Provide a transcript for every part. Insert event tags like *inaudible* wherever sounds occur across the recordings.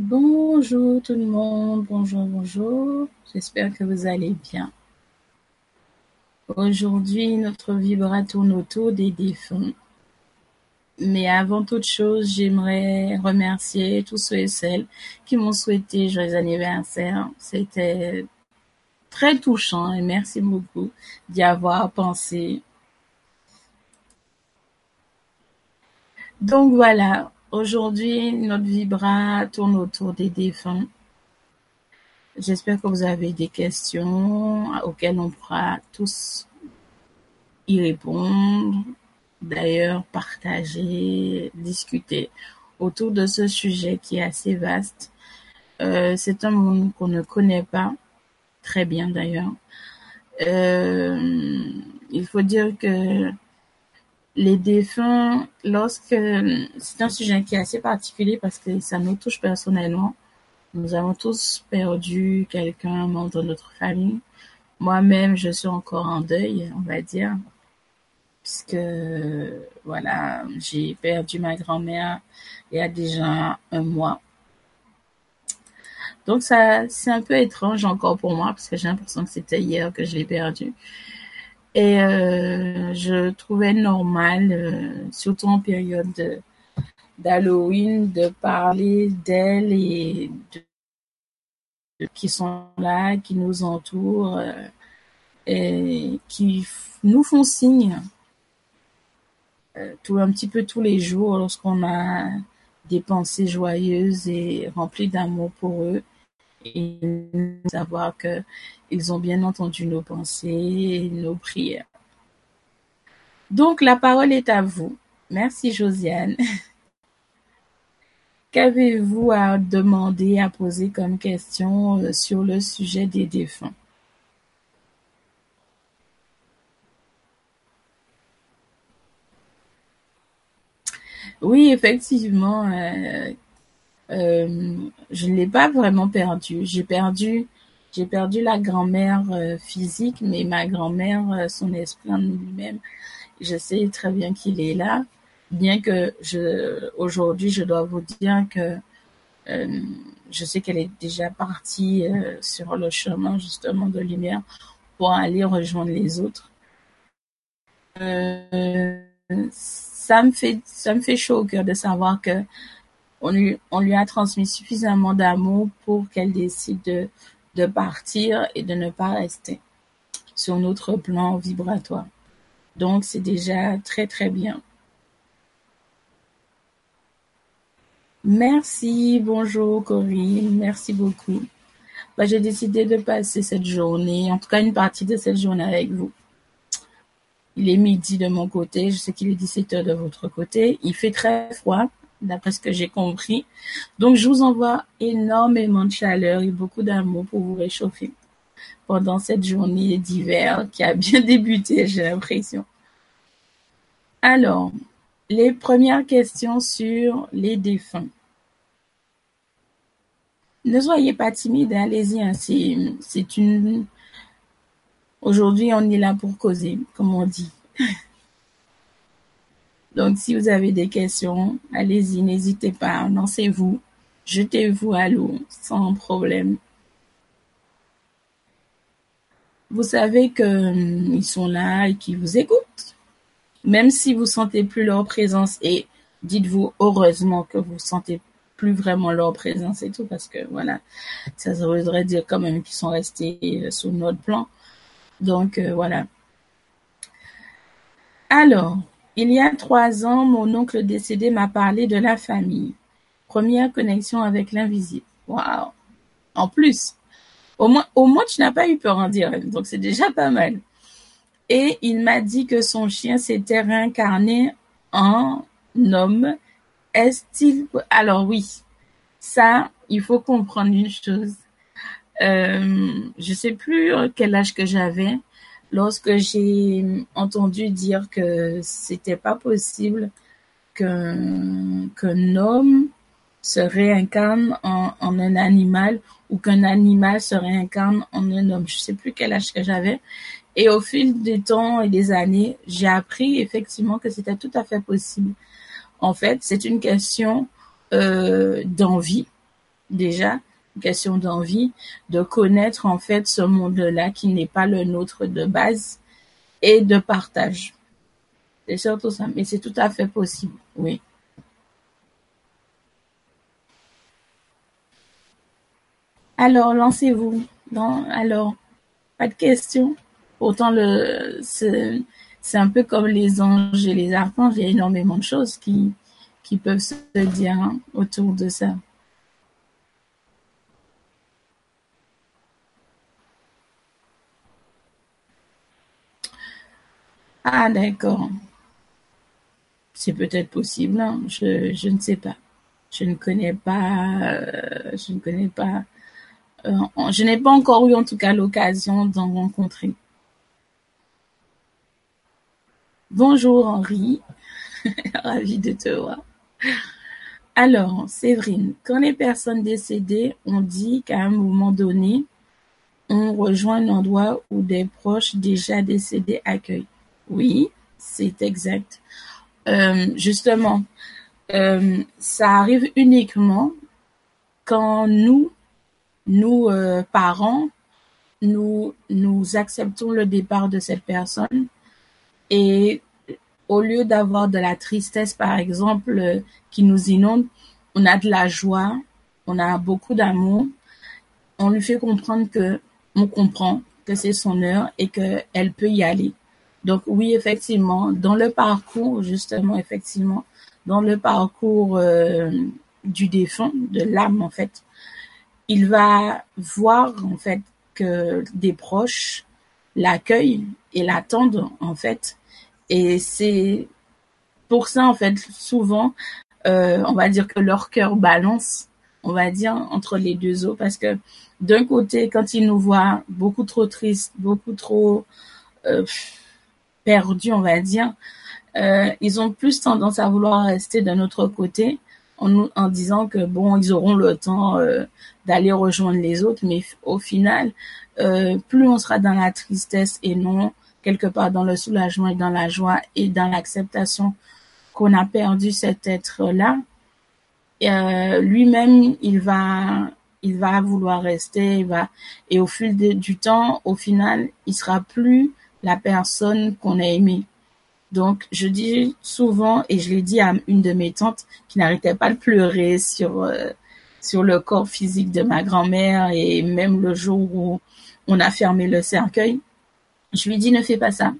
Bonjour tout le monde, bonjour, bonjour. J'espère que vous allez bien. Aujourd'hui, notre vibra tourne autour des défunts. Mais avant toute chose, j'aimerais remercier tous ceux et celles qui m'ont souhaité joyeux anniversaire. C'était très touchant et merci beaucoup d'y avoir pensé. Donc voilà, aujourd'hui, notre vibra tourne autour des défunts. J'espère que vous avez des questions auxquelles on pourra tous y répondre. D'ailleurs, partager, discuter autour de ce sujet qui est assez vaste. Euh, c'est un monde qu'on ne connaît pas très bien d'ailleurs. Euh, il faut dire que les défunts, lorsque c'est un sujet qui est assez particulier parce que ça nous touche personnellement. Nous avons tous perdu quelqu'un, un membre de notre famille. Moi-même, je suis encore en deuil, on va dire, puisque voilà, j'ai perdu ma grand-mère il y a déjà un mois. Donc ça, c'est un peu étrange encore pour moi parce que j'ai l'impression que c'était hier que je l'ai perdu. Et euh, je trouvais normal, euh, surtout en période d'Halloween, de parler d'elle et de, qui sont là, qui nous entourent euh, et qui nous font signe tout un petit peu tous les jours lorsqu'on a des pensées joyeuses et remplies d'amour pour eux et savoir que ils ont bien entendu nos pensées et nos prières. Donc la parole est à vous. Merci Josiane. *laughs* Qu'avez-vous à demander, à poser comme question euh, sur le sujet des défunts? Oui, effectivement, euh, euh, je ne l'ai pas vraiment perdu. J'ai perdu, j'ai perdu la grand-mère physique, mais ma grand-mère, son esprit en lui-même, je sais très bien qu'il est là, bien que je aujourd'hui je dois vous dire que euh, je sais qu'elle est déjà partie euh, sur le chemin justement de lumière pour aller rejoindre les autres. Euh, ça me fait ça me fait chaud au cœur de savoir que on lui on lui a transmis suffisamment d'amour pour qu'elle décide de de partir et de ne pas rester sur notre plan vibratoire. Donc c'est déjà très très bien. Merci, bonjour Corinne, merci beaucoup. Bah, j'ai décidé de passer cette journée, en tout cas une partie de cette journée avec vous. Il est midi de mon côté, je sais qu'il est 17 heures de votre côté. Il fait très froid, d'après ce que j'ai compris. Donc je vous envoie énormément de chaleur et beaucoup d'amour pour vous réchauffer pendant cette journée d'hiver qui a bien *laughs* débuté, j'ai l'impression. Alors, les premières questions sur les défunts. Ne soyez pas timide, allez-y. Hein, c'est une. Aujourd'hui, on est là pour causer, comme on dit. *laughs* Donc, si vous avez des questions, allez-y, n'hésitez pas, lancez-vous, jetez-vous à l'eau sans problème. Vous savez qu'ils hum, sont là et qu'ils vous écoutent. Même si vous sentez plus leur présence et dites-vous heureusement que vous sentez plus vraiment leur présence et tout parce que voilà, ça voudrait dire quand même qu'ils sont restés euh, sur notre plan. Donc euh, voilà. Alors, il y a trois ans, mon oncle décédé m'a parlé de la famille. Première connexion avec l'invisible. Waouh. En plus, au moins, tu n'as pas eu peur en dire. Donc, c'est déjà pas mal. Et il m'a dit que son chien s'était réincarné en homme. Est-il... Alors oui, ça, il faut comprendre une chose. Euh, je sais plus quel âge que j'avais lorsque j'ai entendu dire que c'était pas possible qu'un homme se réincarne en, un animal ou qu'un animal se réincarne en un homme. Je sais plus quel âge que j'avais. Et au fil du temps et des années, j'ai appris effectivement que c'était tout à fait possible. En fait, c'est une question euh, d'envie. déjà, question d'envie, de connaître en fait ce monde-là qui n'est pas le nôtre de base et de partage. C'est surtout ça, mais c'est tout à fait possible, oui. Alors, lancez-vous. alors, pas de questions. Autant le, c'est, un peu comme les anges et les archanges. Il y a énormément de choses qui, qui peuvent se dire hein, autour de ça. Ah, d'accord. C'est peut-être possible, hein. je, je ne sais pas. Je ne connais pas, euh, je ne connais pas euh, je n'ai pas encore eu en tout cas l'occasion d'en rencontrer. Bonjour Henri, *laughs* ravi de te voir. Alors, Séverine, quand les personnes décédées ont dit qu'à un moment donné, on rejoint l'endroit où des proches déjà décédés accueillent. Oui, c'est exact. Euh, justement, euh, ça arrive uniquement quand nous, nous, euh, parents, nous, nous acceptons le départ de cette personne et au lieu d'avoir de la tristesse, par exemple, euh, qui nous inonde, on a de la joie, on a beaucoup d'amour. On lui fait comprendre que on comprend que c'est son heure et qu'elle peut y aller. Donc oui, effectivement, dans le parcours, justement, effectivement, dans le parcours euh, du défunt, de l'âme en fait, il va voir en fait que des proches l'accueillent et l'attendent en fait. Et c'est pour ça en fait souvent euh, on va dire que leur cœur balance, on va dire entre les deux eaux parce que d'un côté quand ils nous voient beaucoup trop tristes, beaucoup trop euh, perdus on va dire, euh, ils ont plus tendance à vouloir rester de notre côté en, disant que bon ils auront le temps euh, d'aller rejoindre les autres, mais au final, euh, plus on sera dans la tristesse et non quelque part dans le soulagement et dans la joie et dans l'acceptation qu'on a perdu cet être-là, lui-même, il va, il va vouloir rester, il va, et au fil du temps, au final, il sera plus la personne qu'on a aimée. Donc, je dis souvent, et je l'ai dit à une de mes tantes qui n'arrêtait pas de pleurer sur euh, sur le corps physique de ma grand-mère et même le jour où on a fermé le cercueil, je lui dis ne fais pas ça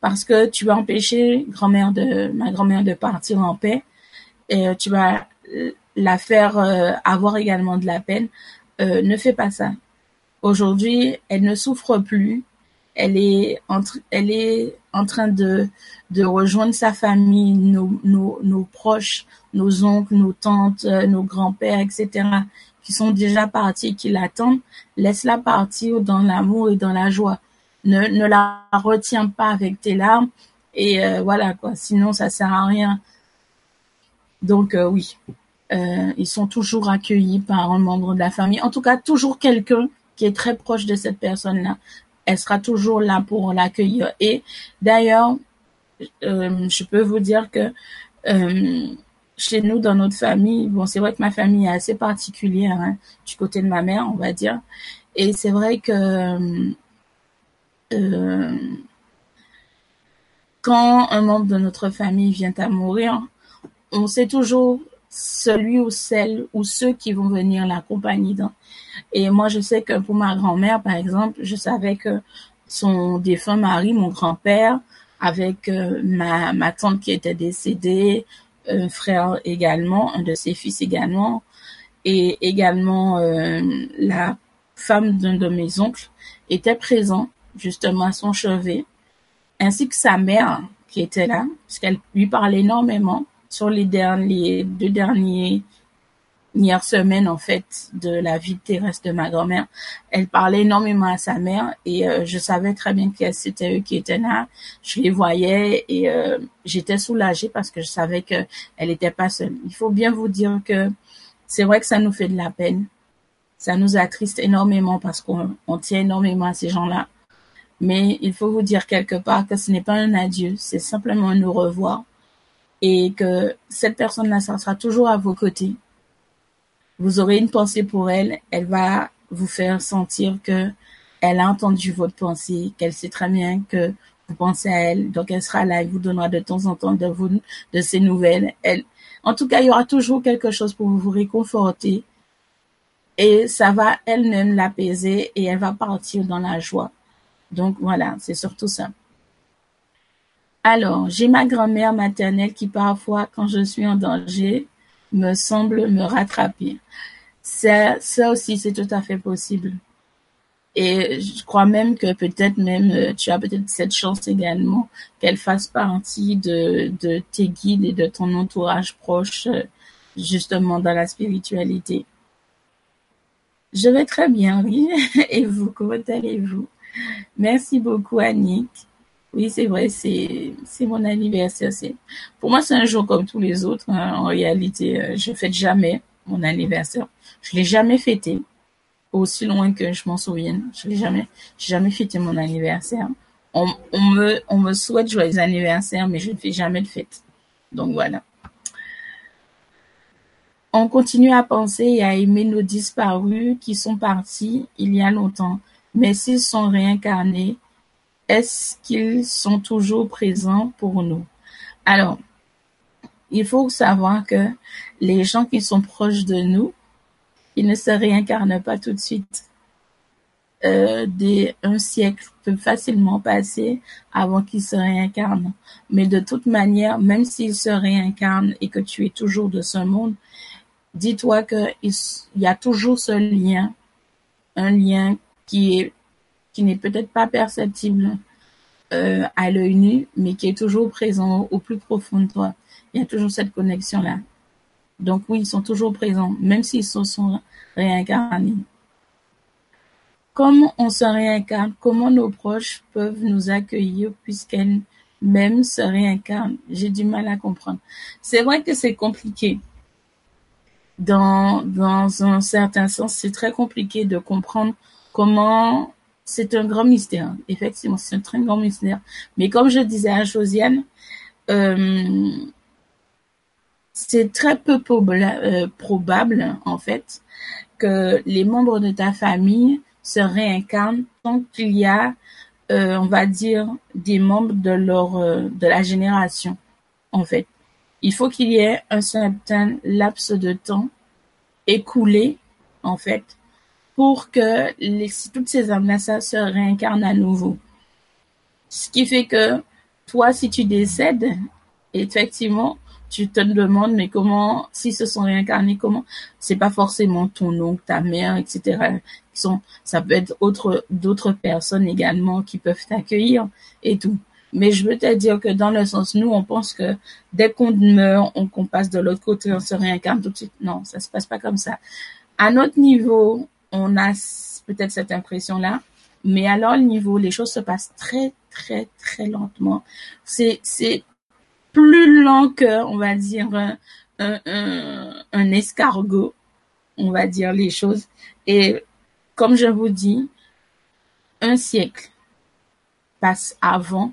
parce que tu vas empêcher grand-mère de ma grand-mère de partir en paix et euh, tu vas la faire euh, avoir également de la peine. Euh, ne fais pas ça. Aujourd'hui, elle ne souffre plus. Elle est en, elle est en train de, de rejoindre sa famille, nos, nos, proches, nos oncles, nos tantes, euh, nos grands-pères, etc., qui sont déjà partis, qui l'attendent, laisse-la partir dans l'amour et dans la joie. Ne, ne la retiens pas avec tes larmes et euh, voilà quoi. Sinon, ça sert à rien. Donc euh, oui, ils sont toujours accueillis par un membre de la famille. En tout cas, toujours quelqu'un qui est très proche de cette personne-là. Elle sera toujours là pour l'accueillir. Et d'ailleurs, je peux vous dire que chez nous, dans notre famille, bon, c'est vrai que ma famille est assez particulière, hein, du côté de ma mère, on va dire. Et c'est vrai que euh, quand un membre de notre famille vient à mourir, on sait toujours celui ou celle ou ceux qui vont venir l'accompagner. Et moi, je sais que pour ma grand-mère, par exemple, je savais que son défunt mari, mon grand-père, avec euh, ma, ma tante qui était décédée, un frère également, un de ses fils également, et également euh, la femme d'un de mes oncles était présent justement à son chevet, ainsi que sa mère qui était là, parce qu'elle lui parlait énormément sur les derniers deux derniers dernière semaine en fait de la vie terrestre de ma grand-mère. Elle parlait énormément à sa mère et euh, je savais très bien que c'était eux qui étaient là. Je les voyais et euh, j'étais soulagée parce que je savais que elle n'était pas seule. Il faut bien vous dire que c'est vrai que ça nous fait de la peine. Ça nous attriste énormément parce qu'on tient énormément à ces gens-là. Mais il faut vous dire quelque part que ce n'est pas un adieu, c'est simplement un nous revoir et que cette personne-là, sera toujours à vos côtés vous aurez une pensée pour elle, elle va vous faire sentir que elle a entendu votre pensée, qu'elle sait très bien que vous pensez à elle, donc elle sera là, elle vous donnera de temps en temps de, vous, de ses nouvelles. Elle, en tout cas, il y aura toujours quelque chose pour vous réconforter et ça va elle-même l'apaiser et elle va partir dans la joie. Donc voilà, c'est surtout ça. Alors, j'ai ma grand-mère maternelle qui parfois, quand je suis en danger, me semble me rattraper. Ça, aussi, c'est tout à fait possible. Et je crois même que peut-être même euh, tu as peut-être cette chance également qu'elle fasse partie de, de tes guides et de ton entourage proche euh, justement dans la spiritualité. Je vais très bien, oui. *laughs* Et vous, comment allez-vous? Merci beaucoup, Annick. Oui, c'est vrai, c'est mon anniversaire. C'est pour moi, c'est un jour comme tous les autres. Hein. En réalité, euh, je fête jamais mon anniversaire. Je l'ai jamais fêté aussi loin que je m'en souvienne. Je l'ai jamais, jamais fêté mon anniversaire. On, on me on me souhaite joyeux anniversaire, mais je ne fais jamais de fête. Donc voilà. On continue à penser et à aimer nos disparus qui sont partis il y a longtemps. Mais s'ils sont réincarnés, est-ce qu'ils sont toujours présents pour nous? Alors, il faut savoir que les gens qui sont proches de nous, ils ne se réincarnent pas tout de suite. Euh, un siècle peut facilement passer avant qu'ils se réincarnent. Mais de toute manière, même s'ils se réincarnent et que tu es toujours de ce monde, dis-toi qu'il y a toujours ce lien, un lien qui est qui n'est peut-être pas perceptible euh, à l'œil nu, mais qui est toujours présent au plus profond de toi. Il y a toujours cette connexion-là. Donc oui, ils sont toujours présents, même s'ils se sont réincarnés. Comme on se réincarne, comment nos proches peuvent nous accueillir puisqu'elles même se réincarnent? J'ai du mal à comprendre. C'est vrai que c'est compliqué. Dans, dans un certain sens, c'est très compliqué de comprendre comment c'est un grand mystère. Effectivement, c'est un très grand mystère. Mais comme je disais à Josiane, euh, c'est très peu euh, probable, en fait, que les membres de ta famille se réincarnent tant qu'il y a, euh, on va dire, des membres de leur de la génération, en fait. Il faut qu'il y ait un certain laps de temps écoulé, en fait, pour que toutes ces âmes-là se réincarnent à nouveau. Ce qui fait que toi, si tu décèdes, effectivement, tu te demandes, mais comment, s'ils se sont réincarnés, comment, c'est pas forcément ton oncle, ta mère, etc. sont, ça peut être autre, d'autres personnes également qui peuvent t'accueillir et tout. Mais je veux te dire que dans le sens, nous, on pense que dès qu'on meurt, on, passe de l'autre côté, on se réincarne tout de suite. Non, ça se passe pas comme ça. À notre niveau, on a peut-être cette impression-là, mais alors le niveau, les choses se passent très, très, très lentement. C'est, c'est plus lent que, on va dire, un, un, escargot, on va dire les choses. Et comme je vous dis, un siècle passe avant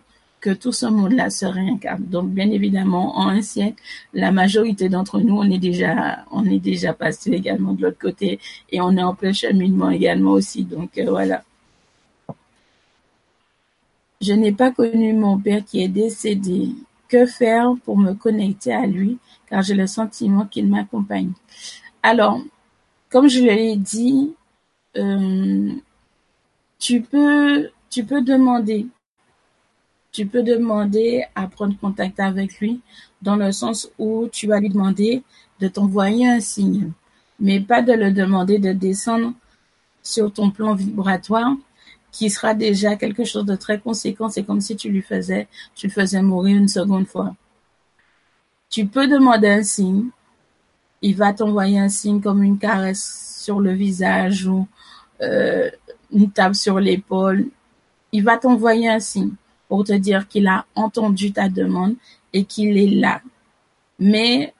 tout ce monde-là se réincarne. Donc, bien évidemment, en un siècle, la majorité d'entre nous, on est déjà, on est déjà passé également de l'autre côté et on est en plein cheminement également aussi. Donc, euh, voilà. Je n'ai pas connu mon père qui est décédé. Que faire pour me connecter à lui, car j'ai le sentiment qu'il m'accompagne? Alors, comme je l'ai dit, euh, tu peux, tu peux demander tu peux demander à prendre contact avec lui dans le sens où tu vas lui demander de t'envoyer un signe, mais pas de le demander de descendre sur ton plan vibratoire qui sera déjà quelque chose de très conséquent. C'est comme si tu lui faisais, tu le faisais mourir une seconde fois. Tu peux demander un signe. Il va t'envoyer un signe comme une caresse sur le visage ou euh, une tape sur l'épaule. Il va t'envoyer un signe pour te dire qu'il a entendu ta demande et qu'il est là. Mais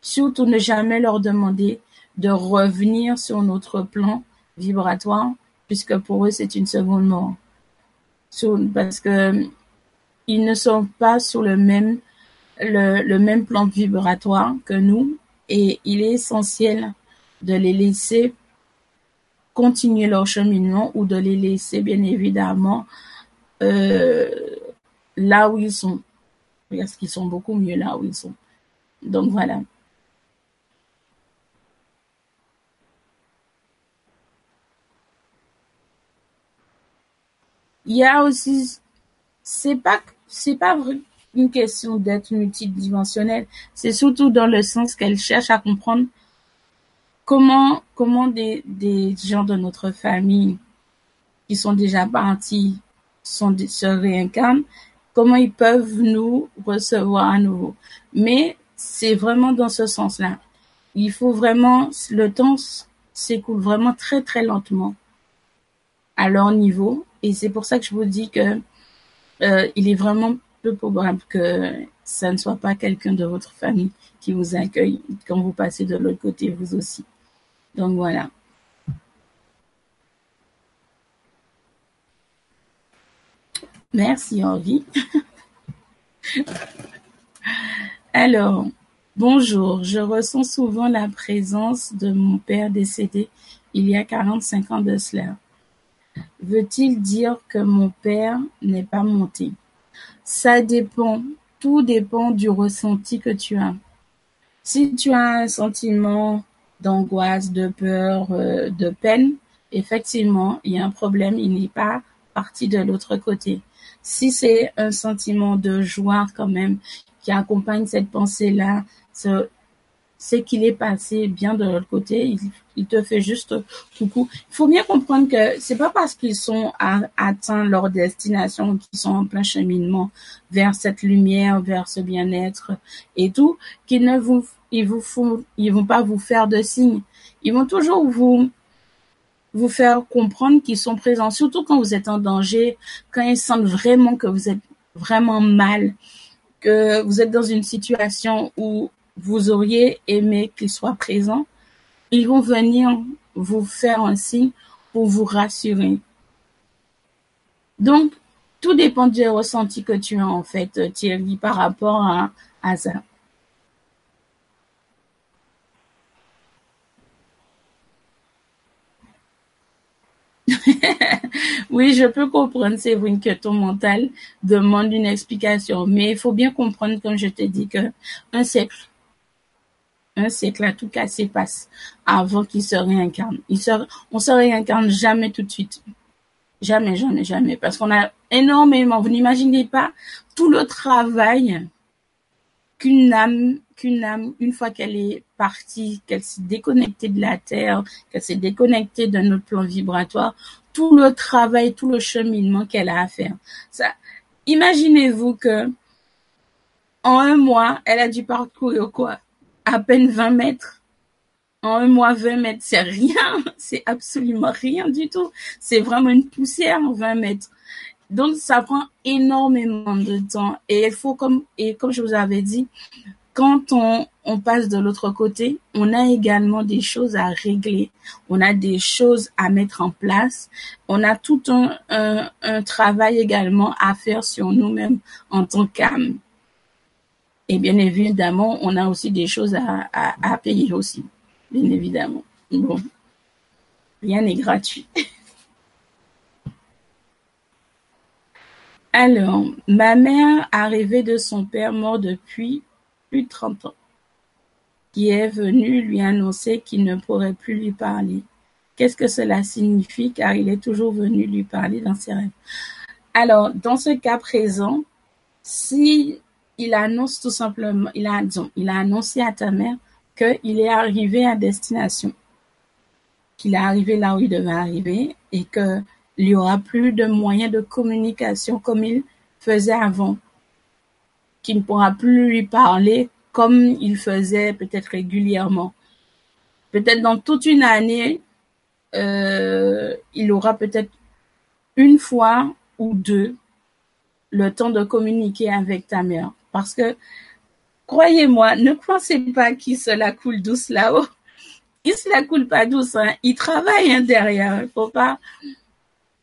surtout ne jamais leur demander de revenir sur notre plan vibratoire, puisque pour eux c'est une seconde mort. parce que ils ne sont pas sur le même le, le même plan vibratoire que nous et il est essentiel de les laisser continuer leur cheminement ou de les laisser bien évidemment là où ils sont. Parce qu'ils sont beaucoup mieux là où ils sont. Donc voilà. Il y a aussi, c'est pas, c'est pas une question d'être multidimensionnelle. C'est surtout dans le sens qu'elle cherche à comprendre comment, comment des, des gens de notre famille qui sont déjà partis se réincarnent, comment ils peuvent nous recevoir à nouveau. Mais c'est vraiment dans ce sens-là. Il faut vraiment, le temps s'écoule vraiment très très lentement à leur niveau et c'est pour ça que je vous dis que euh, il est vraiment peu probable que ça ne soit pas quelqu'un de votre famille qui vous accueille quand vous passez de l'autre côté, vous aussi. Donc voilà. Merci Henri. Alors, bonjour, je ressens souvent la présence de mon père décédé il y a 45 ans de cela. Veut-il dire que mon père n'est pas monté? Ça dépend, tout dépend du ressenti que tu as. Si tu as un sentiment d'angoisse, de peur, euh, de peine, effectivement, il y a un problème, il n'est pas parti de l'autre côté. Si c'est un sentiment de joie quand même qui accompagne cette pensée-là, c'est qu'il est passé bien de l'autre côté. Il, te fait juste coucou. Il faut bien comprendre que c'est pas parce qu'ils sont atteints leur destination, qu'ils sont en plein cheminement vers cette lumière, vers ce bien-être et tout, qu'ils ne vous, ils vous font, ils vont pas vous faire de signes. Ils vont toujours vous, vous faire comprendre qu'ils sont présents, surtout quand vous êtes en danger, quand ils sentent vraiment que vous êtes vraiment mal, que vous êtes dans une situation où vous auriez aimé qu'ils soient présents, ils vont venir vous faire un signe pour vous rassurer. Donc, tout dépend du ressenti que tu as en fait, Thierry, par rapport à, ça. *laughs* oui, je peux comprendre, Séverine, que ton mental demande une explication, mais il faut bien comprendre, comme je t'ai dit, que un siècle un siècle à tout casser passe avant qu'il se réincarne. Il se, on se réincarne jamais tout de suite. Jamais, jamais, jamais. Parce qu'on a énormément, vous n'imaginez pas tout le travail qu'une âme, qu'une âme, une fois qu'elle est partie, qu'elle s'est déconnectée de la terre, qu'elle s'est déconnectée de notre plan vibratoire, tout le travail, tout le cheminement qu'elle a à faire. Ça, imaginez-vous que en un mois, elle a dû parcourir quoi? À peine 20 mètres. En un mois, 20 mètres, c'est rien. *laughs* C'est absolument rien du tout. C'est vraiment une poussière, 20 mètres. Donc, ça prend énormément de temps. Et il faut, comme, et comme je vous avais dit, quand on, on passe de l'autre côté, on a également des choses à régler. On a des choses à mettre en place. On a tout un, un, un travail également à faire sur nous-mêmes en tant qu'âme. Et bien évidemment, on a aussi des choses à, à, payer aussi, bien évidemment. Bon, rien n'est gratuit. *laughs* Alors, ma mère, arrivée de son père mort depuis plus de 30 ans, qui est venue lui annoncer qu'il ne pourrait plus lui parler. Qu'est-ce que cela signifie? Car il est toujours venu lui parler dans ses rêves. Alors, dans ce cas présent, si il annonce tout simplement, il a, il a annoncé à ta mère qu'il est arrivé à destination, qu'il est arrivé là où il devait arriver et qu'il n'y aura plus de moyens de communication comme il faisait avant, qu'il ne pourra plus lui parler comme il faisait peut-être régulièrement. Peut-être dans toute une année, euh, il aura peut-être une fois ou deux le temps de communiquer avec ta mère. Parce que, croyez-moi, ne pensez pas qu'il se la coule douce là-haut. Il se la coule pas douce, hein. Il travaille hein, derrière. Faut pas,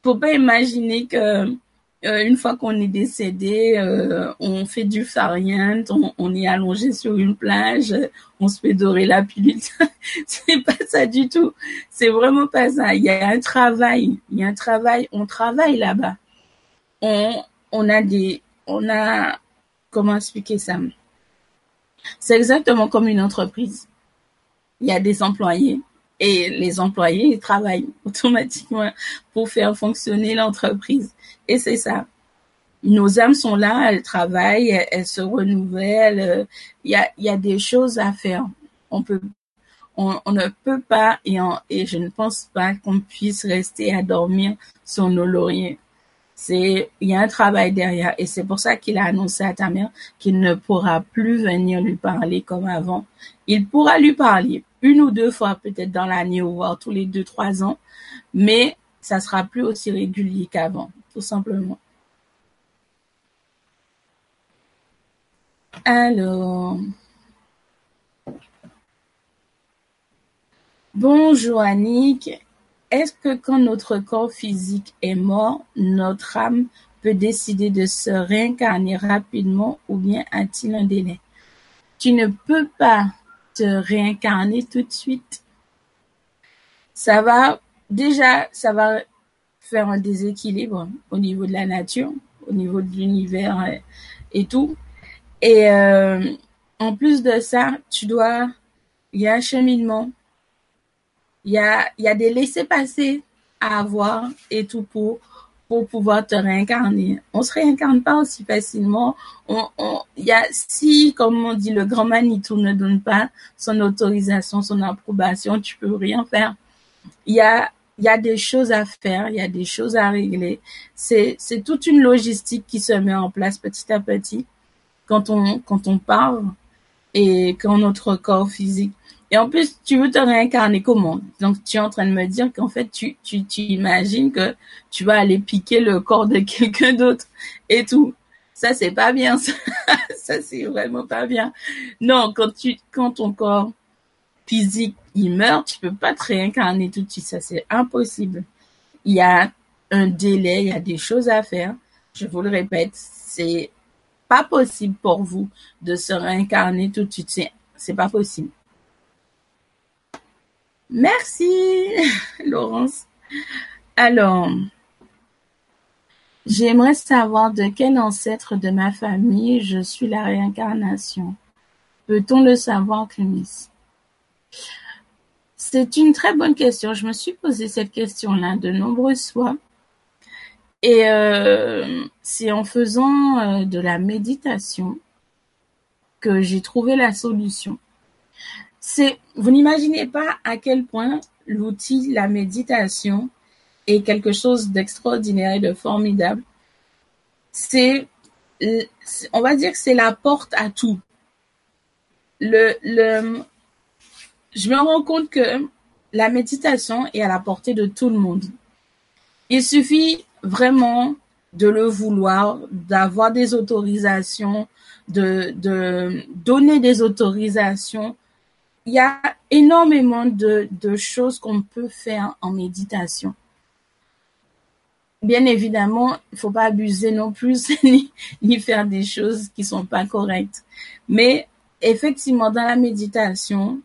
faut pas imaginer que euh, une fois qu'on est décédé, euh, on fait du farniente, on, est allongé sur une plage, on se fait dorer la pilule. *laughs* c'est pas ça du tout. C'est vraiment pas ça. Il y a un travail, il y a un travail, on travaille là-bas. On, on a des, on a, comment expliquer ça? C'est exactement comme une entreprise. Il y a des employés et les employés ils travaillent *laughs* automatiquement pour faire fonctionner l'entreprise. Et c'est ça. Nos âmes sont là, elles travaillent, elles, se renouvellent. Il y a, y a des choses à faire. On peut, on, on ne peut pas et, et je ne pense pas qu'on puisse rester à dormir sur nos lauriers. C'est, il y a un travail derrière et c'est pour ça qu'il a annoncé à ta mère qu'il ne pourra plus venir lui parler comme avant. Il pourra lui parler une ou deux fois peut-être dans l'année ou voire tous les deux, trois ans, mais ça sera plus aussi régulier qu'avant, tout simplement. Alors, bonjour Annick. Est-ce que quand notre corps physique est mort, notre âme peut décider de se réincarner rapidement ou bien a-t-il un délai? Tu ne peux pas te réincarner tout de suite. Ça va, déjà, faire un déséquilibre au niveau de la nature, au niveau de l'univers et tout. Et euh, en plus de ça, tu dois, il y a un cheminement, il y a, y a des laissés-passer à avoir et tout pour pour pouvoir te réincarner. On se réincarne pas aussi facilement. On, on, y a, si, comme on dit, le grand Manitou ne donne pas son autorisation, son approbation, tu peux rien faire. Il y a, y a des choses à faire, il y a des choses à régler. C'est, c'est toute une logistique qui se met en place petit à petit quand on, quand on parle et quand notre corps physique. Et en plus, tu veux te réincarner comment? Donc, tu es en train de me dire qu'en fait, tu, tu, tu imagines que tu vas aller piquer le corps de *laughs* quelqu'un d'autre et tout. Ça, c'est pas bien. Ça, *laughs* ça c'est vraiment pas bien. Non, quand tu, quand ton corps physique, il meurt, tu peux pas te réincarner tout de suite. Ça, c'est impossible. Il y a un délai, il y a des choses à faire. Je vous le répète, c'est pas possible pour vous de se réincarner tout de suite. C'est, pas possible. Merci, *laughs* Laurence. Alors, j'aimerais savoir de quel ancêtre de ma famille je suis la réincarnation. Peut-on le savoir, Clémis C'est une très bonne question. Je me suis posé cette question-là de nombreuses fois. Et euh, c'est en faisant euh, de la méditation que j'ai trouvé la solution. Vous n'imaginez pas à quel point l'outil, la méditation est quelque chose d'extraordinaire et de formidable. C'est, on va dire que c'est la porte à tout. Le, le, je me rends compte que la méditation est à la portée de tout le monde. Il suffit vraiment de le vouloir, d'avoir des autorisations, de, de donner des autorisations il y a énormément de, choses qu'on peut faire en méditation. Bien évidemment, il faut pas abuser non plus *laughs* ni, faire des choses qui sont pas correctes. Mais effectivement, dans la méditation,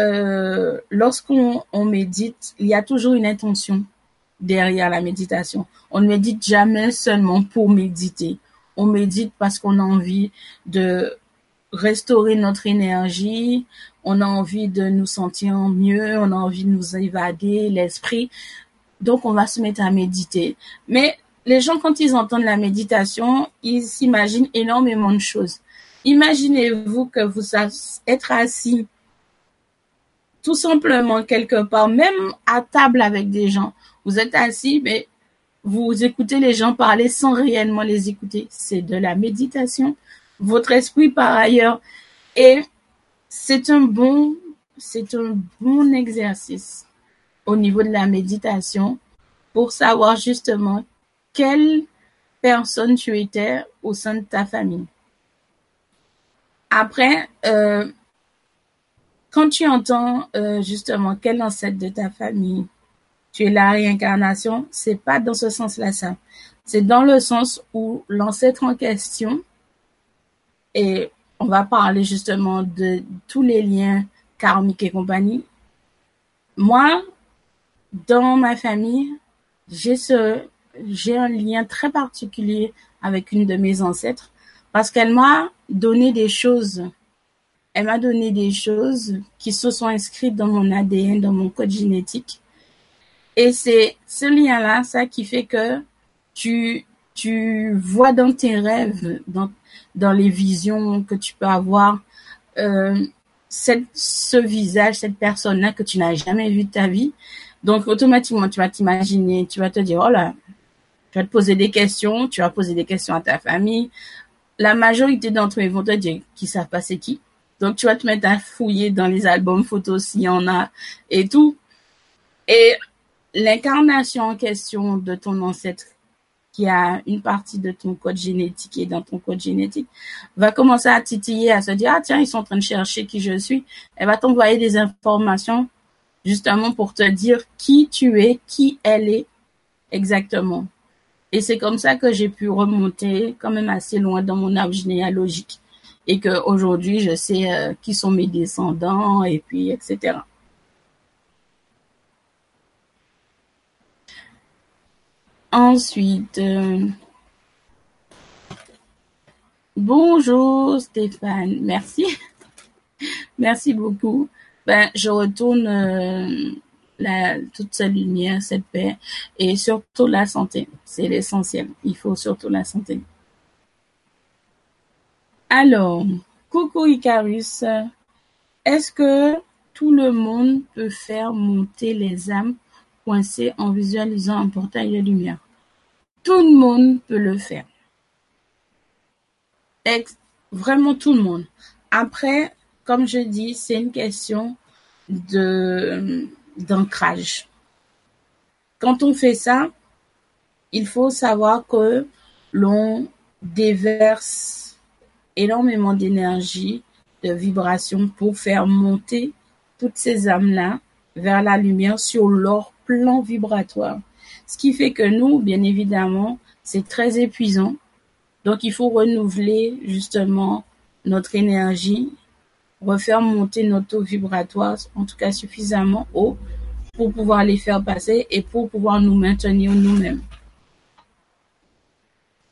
euh, lorsqu'on on médite, il y a toujours une intention derrière la méditation. On ne médite jamais seulement pour méditer. On médite parce qu'on a envie de restaurer notre énergie, on a envie de nous sentir mieux, on a envie de nous évader l'esprit. Donc, on va se mettre à méditer. Mais les gens, quand ils entendent la méditation, ils s'imaginent énormément de choses. Imaginez-vous que vous êtes assis tout simplement quelque part, même à table avec des gens. Vous êtes assis, mais vous écoutez les gens parler sans réellement les écouter. C'est de la méditation. Votre esprit, par ailleurs, est c'est un bon, c'est un bon exercice au niveau de la méditation pour savoir justement quelle personne tu étais au sein de ta famille. Après, euh, quand tu entends euh, justement quel ancêtre de ta famille, tu es la réincarnation, c'est pas dans ce sens-là ça. C'est dans le sens où l'ancêtre en question, et on va parler justement de tous les liens karmiques et compagnie. Moi, dans ma famille, j'ai ce, j'ai un lien très particulier avec une de mes ancêtres parce qu'elle m'a donné des choses. Elle m'a donné des choses qui se sont inscrites dans mon ADN, dans mon code génétique. Et c'est ce lien-là, ça qui fait que tu, tu vois dans tes rêves, dans, dans les visions que tu peux avoir, euh, cette, ce visage, cette personne-là que tu n'as jamais vu de ta vie. Donc, automatiquement, tu vas t'imaginer, tu vas te dire, oh là, tu vas te poser des questions, tu vas poser des questions à ta famille. La majorité d'entre eux vont te dire qu'ils savent pas c'est qui. Donc, tu vas te mettre à fouiller dans les albums photos s'il y en a et tout. Et l'incarnation en question de ton ancêtre qui a une partie de ton code génétique et dans ton code génétique va commencer à titiller, à se dire, ah tiens, ils sont en train de chercher qui je suis. Elle va t'envoyer des informations justement pour te dire qui tu es, qui elle est exactement. Et c'est comme ça que j'ai pu remonter quand même assez loin dans mon arbre généalogique et que aujourd'hui je sais euh, qui sont mes descendants et puis etc. Ensuite, euh, bonjour Stéphane, merci, *laughs* merci beaucoup. Ben, je retourne euh, la, toute cette lumière, cette paix et surtout la santé. C'est l'essentiel. Il faut surtout la santé. Alors, coucou Icarus. Est-ce que tout le monde peut faire monter les âmes en visualisant un portail de lumière? Tout le monde peut le faire. Vraiment tout le monde. Après, comme je dis, c'est une question d'ancrage. Quand on fait ça, il faut savoir que l'on déverse énormément d'énergie, de vibration pour faire monter toutes ces âmes-là vers la lumière sur leur plan vibratoire. Ce qui fait que nous, bien évidemment, c'est très épuisant. Donc, il faut renouveler justement notre énergie, refaire monter notre taux vibratoire, en tout cas suffisamment haut, pour pouvoir les faire passer et pour pouvoir nous maintenir nous-mêmes.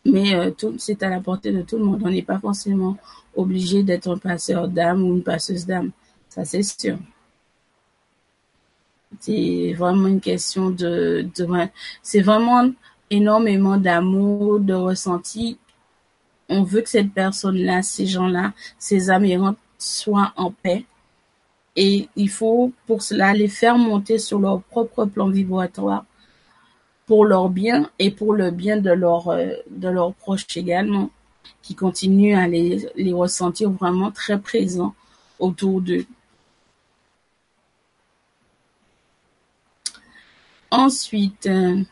Mais euh, tout, c'est à la portée de tout le monde. On n'est pas forcément obligé d'être un passeur d'âme ou une passeuse d'âme. Ça, c'est sûr. C'est vraiment une question de, de c'est vraiment énormément d'amour, de ressenti. On veut que cette personne-là, ces gens-là, ces âmes soient en paix. Et il faut pour cela les faire monter sur leur propre plan vibratoire pour leur bien et pour le bien de leurs euh, de proches également, qui continuent à les, les ressentir vraiment très présents autour d'eux. Ensuite, euh,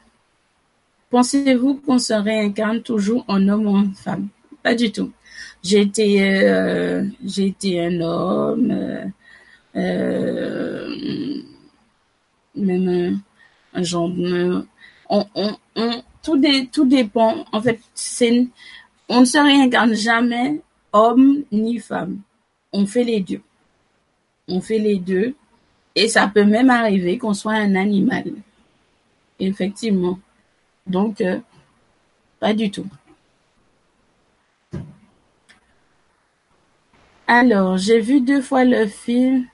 pensez-vous qu'on se réincarne toujours en homme ou en femme? Pas du tout. J'ai été, euh, un homme, euh, même un genre. On, on, on, tout, dé, tout dépend. En fait, on ne se réincarne jamais homme ni femme. On fait les deux. On fait les deux. Et ça peut même arriver qu'on soit un animal. Effectivement. Donc, euh, pas du tout. Alors, j'ai vu deux fois le film.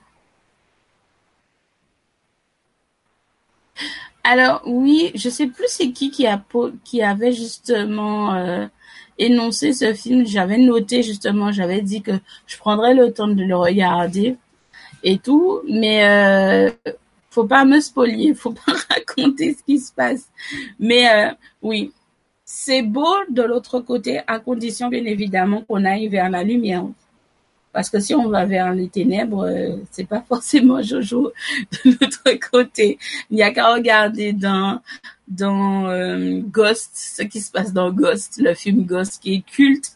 Alors oui, je sais plus c'est qui qui a qui avait justement euh, énoncé ce film. J'avais noté justement, j'avais dit que je prendrais le temps de le regarder et tout, mais euh, faut pas me spolier, faut pas *laughs* raconter ce qui se passe. Mais euh, oui, c'est beau de l'autre côté, à condition bien évidemment qu'on aille vers la lumière. Parce que si on va vers les ténèbres, euh, c'est pas *laughs* forcément Jojo de l'autre côté. Il n'y a qu'à regarder dans dans euh, Ghost, ce qui se passe dans Ghost, le film Ghost qui est culte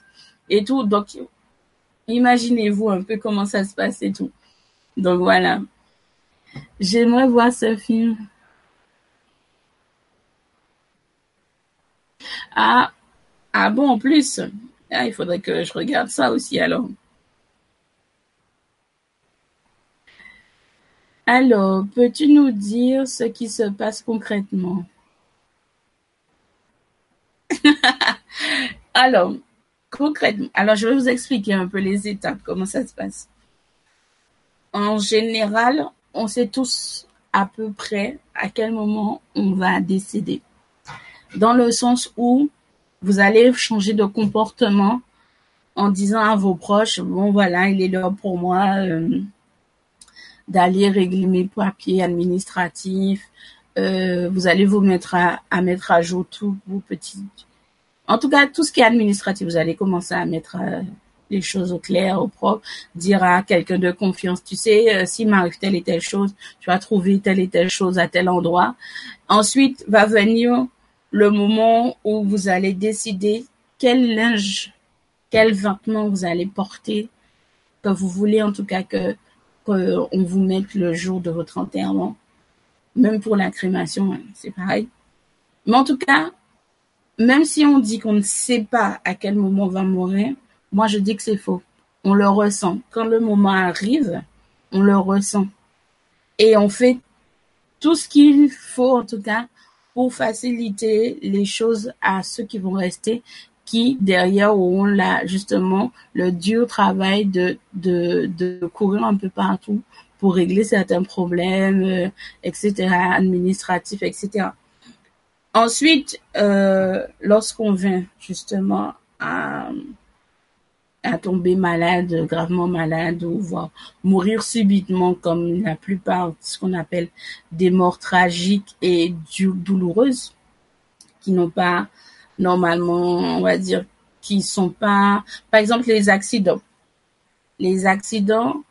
et tout. Donc imaginez-vous un peu comment ça se passe et tout. Donc voilà. J'aimerais voir ce film. Ah, ah bon, en plus. Ah, il faudrait que je regarde ça aussi alors. Alors, peux-tu nous dire ce qui se passe concrètement? *laughs* alors, concrètement, alors je vais vous expliquer un peu les étapes, comment ça se passe. En général, on sait tous à peu près à quel moment on va décéder. Dans le sens où vous allez changer de comportement en disant à vos proches, bon voilà, il est l'heure pour moi euh, d'aller régler mes papiers administratifs. Euh, vous allez vous mettre à, à mettre à jour tous vos petits en tout cas, tout ce qui est administratif, vous allez commencer à mettre euh, les choses au clair, au propre, dire à quelqu'un de confiance, tu sais, euh, s'il m'arrive telle et telle chose, tu vas trouver telle et telle chose à tel endroit. Ensuite va venir le moment où vous allez décider quel linge, quel vêtement vous allez porter, que vous voulez en tout cas que qu'on vous mette le jour de votre enterrement. Même pour la crémation, hein, c'est pareil. Mais en tout cas, même si on dit qu'on ne sait pas à quel moment on va mourir, moi je dis que c'est faux. On le ressent. Quand le moment arrive, on le ressent. Et on fait tout ce qu'il faut en tout cas pour faciliter les choses à ceux qui vont rester, qui derrière auront là justement le dur travail de, de, de courir un peu partout pour régler certains problèmes, euh, etc., administratifs, etc. Ensuite, euh, lorsqu'on vient justement à, à tomber malade, gravement malade ou voire mourir subitement comme la plupart de ce qu'on appelle des morts tragiques et douloureuses qui n'ont pas normalement, on va dire, qui sont pas, par exemple, les accidents. Les accidents,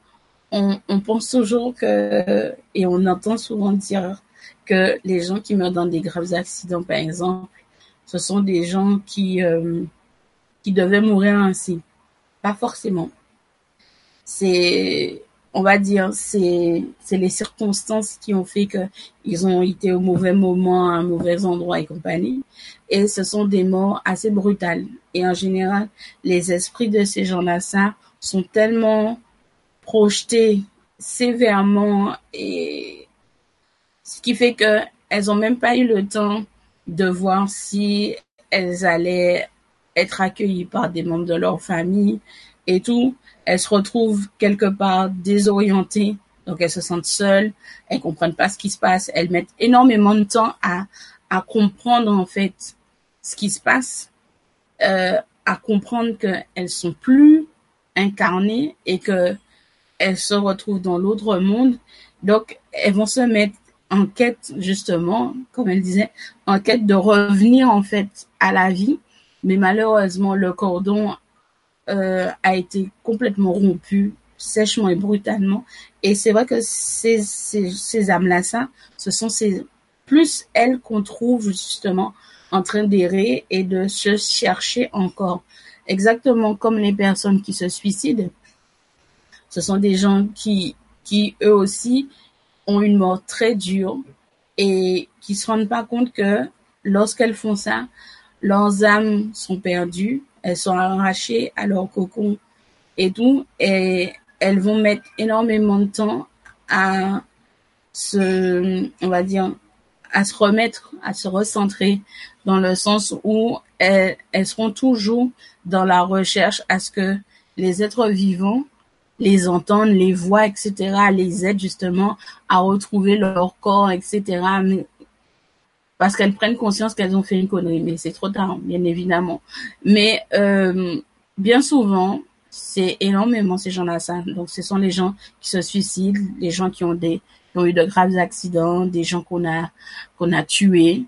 on, on pense toujours que, et on entend souvent dire que les gens qui meurent dans des graves accidents, par exemple, ce sont des gens qui, euh, qui devaient mourir ainsi. Pas forcément. C'est, on va dire, c'est, c'est les circonstances qui ont fait que ils ont été au mauvais moment, à un mauvais endroit et compagnie. Et ce sont des morts assez brutales. Et en général, les esprits de ces gens-là, ça, sont tellement projetés sévèrement et ce qui fait que elles ont même pas eu le temps de voir si elles allaient être accueillies par des membres de leur famille et tout. Elles se retrouvent quelque part désorientées, donc elles se sentent seules, elles comprennent pas ce qui se passe, elles mettent énormément de temps à, à comprendre en fait ce qui se passe, euh, à comprendre qu'elles sont plus incarnées et que elles se retrouvent dans l'autre monde. Donc, elles vont se mettre en quête justement, comme elle disait, en quête de revenir en fait à la vie, mais malheureusement le cordon euh, a été complètement rompu sèchement et brutalement. Et c'est vrai que ces, ces, ces âmes-là, ça, ce sont plus elles qu'on trouve justement en train d'errer et de se chercher encore. Exactement comme les personnes qui se suicident. Ce sont des gens qui, qui eux aussi ont une mort très dure et qui se rendent pas compte que lorsqu'elles font ça, leurs âmes sont perdues, elles sont arrachées à leur cocon et tout, et elles vont mettre énormément de temps à se, on va dire, à se remettre, à se recentrer dans le sens où elles, elles seront toujours dans la recherche à ce que les êtres vivants les entendre, les voix, etc., les aide justement à retrouver leur corps, etc. Parce qu'elles prennent conscience qu'elles ont fait une connerie, mais c'est trop tard, bien évidemment. Mais euh, bien souvent, c'est énormément ces gens-là ça. Donc, ce sont les gens qui se suicident, les gens qui ont des qui ont eu de graves accidents, des gens qu'on a qu'on a tués.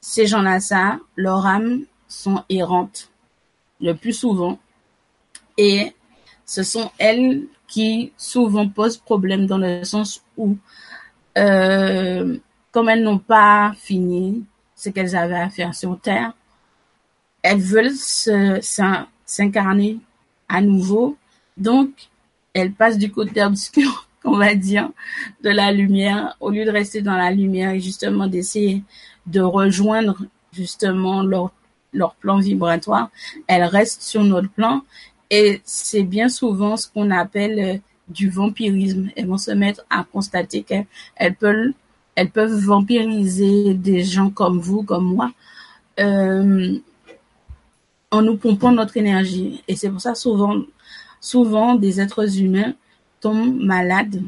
Ces gens-là ça, leurs âmes sont errantes le plus souvent et ce sont elles qui souvent posent problème dans le sens où, euh, comme elles n'ont pas fini ce qu'elles avaient à faire sur Terre, elles veulent s'incarner à nouveau. Donc, elles passent du côté obscur, *laughs* on va dire, de la lumière, au lieu de rester dans la lumière et justement d'essayer de rejoindre justement leur leur plan vibratoire, elles restent sur notre plan et c'est bien souvent ce qu'on appelle euh, du vampirisme. Elles vont se mettre à constater qu'elles peuvent, elles peuvent vampiriser des gens comme vous, comme moi, euh, en nous pompant notre énergie. Et c'est pour ça souvent, souvent des êtres humains tombent malades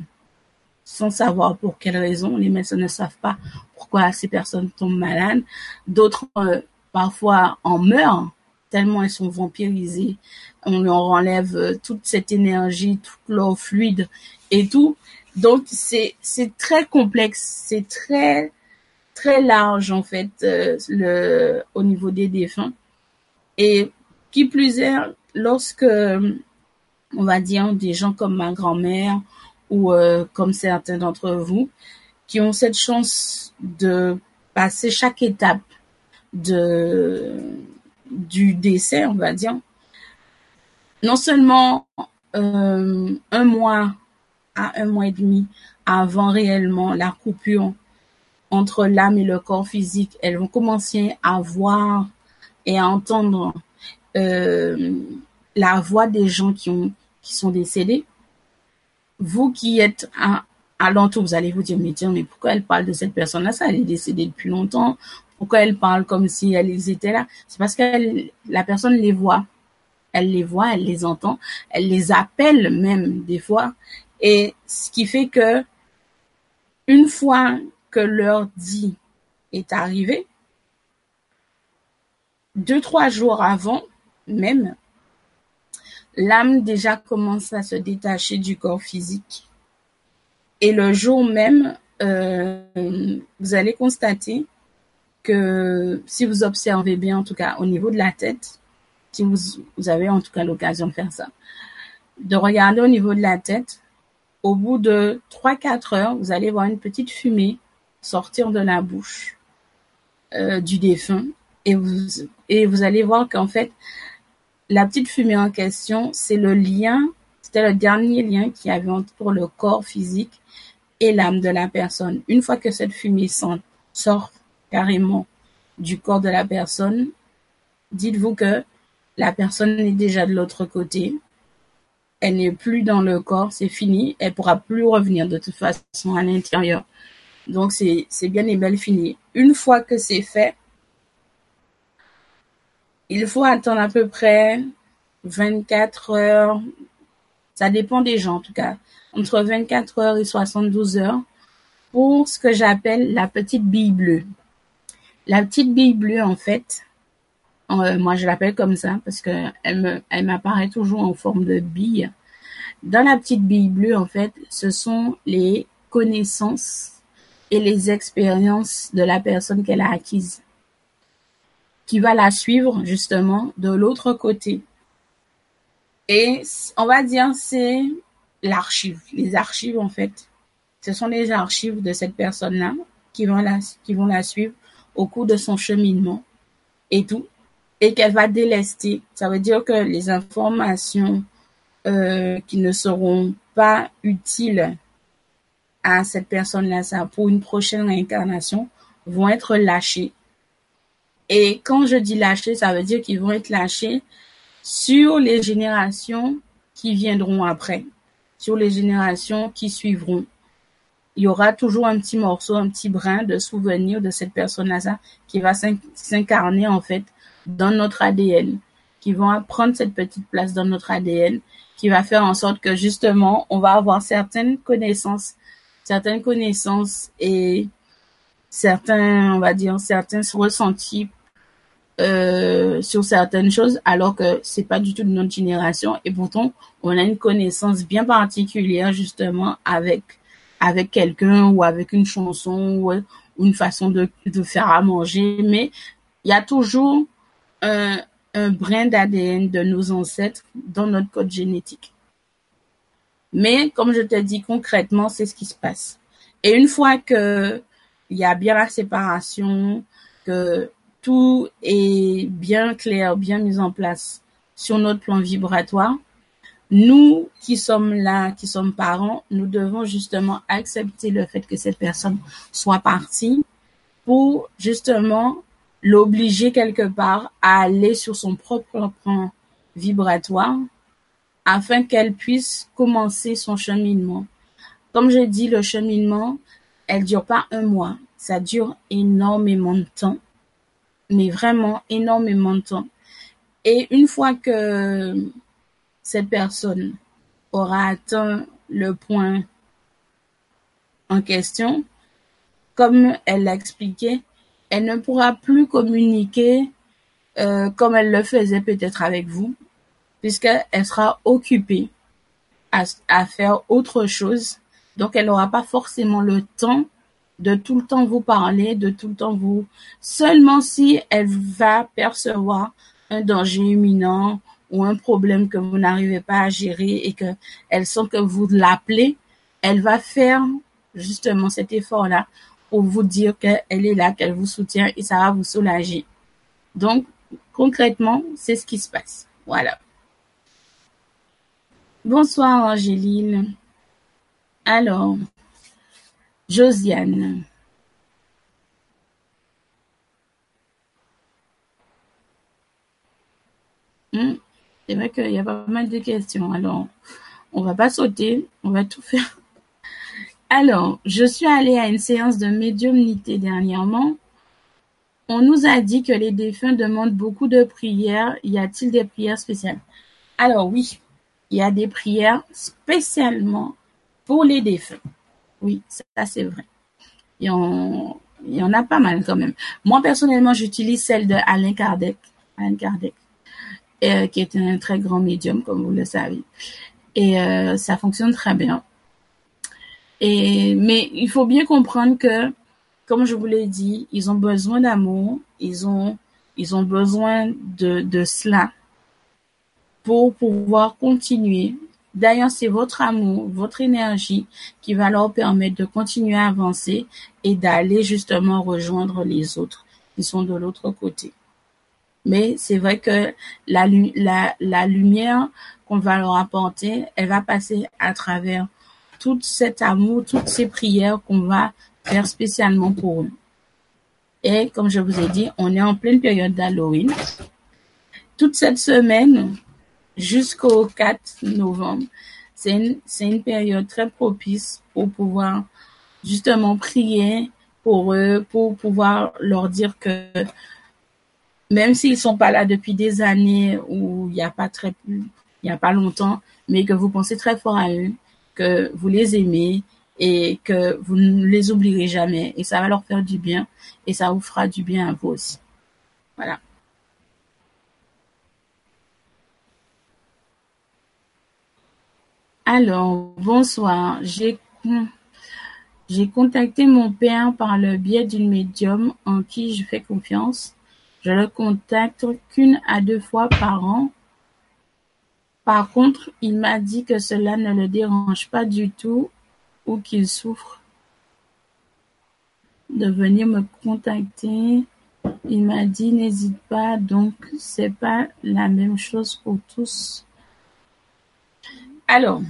sans savoir pour quelle raison. Les médecins ne savent pas pourquoi ces personnes tombent malades. D'autres euh, parfois en meurent tellement elles sont vampirisées. On leur enlève euh, toute cette énergie, tout leur fluide et tout. Donc c'est c'est très complexe, c'est très très large en fait euh, le au niveau des défunts. Et qui plus est, lorsque on va dire des gens comme ma grand-mère ou euh, comme certains d'entre vous qui ont cette chance de passer chaque étape de du décès, on va dire, non seulement euh, un mois à un mois et demi avant réellement la coupure entre l'âme et le corps physique, elles vont commencer à voir et à entendre euh, la voix des gens qui ont qui sont décédés. Vous qui êtes à, à l'entour, vous allez vous dire mais pourquoi elle parle de cette personne-là? Ça elle est décédée depuis longtemps. Pourquoi elle parle comme si elles étaient là? C'est parce que la personne les voit. Elle les voit, elle les entend, elle les appelle même des fois. Et ce qui fait que une fois que l'heure dit est arrivée, deux, trois jours avant même, l'âme déjà commence à se détacher du corps physique. Et le jour même, euh, vous allez constater que si vous observez bien, en tout cas au niveau de la tête, si vous, vous avez en tout cas l'occasion de faire ça, de regarder au niveau de la tête, au bout de 3-4 heures, vous allez voir une petite fumée sortir de la bouche euh, du défunt et vous, et vous allez voir qu'en fait, la petite fumée en question, c'est le lien, c'était le dernier lien qu'il y avait entre le corps physique et l'âme de la personne. Une fois que cette fumée sort carrément du corps de la personne, dites-vous que la personne est déjà de l'autre côté. Elle n'est plus dans le corps, c'est fini. Elle pourra plus revenir de toute façon à l'intérieur. Donc c'est c'est bien et belle fini. Une fois que c'est fait, il faut attendre à peu près 24 heures. Ça dépend des gens en tout cas. Entre 24 heures et 72 heures pour ce que j'appelle la petite bille bleue. La petite bille bleue, en fait, moi je l'appelle comme ça parce que elle m'apparaît toujours en forme de bille. Dans la petite bille bleue, en fait, ce sont les connaissances et les expériences de la personne qu'elle a acquises qui va la suivre justement de l'autre côté. Et on va dire c'est l'archive, les archives en fait. Ce sont les archives de cette personne-là qui qui vont la suivre au cours de son cheminement et tout, et qu'elle va délester. Ça veut dire que les informations euh, qui ne seront pas utiles à cette personne-là, ça pour une prochaine réincarnation, vont être lâchées. Et quand je dis lâchées, ça veut dire qu'ils vont être lâchés sur les générations qui viendront après, sur les générations qui suivront il y aura toujours un petit morceau, un petit brin de souvenir de cette personne-là qui va s'incarner en fait dans notre ADN, qui vont prendre cette petite place dans notre ADN, qui va faire en sorte que justement on va avoir certaines connaissances, certaines connaissances et certains, on va dire, certains ressentis euh, sur certaines choses, alors que c'est pas du tout de notre génération et pourtant on a une connaissance bien particulière justement avec avec quelqu'un ou avec une chanson ou, une façon de, de faire à manger, mais il y a toujours un, un brin d'ADN de nos ancêtres dans notre code génétique. Mais comme je te dis concrètement, c'est ce qui se passe. Et une fois que il y a bien la séparation, que tout est bien clair, bien mis en place sur notre plan vibratoire, nous qui sommes là, qui sommes parents, nous devons justement accepter le fait que cette personne soit partie pour justement l'obliger quelque part à aller sur son propre plan vibratoire afin qu'elle puisse commencer son cheminement. Comme je dis, le cheminement, elle dure pas un mois, ça dure énormément de temps, mais vraiment énormément de temps. Et une fois que cette personne aura atteint le point en question, comme elle l'a expliqué, elle ne pourra plus communiquer euh, comme elle le faisait peut-être avec vous, puisqu'elle sera occupée à, faire autre chose. Donc, elle n'aura pas forcément le temps de tout le temps vous parler, de tout le temps vous... Seulement si elle va percevoir un danger imminent ou un problème que vous n'arrivez pas à gérer et que elle sent que vous l'appelez, elle va faire justement cet effort-là pour vous dire qu'elle est là, qu'elle vous soutient et ça va vous soulager. Donc, concrètement, c'est ce qui se passe. Voilà. Bonsoir Angéline. Alors, Josiane. Hmm, C'est vrai qu'il y a pas mal de questions. Alors, on va pas sauter, on va tout faire. Alors, je suis allée à une séance de médiumnité dernièrement. On nous a dit que les défunts demandent beaucoup de prières. Y a-t-il des prières spéciales? Alors oui, il y a des prières spécialement pour les défunts. Oui, ça c'est vrai. Il y, y en a pas mal quand même. Moi personnellement, j'utilise celle de Alain Kardec, Alain Kardec, euh, qui est un très grand médium, comme vous le savez. Et euh, ça fonctionne très bien. Et mais il faut bien comprendre que, comme je vous l'ai dit, ils ont besoin d'amour, ils ont ils ont besoin de de cela pour pouvoir continuer. D'ailleurs, c'est votre amour, votre énergie qui va leur permettre de continuer à avancer et d'aller justement rejoindre les autres qui sont de l'autre côté. Mais c'est vrai que la, la, la lumière qu'on va leur apporter, elle va passer à travers tout cet amour, toutes ces prières qu'on va faire spécialement pour eux. Et comme je vous ai dit, on est en pleine période d'Halloween. Toute cette semaine, jusqu'au 4 novembre, c'est une, période très propice pour pouvoir justement prier pour eux, pour pouvoir leur dire que même s'ils sont pas là depuis des années ou il y a pas très, il y a pas longtemps, mais que vous pensez très fort à eux, que vous les aimez et que vous ne les oublierez jamais et ça va leur faire du bien et ça vous fera du bien à vous aussi. Voilà. Alors, bonsoir. J'ai j'ai contacté mon père par le biais d'une médium en qui je fais confiance. Je le contacte qu'une à deux fois par an. Par contre, il m'a dit que cela ne le dérange pas du tout ou qu'il souffre de venir me contacter. Il m'a dit n'hésite pas, donc c'est pas la même chose pour tous. Alors,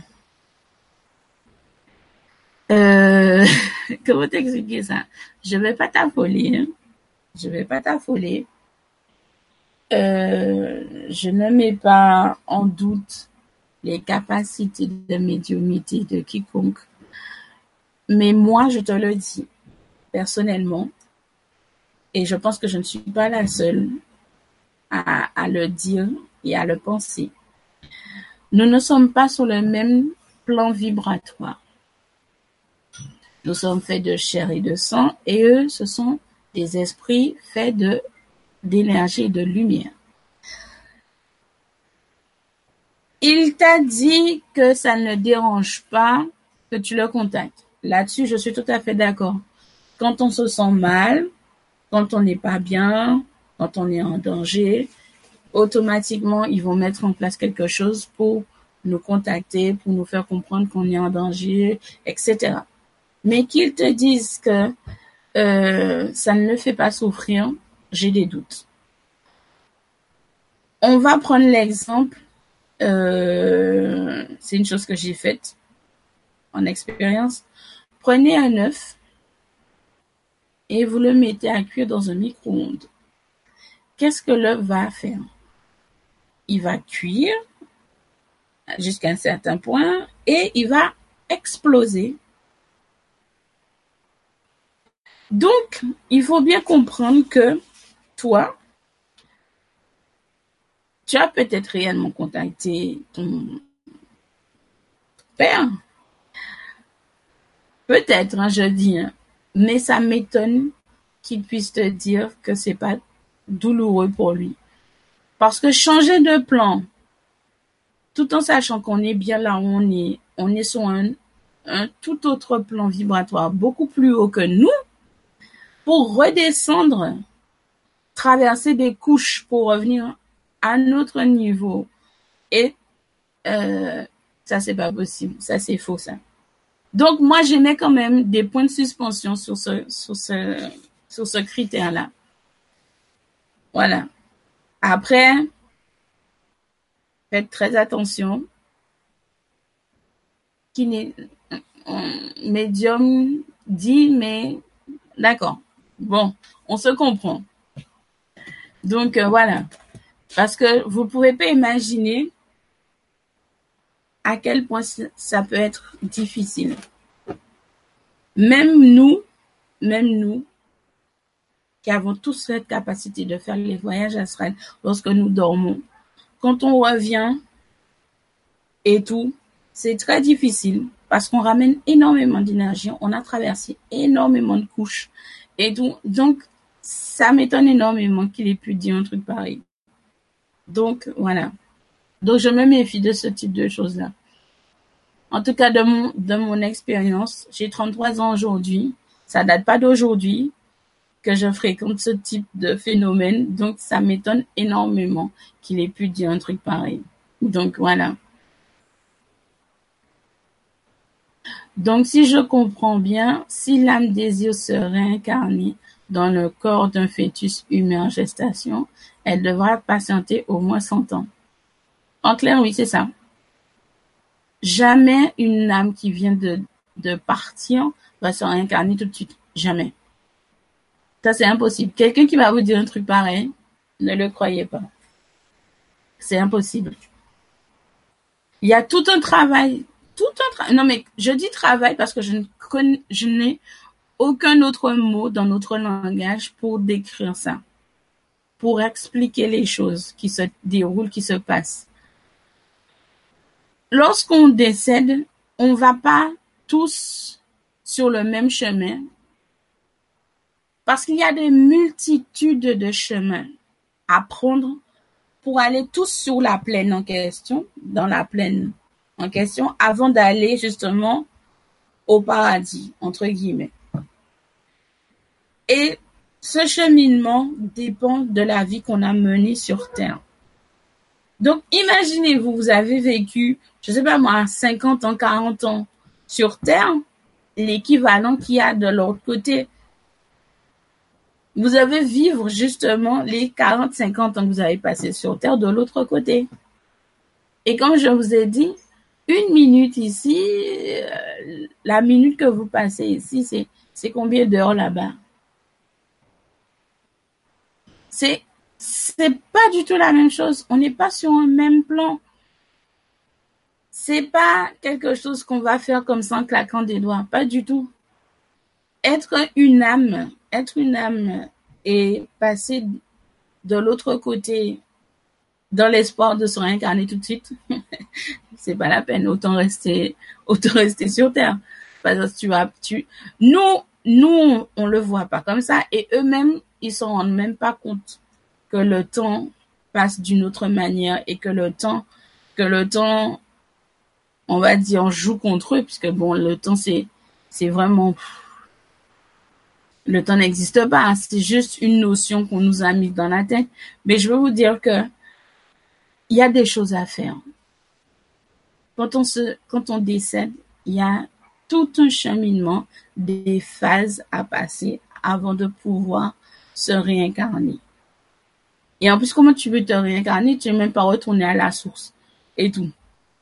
euh, *laughs* comment t'expliquer ça? Je vais pas t'affoler, hein. Je vais pas t'affoler. Euh, je ne mets pas en doute les capacités de médiumnité de quiconque. Mais moi, je te le dis personnellement, et je pense que je ne suis pas la seule à, à le dire et à le penser. Nous ne sommes pas sur le même plan vibratoire. Nous sommes faits de chair et de sang, et eux, ce sont des esprits faits de d'énergie et de lumière. Il t'a dit que ça ne dérange pas que tu le contactes. Là-dessus, je suis tout à fait d'accord. Quand on se sent mal, quand on n'est pas bien, quand on est en danger, automatiquement, ils vont mettre en place quelque chose pour nous contacter, pour nous faire comprendre qu'on est en danger, etc. Mais qu'ils te disent que euh, ça ne le fait pas souffrir, j'ai des doutes. On va prendre l'exemple, euh, c'est une chose que j'ai faite en expérience. Prenez un œuf et vous le mettez à cuire dans un micro-ondes. qu'est-ce que l'œuf va faire? Il va cuire jusqu'à un certain point et il va exploser. Donc, il faut bien comprendre que toi, tu as peut-être réellement contacté ton père. Peut-être, hein, je dis, hein. mais ça m'étonne qu'il puisse te dire que c'est pas douloureux pour lui. Parce que changer de plan, tout en sachant qu'on est bien là où on est, on est sur un, un tout autre plan vibratoire beaucoup plus haut que nous, pour redescendre, traverser des couches pour revenir à notre niveau. Et euh, ça, c'est pas possible. Ça, c'est faux, ça. Donc, moi, je quand même des points de suspension sur ce, critère-là. Voilà. Après, faites très attention. Qui n'est médium dit, mais d'accord. Bon, on se comprend. Donc euh, voilà. Parce que vous pouvez pas imaginer à quel point ça peut être difficile. Même nous, même nous, qui avons tous cette capacité de faire les voyages astrales lorsque nous dormons, quand on revient et tout, c'est très difficile parce qu'on ramène énormément d'énergie, on a traversé énormément de couches et tout. Donc, ça m'étonne énormément qu'il ait pu dire un truc pareil. Donc, voilà. Donc, je me méfie de ce type de choses-là. En tout cas, de mon, expérience, j'ai 33 ans aujourd'hui. Ça date pas d'aujourd'hui que je fréquente ce type de phénomène. Donc, ça m'étonne énormément qu'il ait pu dire un truc pareil. Donc, voilà. Donc, si je comprends bien, si l'âme désire se réincarner dans le corps d'un fœtus humain en gestation, elle devra patienter au moins 100 ans. En clair, oui, c'est ça. Jamais une âme qui vient de, partir va se réincarner tout de suite. Jamais. Ça, c'est impossible. Quelqu'un qui va vous dire un truc pareil, ne le croyez pas. C'est impossible. Il y a tout un travail, tout un. Non, mais je dis travail parce que je ne connais, je n'ai aucun autre mot dans notre langage pour décrire ça pour expliquer les choses qui se déroulent, qui se passent. Lorsqu'on décède, on va pas tous sur le même chemin parce qu'il y a des multitudes de chemins à prendre pour aller tous sur la plaine en question, dans la plaine en question, avant d'aller justement au paradis, entre guillemets. Et ce cheminement dépend de la vie qu'on a menée sur Terre. Donc, imaginez-vous, vous avez vécu, je sais pas moi, 50 ans, 40 ans sur Terre, l'équivalent qu'il y a de l'autre côté. Vous avez vivre justement les 40, 50 ans que vous avez passé sur Terre de l'autre côté. Et comme je vous ai dit, une minute ici, euh, la minute que vous passez ici, c'est combien d'heures là-bas? C'est c'est pas du tout la même chose. On n'est pas sur un même plan. C'est pas quelque chose qu'on va faire comme ça en claquant des doigts. Pas du tout. Être une âme, être une âme et passer de l'autre côté dans l'espoir de se réincarner tout de suite, *laughs* c'est pas la peine. Autant rester, autant rester sur terre. Parce que tu vas, tu, nous, nous, on le voit pas comme ça et eux-mêmes, ils s'en rendent même pas compte que le temps passe d'une autre manière et que le temps, que le temps, on va dire, joue contre eux, puisque bon, le temps, c'est, c'est vraiment, le temps n'existe pas, c'est juste une notion qu'on nous a mise dans la tête. Mais je veux vous dire que il y a des choses à faire. Quand on se, quand on décède, il y a tout un cheminement des phases à passer avant de pouvoir se réincarner. Et en plus, comment tu veux te réincarner, tu n'es même pas retourné à la source. Et tout.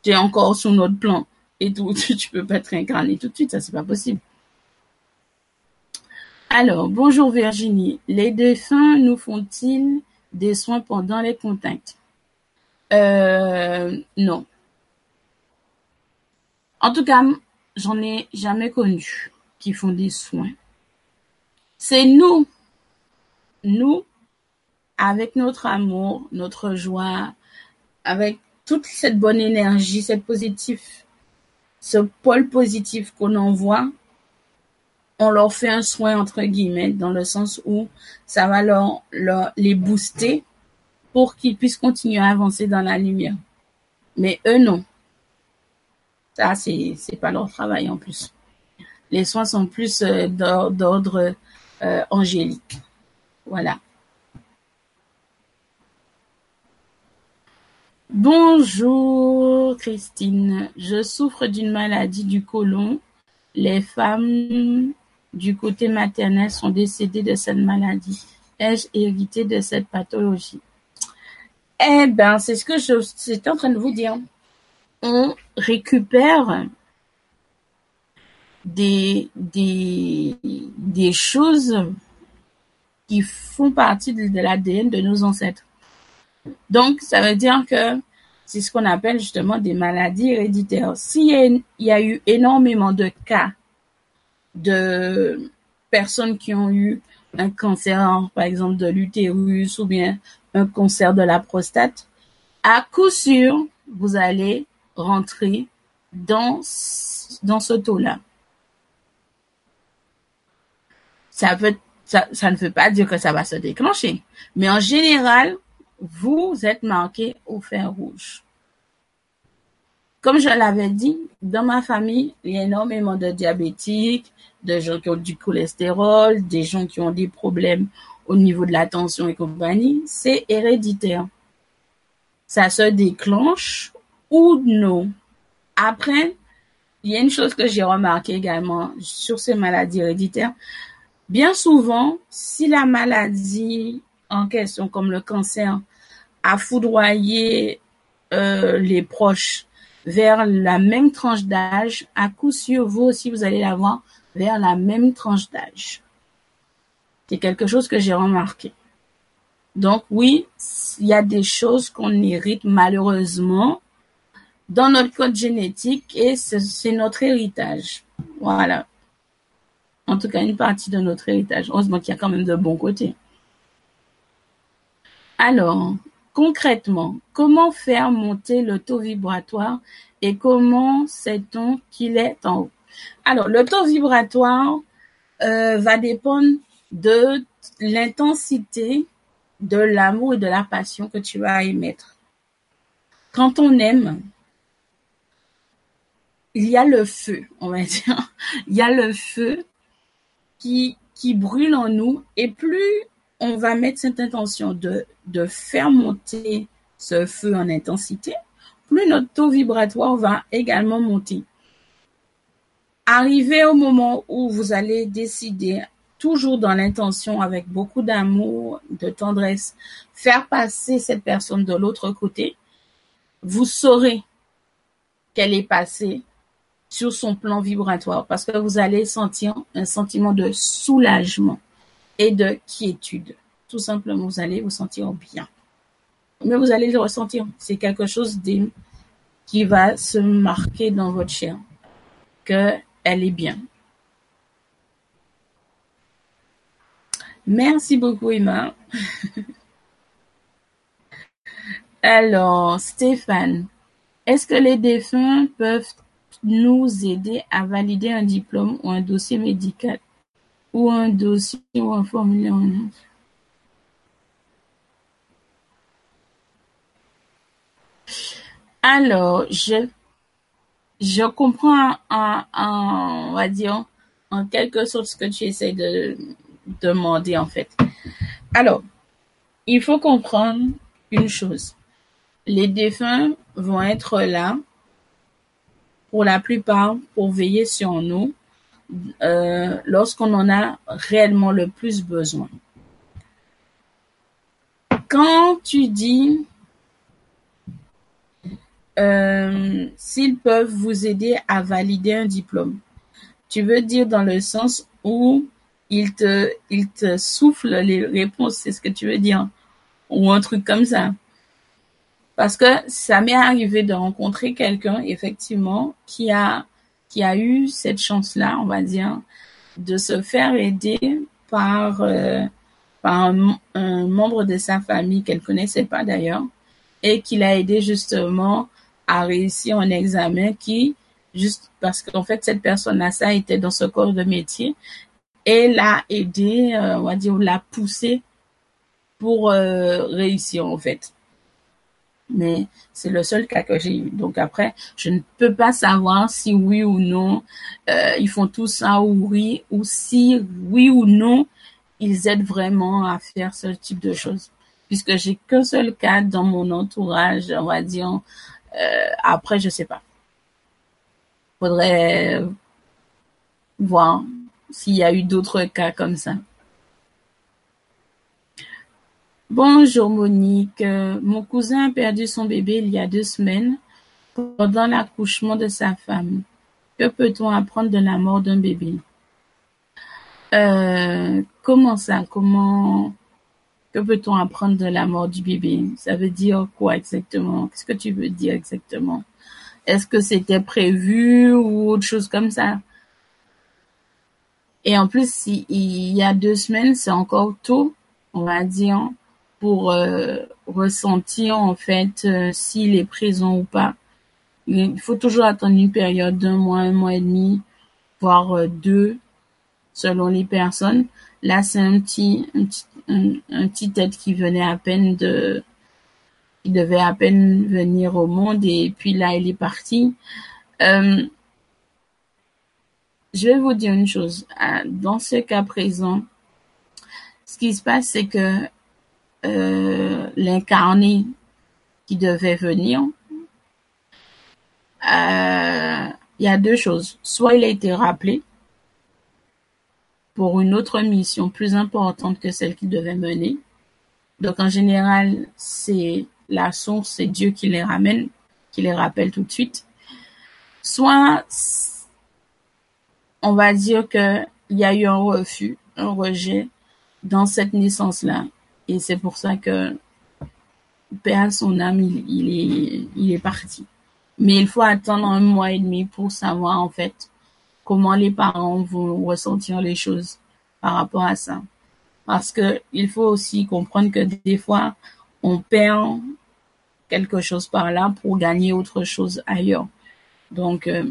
Tu es encore sur notre plan. Et tout. *laughs* Tu peux pas te réincarner tout de suite, ça c'est pas possible. Alors, bonjour Virginie. Les défunts nous font-ils des soins pendant les contacts? Euh, non. En tout cas, j'en ai jamais connu qui font des soins. C'est nous, nous, avec notre amour, notre joie, avec toute cette bonne énergie, cette positive, ce pôle positif qu'on envoie, on leur fait un soin entre guillemets dans le sens où ça va leur les booster pour qu'ils puissent continuer à avancer dans la lumière. Mais eux non. Ça c'est c'est pas leur travail en plus. Les soins sont plus euh, d'ordre euh, angélique. Voilà. Bonjour Christine, je souffre d'une maladie du côlon. Les femmes du côté maternel sont décédées de cette maladie. Ai-je hérité de cette pathologie? Eh ben, c'est ce que je suis en train de vous dire. On récupère des choses qui font partie de, de l'ADN de nos ancêtres. Donc, ça veut dire que c'est ce qu'on appelle justement des maladies héréditaires. S'il y a eu énormément de cas de personnes qui ont eu un cancer, par exemple, de l'utérus ou bien un cancer de la prostate, à coup sûr, vous allez rentrer dans, dans ce taux-là. Ça, veut, ça, ne veut pas dire que ça va se déclencher. Mais en général, vous êtes marqué au fer rouge. Comme je l'avais dit, dans ma famille, il y a énormément de diabétiques, de gens qui ont du cholestérol, des gens qui ont des problèmes au niveau de la tension et compagnie. C'est héréditaire. Ça se déclenche ou non. Après, il y a une chose que j'ai remarqué également sur ces maladies héréditaires. Bien souvent, si la maladie en question, comme le cancer, a foudroyé euh, les proches vers la même tranche d'âge, à coup sûr, vous aussi, vous allez l'avoir vers la même tranche d'âge. C'est quelque chose que j'ai remarqué. Donc oui, il y a des choses qu'on hérite malheureusement dans notre code génétique et c'est notre héritage. Voilà. En tout cas, une partie de notre héritage. Heureusement qu'il y a quand même de bons côtés. Alors, concrètement, comment faire monter le taux vibratoire et comment sait-on qu'il est en haut? Alors, le taux vibratoire euh, va dépendre de l'intensité de l'amour et de la passion que tu vas émettre. Quand on aime, il y a le feu, on va dire. *laughs* Il y a le feu qui, brûle en nous et plus on va mettre cette intention de, de faire monter ce feu en intensité, plus notre taux vibratoire va également monter. Arrivé au moment où vous allez décider, toujours dans l'intention, avec beaucoup d'amour, de tendresse, faire passer cette personne de l'autre côté, vous saurez qu'elle est passée sur son plan vibratoire parce que vous allez sentir un sentiment de soulagement et de quiétude. Tout simplement, vous allez vous sentir bien. Mais vous allez le ressentir. C'est quelque chose qui va se marquer dans votre chair, qu'elle est bien. Merci beaucoup, Emma. *laughs* Alors, Stéphane, est-ce que les défunts peuvent nous aider à valider un diplôme ou un dossier médical ou un dossier ou un formulaire Alors, je, comprends en, on va dire, en quelque sorte ce que tu essaies de demander en fait. Alors, il faut comprendre une chose. Les défunts vont être là pour la plupart pour veiller sur nous euh, lorsqu'on en a réellement le plus besoin. Quand tu dis euh, s'ils peuvent vous aider à valider un diplôme, tu veux dire dans le sens où ils te, ils te soufflent les réponses, c'est ce que tu veux dire. ou un truc comme ça. Parce que ça m'est arrivé de rencontrer quelqu'un, effectivement, qui a, qui a eu cette chance-là, on va dire, de se faire aider par, euh, par un, membre de sa famille qu'elle connaissait pas d'ailleurs, et qui l'a aidé justement à réussir un examen qui, juste parce qu'en fait, cette personne-là, ça était dans ce corps de métier, et l'a aidé, euh, on va dire, l'a poussé pour euh, réussir en fait. Mais c'est le seul cas que j'ai eu. Donc après, je ne peux pas savoir si oui ou non euh, ils font tout ça ou oui, ou si oui ou non ils aident vraiment à faire ce type de choses. Puisque j'ai qu'un seul cas dans mon entourage, on va dire. Euh, après, je sais pas. Faudrait voir s'il y a eu d'autres cas comme ça. Bonjour Monique. Euh, mon cousin a perdu son bébé il y a deux semaines pendant l'accouchement de sa femme. Que peut-on apprendre de la mort d'un bébé? Euh, Comment ça? Comment Que peut-on apprendre de la mort du bébé? Ça veut dire quoi exactement? Qu'est-ce que tu veux dire exactement? Est-ce que c'était prévu ou autre chose comme ça? Et en plus, il y a deux semaines, c'est encore tôt, on va dire pour euh, ressentir en fait euh, s'il est présent ou pas. Il faut toujours attendre une période d'un mois, un mois et demi, voire euh, deux, selon les personnes. Là, c'est un petit, un petit, un, petit qui venait à peine de, qui devait à peine venir au monde et puis là, il est parti. Je vais vous dire une chose. Dans ce cas présent, ce qui se passe, c'est que l'incarné qui devait venir, euh, il y a deux choses. Soit il a été rappelé pour une autre mission plus importante que celle qu'il devait mener. Donc en général, c'est la source, c'est Dieu qui les ramène, qui les rappelle tout de suite. Soit on va dire que il y a eu un refus, un rejet dans cette naissance-là. Et c'est pour ça que père son âme, il, est, il est parti. Mais il faut attendre un mois et demi pour savoir en fait comment les parents vont ressentir les choses par rapport à ça. Parce que il faut aussi comprendre que des fois, on perd quelque chose par là pour gagner autre chose ailleurs. Donc, euh,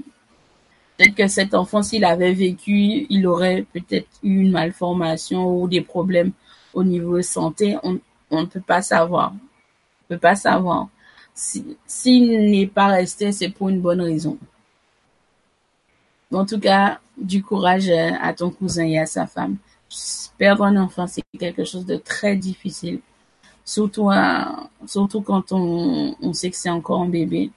peut-être que cet enfant, s'il avait vécu, il aurait peut-être eu une malformation ou des problèmes au niveau santé, on, ne peut pas savoir. On peut pas savoir. S'il n'est pas resté, c'est pour une bonne raison. En tout cas, du courage à ton cousin et à sa femme. Perdre un enfant, c'est quelque chose de très difficile. Surtout, surtout quand on, on sait que c'est encore un bébé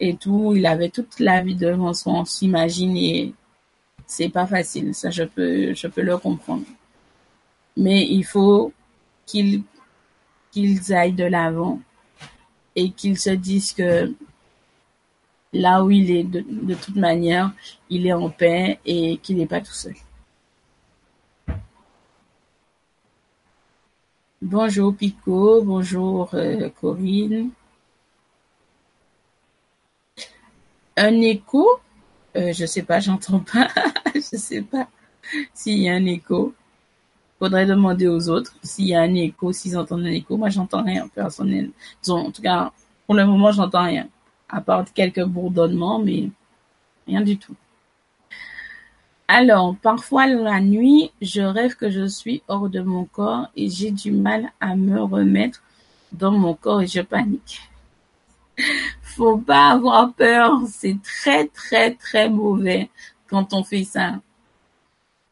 et tout. Il avait toute la vie devant soi, on s'imagine c'est pas facile. Ça, je peux, je peux le comprendre mais il faut qu'ils aillent de l'avant et qu'ils se disent que là où il est, de, toute manière, il est en paix et qu'il n'est pas tout seul. Bonjour Pico, bonjour euh, Corinne. Un écho? Euh, Je sais pas, j'entends pas. *laughs* je sais pas s'il y a un écho. Faudrait demander aux autres s'il y a un écho, s'ils entendent un écho. Moi, j'entends rien personnel. En tout cas, pour le moment, j'entends rien. À part quelques bourdonnements, mais rien du tout. Alors, parfois la nuit, je rêve que je suis hors de mon corps et j'ai du mal à me remettre dans mon corps et je panique. *laughs* Faut pas avoir peur, c'est très très très mauvais quand on fait ça.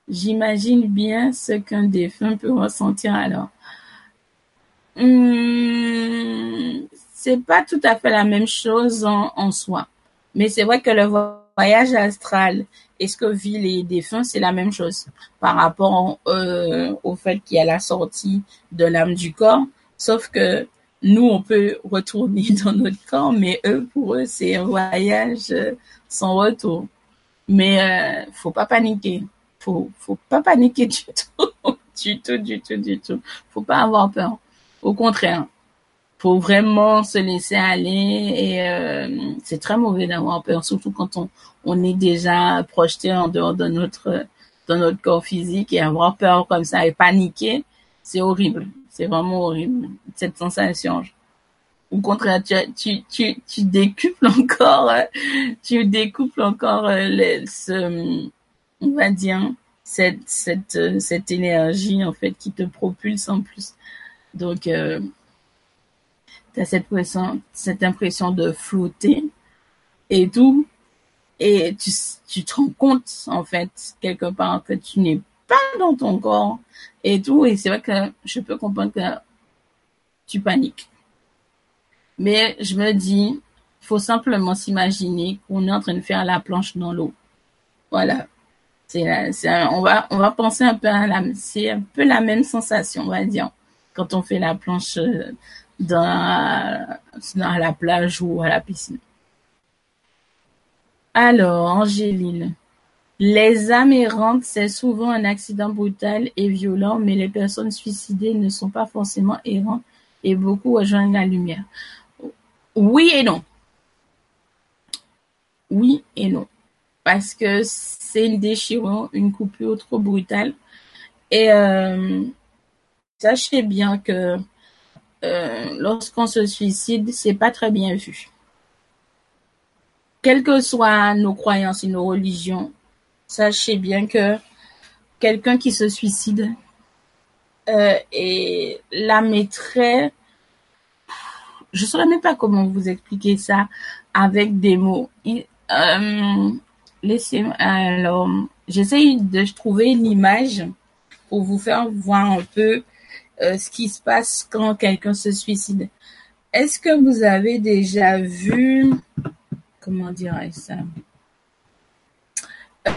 J'imagine bien ce qu'un défunt peut ressentir alors. Hum, c'est pas tout à fait la même chose en, soi. Mais c'est vrai que le voyage astral et ce que vit les défunts, c'est la même chose par rapport euh, au fait qu'il y a la sortie de l'âme du corps. Sauf que nous, on peut retourner *laughs* dans notre corps, mais eux, pour eux, c'est un voyage euh, sans retour. Mais euh, faut pas paniquer faut, faut pas paniquer du tout, *laughs* du tout, du tout, du tout. Faut pas avoir peur. Au contraire, faut vraiment se laisser aller et euh, c'est très mauvais d'avoir peur, surtout quand on, on est déjà projeté en dehors de notre de notre corps physique et avoir peur comme ça et paniquer, c'est horrible. C'est vraiment horrible cette sensation. Au contraire, tu, tu, tu, tu décuples encore, tu découples encore euh, ce, on va dire, cette, cette, cette énergie en fait qui te propulse en plus. Donc, euh, tu as cette, cette impression de flotter et tout. Et tu, tu te rends compte, en fait, quelque part, que tu n'es pas dans ton corps et tout. Et c'est vrai que je peux comprendre que tu paniques. Mais je me dis, faut simplement s'imaginer qu'on est en train de faire la planche dans l'eau. Voilà. C'est, on va, on va penser un peu à la, c'est un peu la même sensation, on va dire, quand on fait la planche euh, dans, à la plage ou à la piscine. Alors, Angéline. Les âmes errantes, c'est souvent un accident brutal et violent, mais les personnes suicidées ne sont pas forcément errantes et beaucoup rejoignent la lumière. Oui et non. Oui et non. Parce que c'est une déchirure, une coupure trop brutale. Et euh, sachez bien que euh, lorsqu'on se suicide, c'est pas très bien vu. Quelles que soient nos croyances et nos religions, sachez bien que quelqu'un qui se suicide euh, et est très je saurais même pas comment vous expliquer ça avec des mots. Euh, laissez alors j'essaye de trouver une image pour vous faire voir un peu euh, ce qui se passe quand quelqu'un se suicide. Est-ce que vous avez déjà vu comment dirais-je ça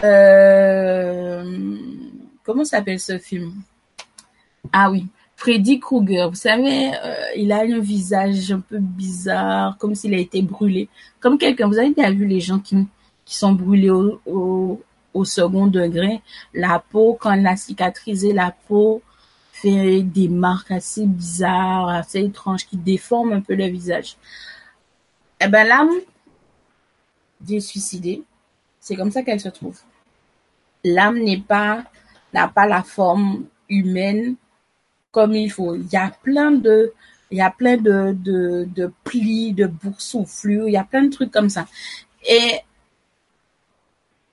euh, Comment s'appelle ce film? Ah oui, Freddy Krueger, vous savez, euh, il a un visage un peu bizarre, comme s'il a été brûlé. Comme quelqu'un, vous avez déjà vu les gens qui, qui sont brûlés au, au, second degré. La peau, quand elle a cicatrisé, la peau fait des marques assez bizarres, assez étranges, qui déforment un peu le visage. Eh ben l'âme des suicidés, c'est comme ça qu'elle se trouve. L'âme n'est pas, n'a pas la forme humaine comme il faut. Il y a plein de, il y a plein de, de, de plis, de boursouflures, il y a plein de trucs comme ça. Et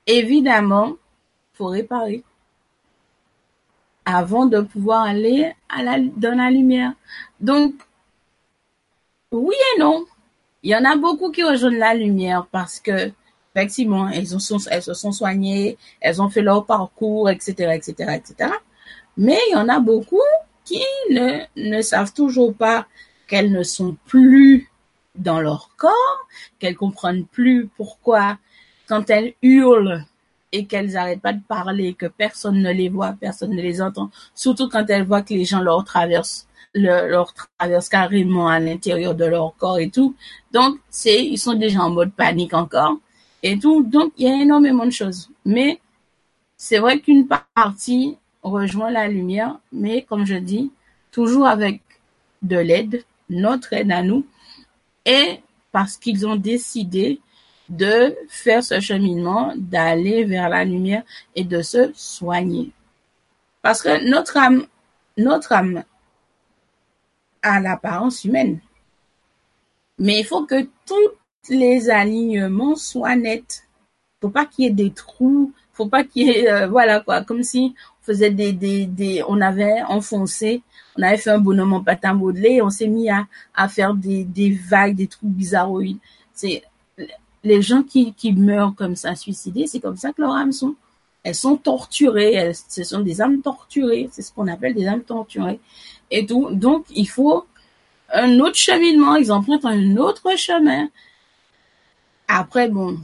évidemment, faut réparer avant de pouvoir aller dans la lumière. Donc, oui et non. Il y en a beaucoup qui rejoignent la lumière parce que, effectivement, elles se sont soignées, elles ont fait leur parcours, etc., etc., etc. Mais il y en a beaucoup qui ne, ne savent toujours pas qu'elles ne sont plus dans leur corps, qu'elles comprennent plus pourquoi quand elles hurlent et qu'elles n'arrêtent pas de parler, que personne ne les voit, personne ne les entend, surtout quand elles voient que les gens leur traversent, leur traversent carrément à l'intérieur de leur corps et tout. Donc, c'est, ils sont déjà en mode panique encore et tout. Donc, il y a énormément de choses. Mais c'est vrai qu'une partie rejoint la lumière, mais comme je dis, toujours avec de l'aide, notre aide à nous, et parce qu'ils ont décidé de faire ce cheminement, d'aller vers la lumière et de se soigner. Parce que notre âme, notre âme a l'apparence humaine. Mais il faut que tous les alignements soient nets. Faut pas qu'il y ait des trous, faut pas qu'il y ait, euh, voilà quoi, comme si faisait des, des, des, on avait enfoncé, on avait fait un bonhomme en patin modelé on s'est mis à, à faire des, des vagues, des trucs bizarroïdes. C'est, les gens qui, meurent comme ça, suicidés, c'est comme ça que leurs âmes sont. Elles sont torturées, ce sont des âmes torturées, c'est ce qu'on appelle des âmes torturées. Et tout. Donc, il faut un autre cheminement, ils empruntent un autre chemin. Après, bon,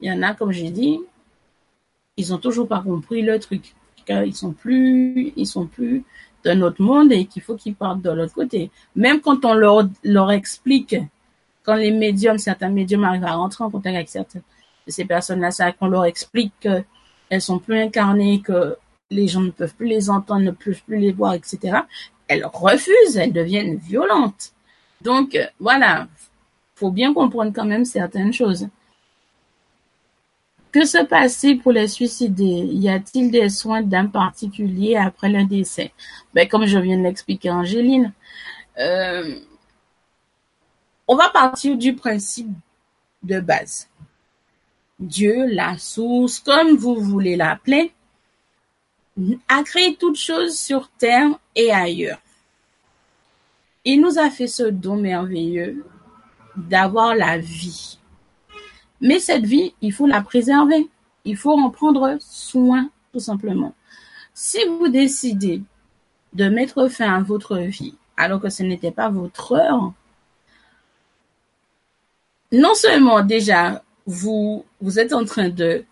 il y en a, comme j'ai dit, ils ont toujours pas compris le truc qu'ils sont plus, ils sont plus de notre monde et qu'il faut qu'ils partent de l'autre côté. Même quand on leur explique, quand les médiums, certains médiums arrivent à rentrer en contact avec certaines de ces personnes-là, c'est qu'on leur explique qu'elles sont plus incarnées, que les gens ne peuvent plus les entendre, ne peuvent plus les voir, etc. Elles refusent, elles deviennent violentes. Donc, voilà, faut bien comprendre quand même certaines choses. Que se passe-t-il pour les suicidés? Y a-t-il des soins d'âme particuliers après le décès? Ben, Comme je viens de l'expliquer Angéline, euh, on va partir du principe de base. Dieu, la source, comme vous voulez l'appeler, a créé toutes choses sur terre et ailleurs. Il nous a fait ce don merveilleux d'avoir la vie. Mais cette vie, il faut la préserver. Il faut en prendre soin, tout simplement. Si vous décidez de mettre fin à votre vie alors que ce n'était pas votre heure, non seulement déjà, vous, vous êtes en train de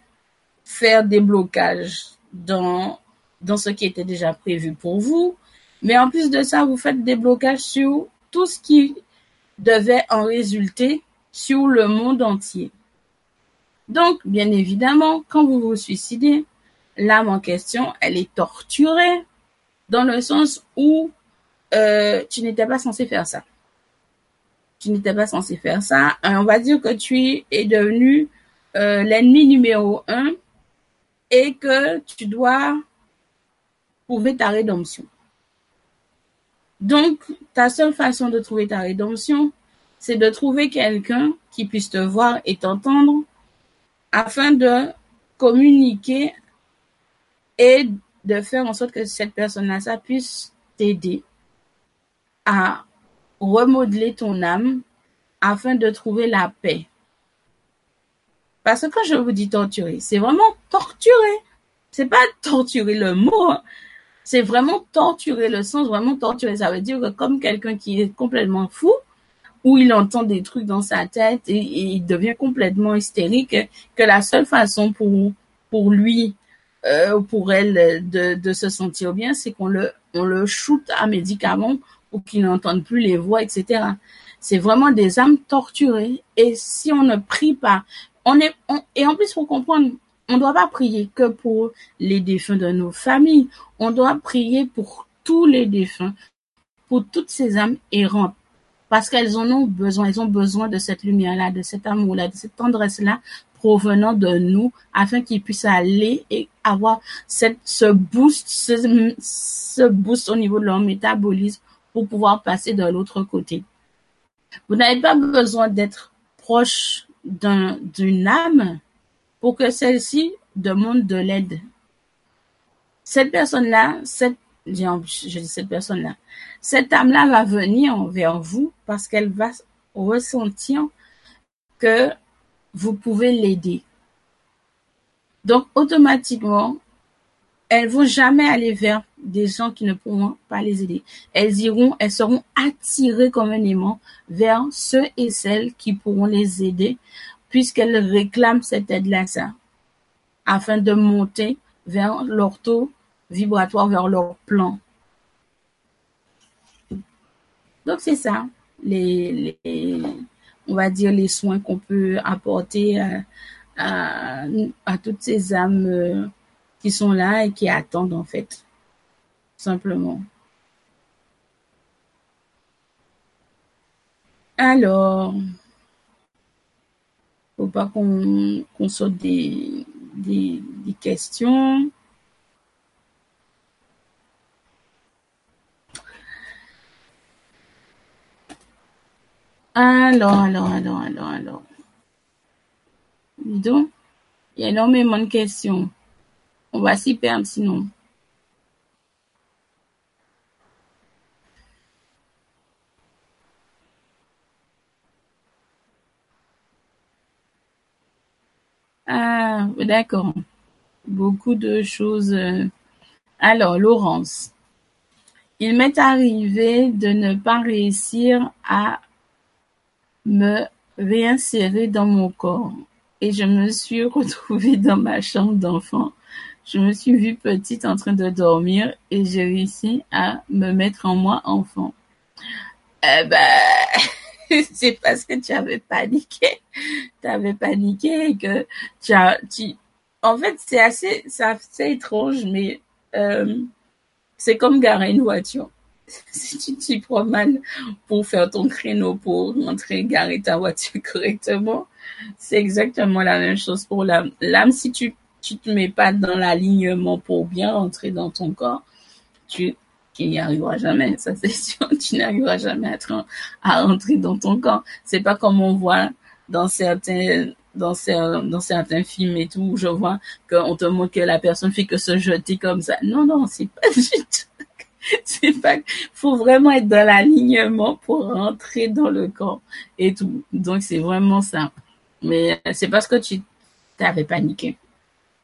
faire des blocages dans, dans ce qui était déjà prévu pour vous, mais en plus de ça, vous faites des blocages sur tout ce qui devait en résulter sur le monde entier. Donc, bien évidemment, quand vous vous suicidez, l'âme en question, elle est torturée dans le sens où euh, tu n'étais pas censé faire ça. Tu n'étais pas censé faire ça. On va dire que tu es devenu euh, l'ennemi numéro un et que tu dois prouver ta rédemption. Donc, ta seule façon de trouver ta rédemption, c'est de trouver quelqu'un qui puisse te voir et t'entendre afin de communiquer et de faire en sorte que cette personne-là, ça puisse t'aider à remodeler ton âme afin de trouver la paix. Parce que quand je vous dis torturer, c'est vraiment torturer. C'est pas torturer le mot, hein. c'est vraiment torturer le sens, vraiment torturer. Ça veut dire que comme quelqu'un qui est complètement fou, où il entend des trucs dans sa tête et, il devient complètement hystérique, que la seule façon pour, pour lui, euh, pour elle de, se sentir bien, c'est qu'on le, on le shoot à médicaments pour qu'il n'entende plus les voix, etc. C'est vraiment des âmes torturées. Et si on ne prie pas, on est, et en plus, pour comprendre, on ne doit pas prier que pour les défunts de nos familles. On doit prier pour tous les défunts, pour toutes ces âmes errantes parce qu'elles en ont besoin, elles ont besoin de cette lumière-là, de cet amour-là, de cette tendresse-là provenant de nous, afin qu'ils puissent aller et avoir cette, ce boost, ce, boost au niveau de leur métabolisme pour pouvoir passer de l'autre côté. Vous n'avez pas besoin d'être proche d'une âme pour que celle-ci demande de l'aide. Cette personne-là, cette je dis cette personne-là, cette âme-là va venir vers vous parce qu'elle va ressentir que vous pouvez l'aider. Donc, automatiquement, elles vont jamais aller vers des gens qui ne pourront pas les aider. Elles iront, elles seront attirées communément vers ceux et celles qui pourront les aider puisqu'elles réclament cette aide-là, afin de monter vers leur taux vibratoire vers leur plan. Donc c'est ça, les, on va dire les soins qu'on peut apporter à, toutes ces âmes euh, qui sont là et qui attendent en fait, simplement. Alors, faut pas qu'on saute des, des questions. Alors, alors, alors, alors, alors. donc, il y a énormément de questions. On va s'y perdre sinon. Ah, d'accord. Beaucoup de choses. Euh. Alors, Laurence. Il m'est arrivé de ne pas réussir à me réinsérer dans mon corps et je me suis retrouvée dans ma chambre d'enfant. Je me suis vue petite en train de dormir et j'ai réussi à me mettre en moi enfant. Eh ben, *laughs* c'est parce que tu avais paniqué. Tu avais paniqué et que tu as, tu, en fait, c'est assez, c'est étrange, mais, euh, c'est comme garer une voiture *laughs* si tu t'y prends mal pour faire ton créneau, pour rentrer, garer ta voiture *laughs* correctement, c'est exactement la même chose pour l'âme. L'âme, si tu tu te mets pas dans l'alignement pour bien rentrer dans ton corps, tu, tu n'y arriveras jamais. Ça, c'est *laughs* sûr. Tu n'arriveras jamais à, à rentrer dans ton corps. C'est pas comme on voit dans certains, dans dans certains films et tout, où je vois qu'on te montre que la personne fait que se jeter comme ça. Non, non, c'est pas *laughs* du tout. c'est pas, faut vraiment être dans l'alignement pour rentrer dans le corps et tout. Donc, c'est vraiment ça. Mais c'est parce que tu t'avais paniqué.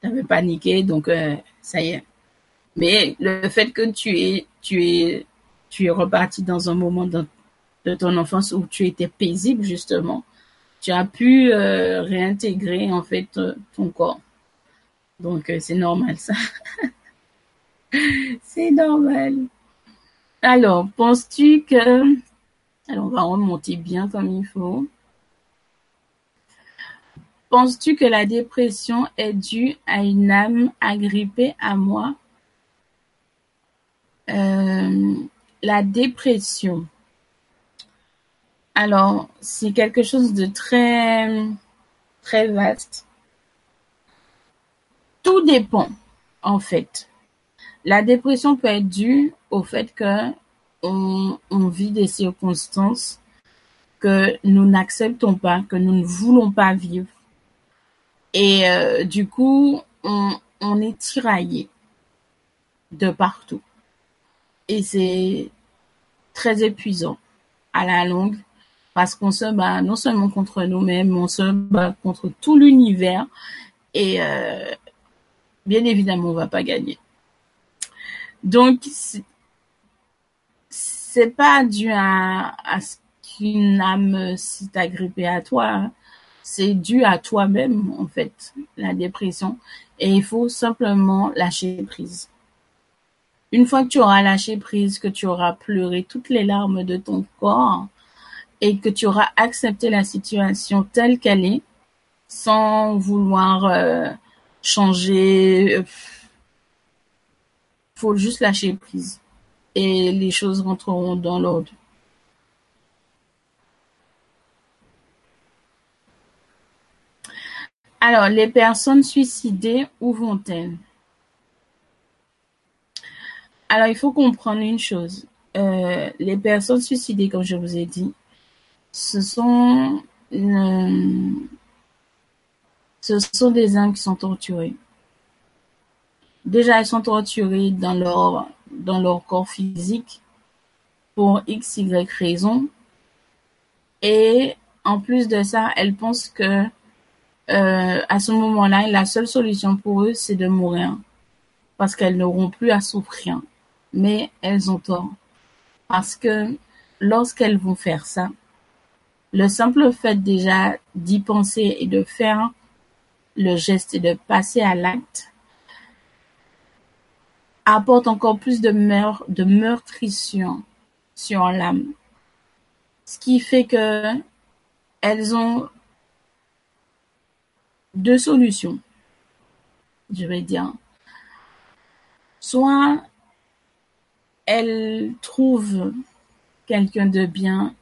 T'avais paniqué, donc, euh, ça y est. Mais le fait que tu es, tu es, tu es reparti dans un moment de, ton enfance où tu étais paisible, justement, tu as pu euh, réintégrer, en fait, euh, ton corps. Donc, c'est normal, ça. *laughs* c'est normal. Alors, penses-tu que... Alors, on va remonter bien comme il faut. Penses-tu que la dépression est due à une âme agrippée à moi? Euh, La dépression. Alors, c'est quelque chose de très, très vaste. Tout dépend, en fait. La dépression peut être due au fait que on, vit des circonstances que nous n'acceptons pas, que nous ne voulons pas vivre. Et euh, du coup, on, est tiraillé de partout. Et c'est très épuisant à la longue parce qu'on se bat non seulement contre nous-mêmes, on se bat contre tout l'univers et euh, bien évidemment, on va pas gagner. Donc, c'est pas dû à, à ce qu'une âme s'est agrippée à toi. C'est dû à toi-même, en fait, la dépression. Et il faut simplement lâcher prise. Une fois que tu auras lâché prise, que tu auras pleuré toutes les larmes de ton corps et que tu auras accepté la situation telle qu'elle est, sans vouloir euh, changer, euh, faut juste lâcher prise et les choses rentreront dans l'ordre. Alors, les personnes suicidées, où vont-elles? Alors, il faut comprendre une chose. Euh, les personnes suicidées, comme je vous ai dit, ce sont, euh, des âmes qui sont torturées. Déjà, elles sont torturées dans leur, dans leur corps physique pour x, y raison. Et en plus de ça, elles pensent que euh, à ce moment-là, la seule solution pour eux, c'est de mourir. Parce qu'elles n'auront plus à souffrir. Mais elles ont tort. Parce que lorsqu'elles vont faire ça, le simple fait déjà d'y penser et de faire le geste et de passer à l'acte, apporte encore plus de, de meurtrissure sur l'âme. Ce qui fait que elles ont deux solutions, je vais dire. Soit elles trouvent quelqu'un de bien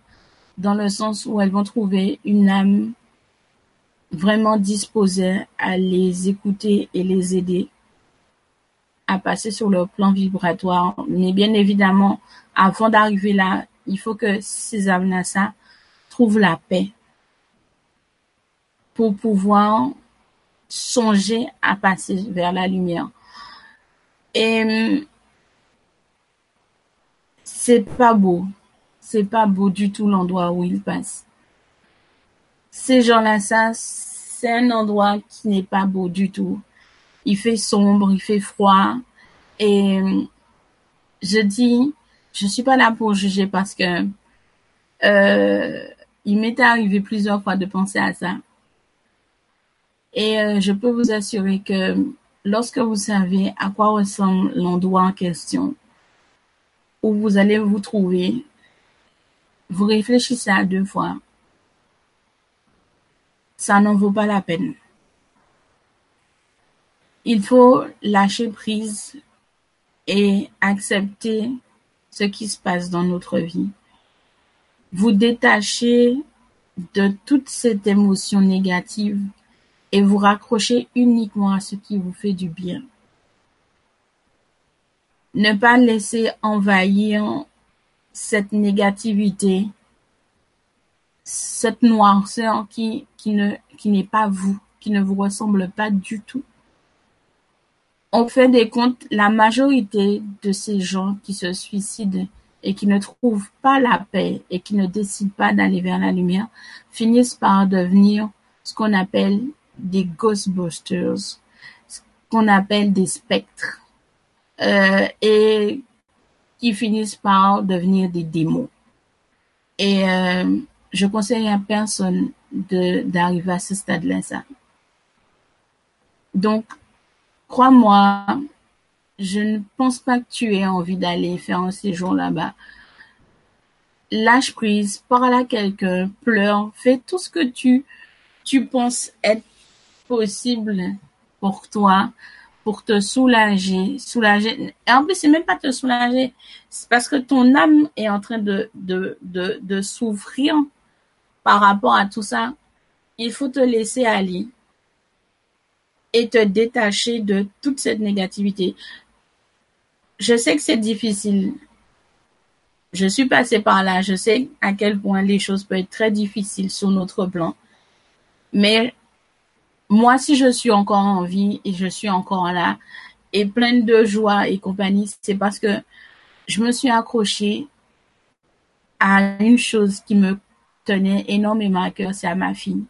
dans le sens où elles vont trouver une âme vraiment disposée à les écouter et les aider à passer sur le plan vibratoire. Mais bien évidemment, avant d'arriver là, il faut que ces âmes-là trouvent la paix pour pouvoir songer à passer vers la lumière. Et c'est pas beau. C'est pas beau du tout l'endroit où ils passent. Ces gens-là, ça, c'est un endroit qui n'est pas beau du tout il fait sombre, il fait froid. Et je dis, je suis pas là pour juger parce que euh, il m'est arrivé plusieurs fois de penser à ça. Et euh, je peux vous assurer que lorsque vous savez à quoi ressemble l'endroit en question, où vous allez vous trouver, vous réfléchissez à deux fois. Ça n'en vaut pas la peine il faut lâcher prise et accepter ce qui se passe dans notre vie. Vous détachez de toute cette émotion négative et vous raccrochez uniquement à ce qui vous fait du bien. Ne pas laisser envahir cette négativité, cette noirceur qui, qui ne, qui n'est pas vous, qui ne vous ressemble pas du tout. On fait des comptes, la majorité de ces gens qui se suicident et qui ne trouvent pas la paix et qui ne décident pas d'aller vers la lumière finissent par devenir ce qu'on appelle des ghostbusters, ce qu'on appelle des spectres, euh, et qui finissent par devenir des démons. Et euh, je conseille à personne d'arriver à ce stade-là. Ça. Donc, crois-moi, je ne pense pas que tu aies envie d'aller faire un séjour là-bas. Lâche prise, parle à quelqu'un, pleure, fais tout ce que tu, tu penses être possible pour toi, pour te soulager, soulager. Et en plus, c'est même pas te soulager, c'est parce que ton âme est en train de, de, de, de souffrir par rapport à tout ça. Il faut te laisser aller et te détacher de toute cette négativité. Je sais que c'est difficile. Je suis passée par là. Je sais à quel point les choses peuvent être très difficiles sur notre plan. Mais moi, si je suis encore en vie et je suis encore là et pleine de joie et compagnie, c'est parce que je me suis accrochée à une chose qui me tenait énormément à cœur, c'est à ma fille.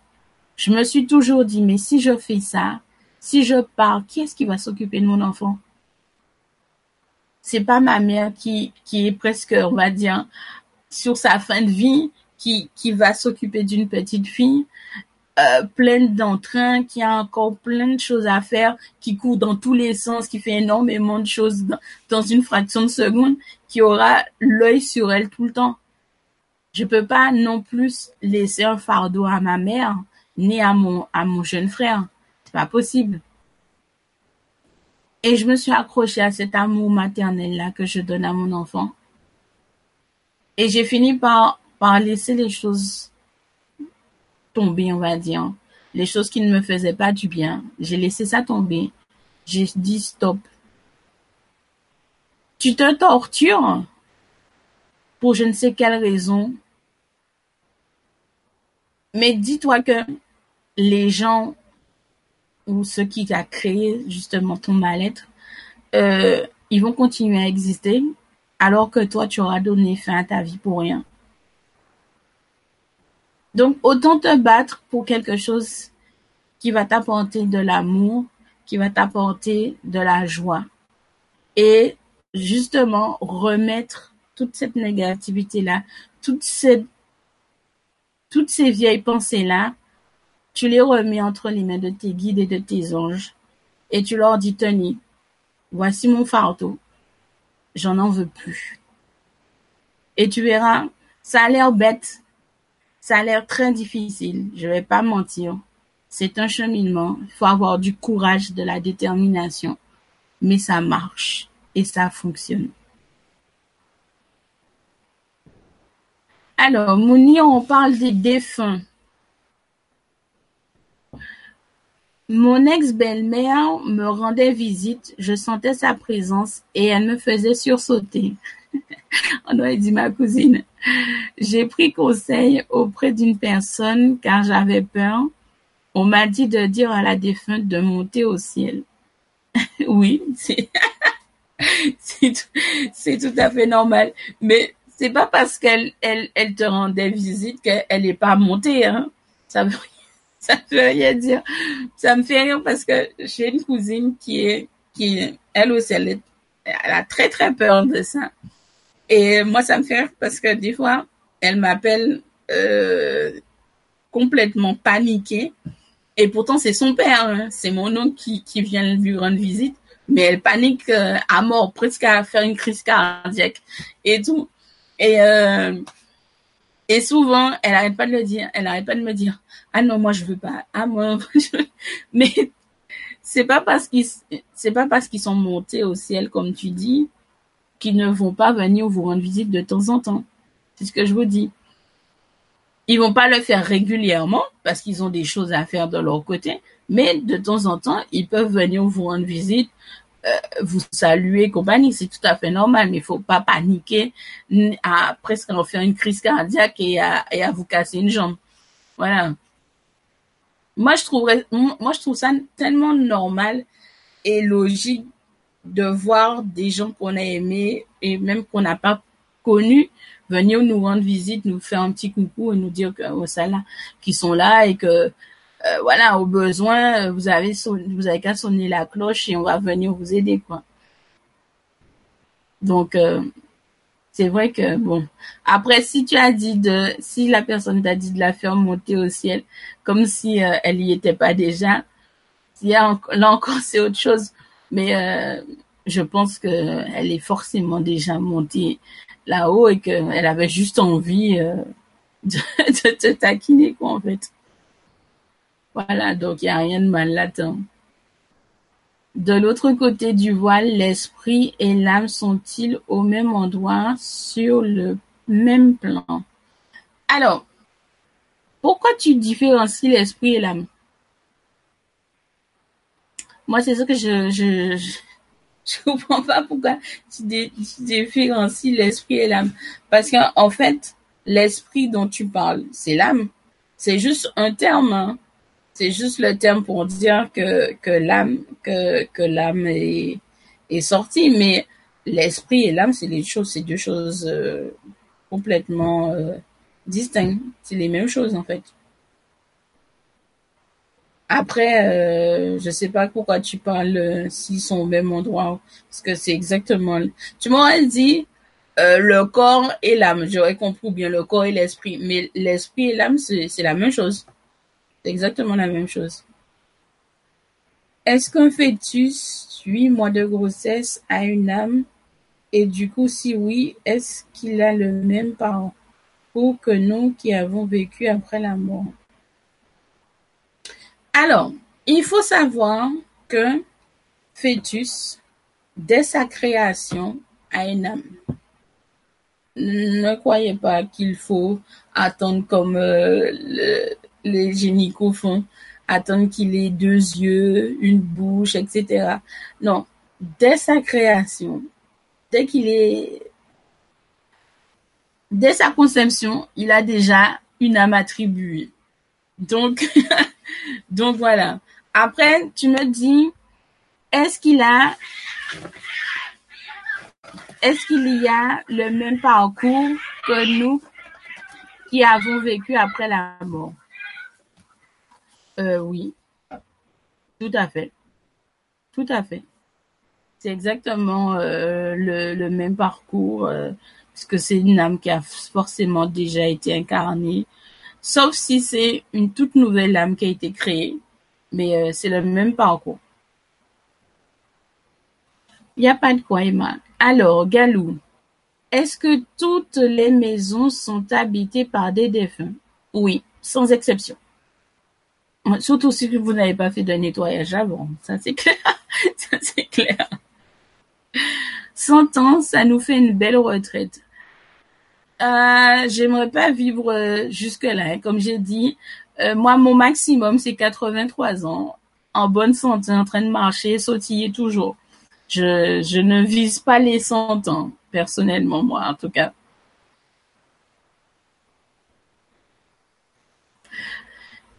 Je me suis toujours dit, mais si je fais ça, si je pars, qui est-ce qui va s'occuper de mon enfant? C'est pas ma mère qui, est presque, on va dire, sur sa fin de vie, qui va s'occuper d'une petite fille. Euh, pleine d'entrain, qui a encore plein de choses à faire, qui court dans tous les sens, qui fait énormément de choses dans, une fraction de seconde, qui aura l'œil sur elle tout le temps. Je peux pas non plus laisser un fardeau à ma mère, ni à mon, à mon jeune frère. C'est pas possible. Et je me suis accrochée à cet amour maternel-là que je donne à mon enfant. Et j'ai fini par, par laisser les choses tomber, on va dire. Les choses qui ne me faisaient pas du bien. J'ai laissé ça tomber. J'ai dit stop. Tu te tortures pour je ne sais quelle raison. Mais dis-toi que les gens ou ceux qui a créé justement ton mal-être, euh, ils vont continuer à exister alors que toi, tu auras donné fin à ta vie pour rien. Donc, autant te battre pour quelque chose qui va t'apporter de l'amour, qui va t'apporter de la joie. Et justement, remettre toute cette négativité-là, toutes ces, toutes ces vieilles pensées-là, tu les remets entre les mains de tes guides et de tes anges. Et tu leur dis, Tony, voici mon fardeau. J'en en veux plus. Et tu verras, ça a l'air bête, ça a l'air très difficile, je vais pas mentir. C'est un cheminement, il faut avoir du courage, de la détermination, mais ça marche et ça fonctionne. Alors, Mouni, on parle des défunts. Mon ex-belle-mère me rendait visite, je sentais sa présence et elle me faisait sursauter. *laughs* On aurait dit ma cousine. J'ai pris conseil auprès d'une personne car j'avais peur. On m'a dit de dire à la défunte de monter au ciel. *laughs* oui, *laughs* c'est tout, à fait normal. Mais c'est pas parce qu'elle elle, elle te rendait visite qu'elle n'est pas montée. Hein. Ça veut *laughs* ça veut rien dire. Ça me fait rire parce que j'ai une cousine qui est qui elle aussi elle, a très très peur de ça. Et moi, ça me fait rire parce que des fois, elle m'appelle euh, complètement paniquée. Et pourtant, c'est son père, hein. c'est mon oncle qui, qui vient lui rendre visite. Mais elle panique euh, à mort, presque à faire une crise cardiaque et tout. Et, euh, et souvent, elle arrête pas de le dire. Elle arrête pas de me dire, ah non, moi je veux pas. Ah moi, *laughs* je... mais c'est pas parce qu'ils, c'est pas parce qu'ils sont montés au ciel comme tu dis qui ne vont pas venir vous rendre visite de temps en temps. C'est ce que je vous dis. Ils vont pas le faire régulièrement parce qu'ils ont des choses à faire de leur côté, mais de temps en temps, ils peuvent venir vous rendre visite, vous saluer, compagnie. C'est tout à fait normal, mais il faut pas paniquer à presque en faire une crise cardiaque et à, vous casser une jambe. Voilà. Moi, je trouverais, moi, je trouve ça tellement normal et logique de voir des gens qu'on a aimés et même qu'on n'a pas connus venir nous rendre visite, nous faire un petit coucou et nous dire que oh, là, qui sont là et que euh, voilà, au besoin, vous avez vous avez qu'à sonner la cloche et on va venir vous aider quoi. Donc euh, c'est vrai que bon. Après, si tu as dit de, si la personne t'a dit de la faire monter au ciel, comme si euh, elle y était pas déjà, là encore c'est autre chose. Mais euh, je pense que elle est forcément déjà montée là-haut et qu'elle avait juste envie euh, *laughs* de, te taquiner quoi en fait. Voilà, donc il y a rien de mal là-dedans. De l'autre côté du voile, l'esprit et l'âme sont-ils au même endroit sur le même plan? Alors, pourquoi tu différencies l'esprit et l'âme? Moi, c'est ça que je, je, je, *laughs* comprends pas pourquoi tu, différencies l'esprit et l'âme. Parce qu'en fait, l'esprit dont tu parles, c'est l'âme. C'est juste un terme. Hein. C'est juste le terme pour dire que, que l'âme, que, que l'âme est, est sortie, mais l'esprit et l'âme, c'est les choses, c'est deux choses euh, complètement euh, distinctes. C'est les mêmes choses, en fait. Après, euh, je sais pas pourquoi tu parles euh, s'ils sont au même endroit, parce que c'est exactement. Tu m'aurais dit euh, le corps et l'âme, j'aurais compris bien le corps et l'esprit, mais l'esprit et l'âme, c'est la même chose. Exactement la même chose. Est-ce qu'un fœtus, huit mois de grossesse, a une âme? Et du coup, si oui, est-ce qu'il a le même parcours que nous qui avons vécu après la mort? Alors, il faut savoir que fœtus, dès sa création, a une âme. Ne croyez pas qu'il faut attendre comme euh, le, les génicaux font, attendre qu'il ait deux yeux, une bouche, etc. Non, dès sa création, dès qu'il est, dès sa conception, il a déjà une âme attribuée. Donc, *laughs* donc voilà. Après, tu me dis, est-ce qu'il a, est-ce qu'il y a le même parcours que nous qui avons vécu après la mort? Euh, oui, tout à fait. Tout à fait. C'est exactement euh, le, même parcours, euh, puisque c'est une âme qui a forcément déjà été incarnée, sauf si c'est une toute nouvelle âme qui a été créée, mais c'est le même parcours. Il n'y a pas de quoi, Emma. Alors, Galou, est-ce que toutes les maisons sont habitées par des défunts? Oui, sans exception. Surtout si vous n'avez pas fait de nettoyage avant, ça c'est clair. *laughs* c'est clair. 100 ans, ça nous fait une belle retraite. Euh, J'aimerais pas vivre euh, jusque-là. Hein. Comme j'ai dit, euh, moi, mon maximum, c'est 83 ans, en bonne santé, en train de marcher, sautiller toujours. Je, je ne vise pas les 100 ans, personnellement, moi, en tout cas.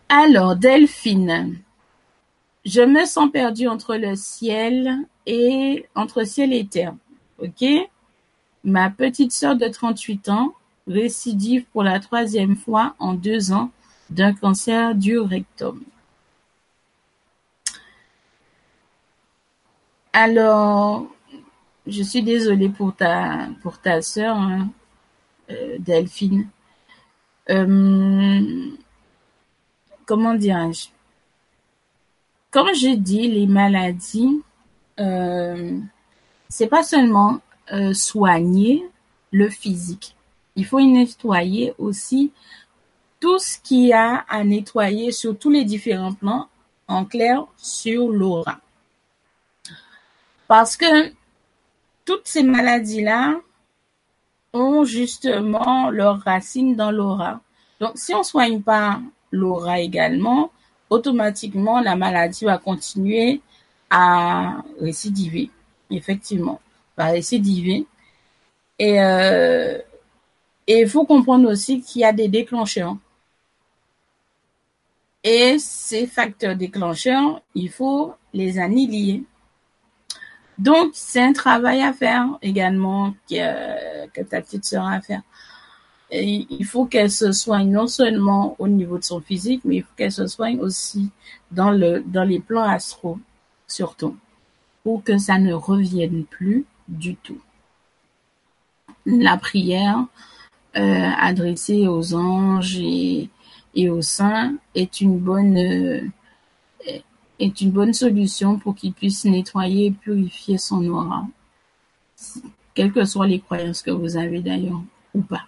Alors, Delphine, je me sens perdue entre le ciel et entre ciel et terre. Ok? Ma petite sœur de 38 ans récidive pour la troisième fois en deux ans d'un cancer du rectum. Alors, je suis désolée pour ta pour sœur, hein, euh, Delphine. Euh, comment dirais-je? Comme j'ai dit, les maladies, euh, c'est pas seulement euh, soigner le physique. Il faut nettoyer aussi tout ce qu'il y a à nettoyer sur tous les différents plans, en clair sur l'aura. Parce que toutes ces maladies-là ont justement leurs racines dans l'aura. Donc, si on soigne pas l'aura également, automatiquement, la maladie va continuer à récidiver. Effectivement, va récidiver. Et euh, et il faut comprendre aussi qu'il y a des déclencheurs. Et ces facteurs déclencheurs, il faut les annihiler. Donc, c'est un travail à faire également que, que ta petite sœur à faire. Il faut qu'elle se soigne non seulement au niveau de son physique, mais il faut qu'elle se soigne aussi dans le dans les plans astro, surtout, pour que ça ne revienne plus du tout. La prière euh, adressée aux anges et, et aux saints est une bonne est une bonne solution pour qu'ils puissent nettoyer et purifier son aura, quelles que soient les croyances que vous avez d'ailleurs ou pas.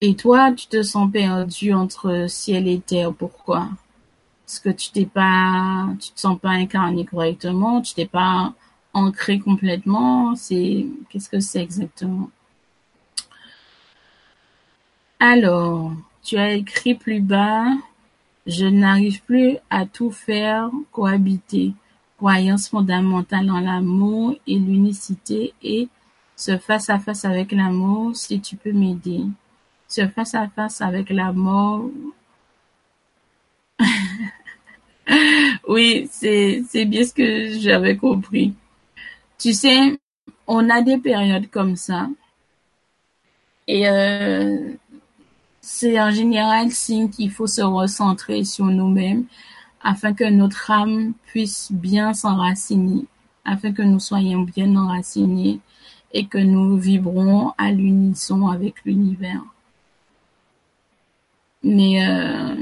Et toi, tu te sens perdu entre ciel et terre. Pourquoi? Parce que tu t'es pas, te sens pas incarné correctement, tu t'es pas ancré complètement? C'est qu'est-ce que c'est exactement? Alors, tu as écrit plus bas. Je n'arrive plus à tout faire cohabiter. Croyance fondamentale en l'amour et l'unicité et ce face à face avec l'amour, si tu peux m'aider. Ce face à face avec la mort. *laughs* oui, c'est, c'est bien ce que j'avais compris. Tu sais, on a des périodes comme ça. Et euh, c'est en général signe qu'il faut se recentrer sur nous-mêmes afin que notre âme puisse bien s'enraciner, afin que nous soyons bien enracinés et que nous vibrons à l'unisson avec l'univers. Mais euh,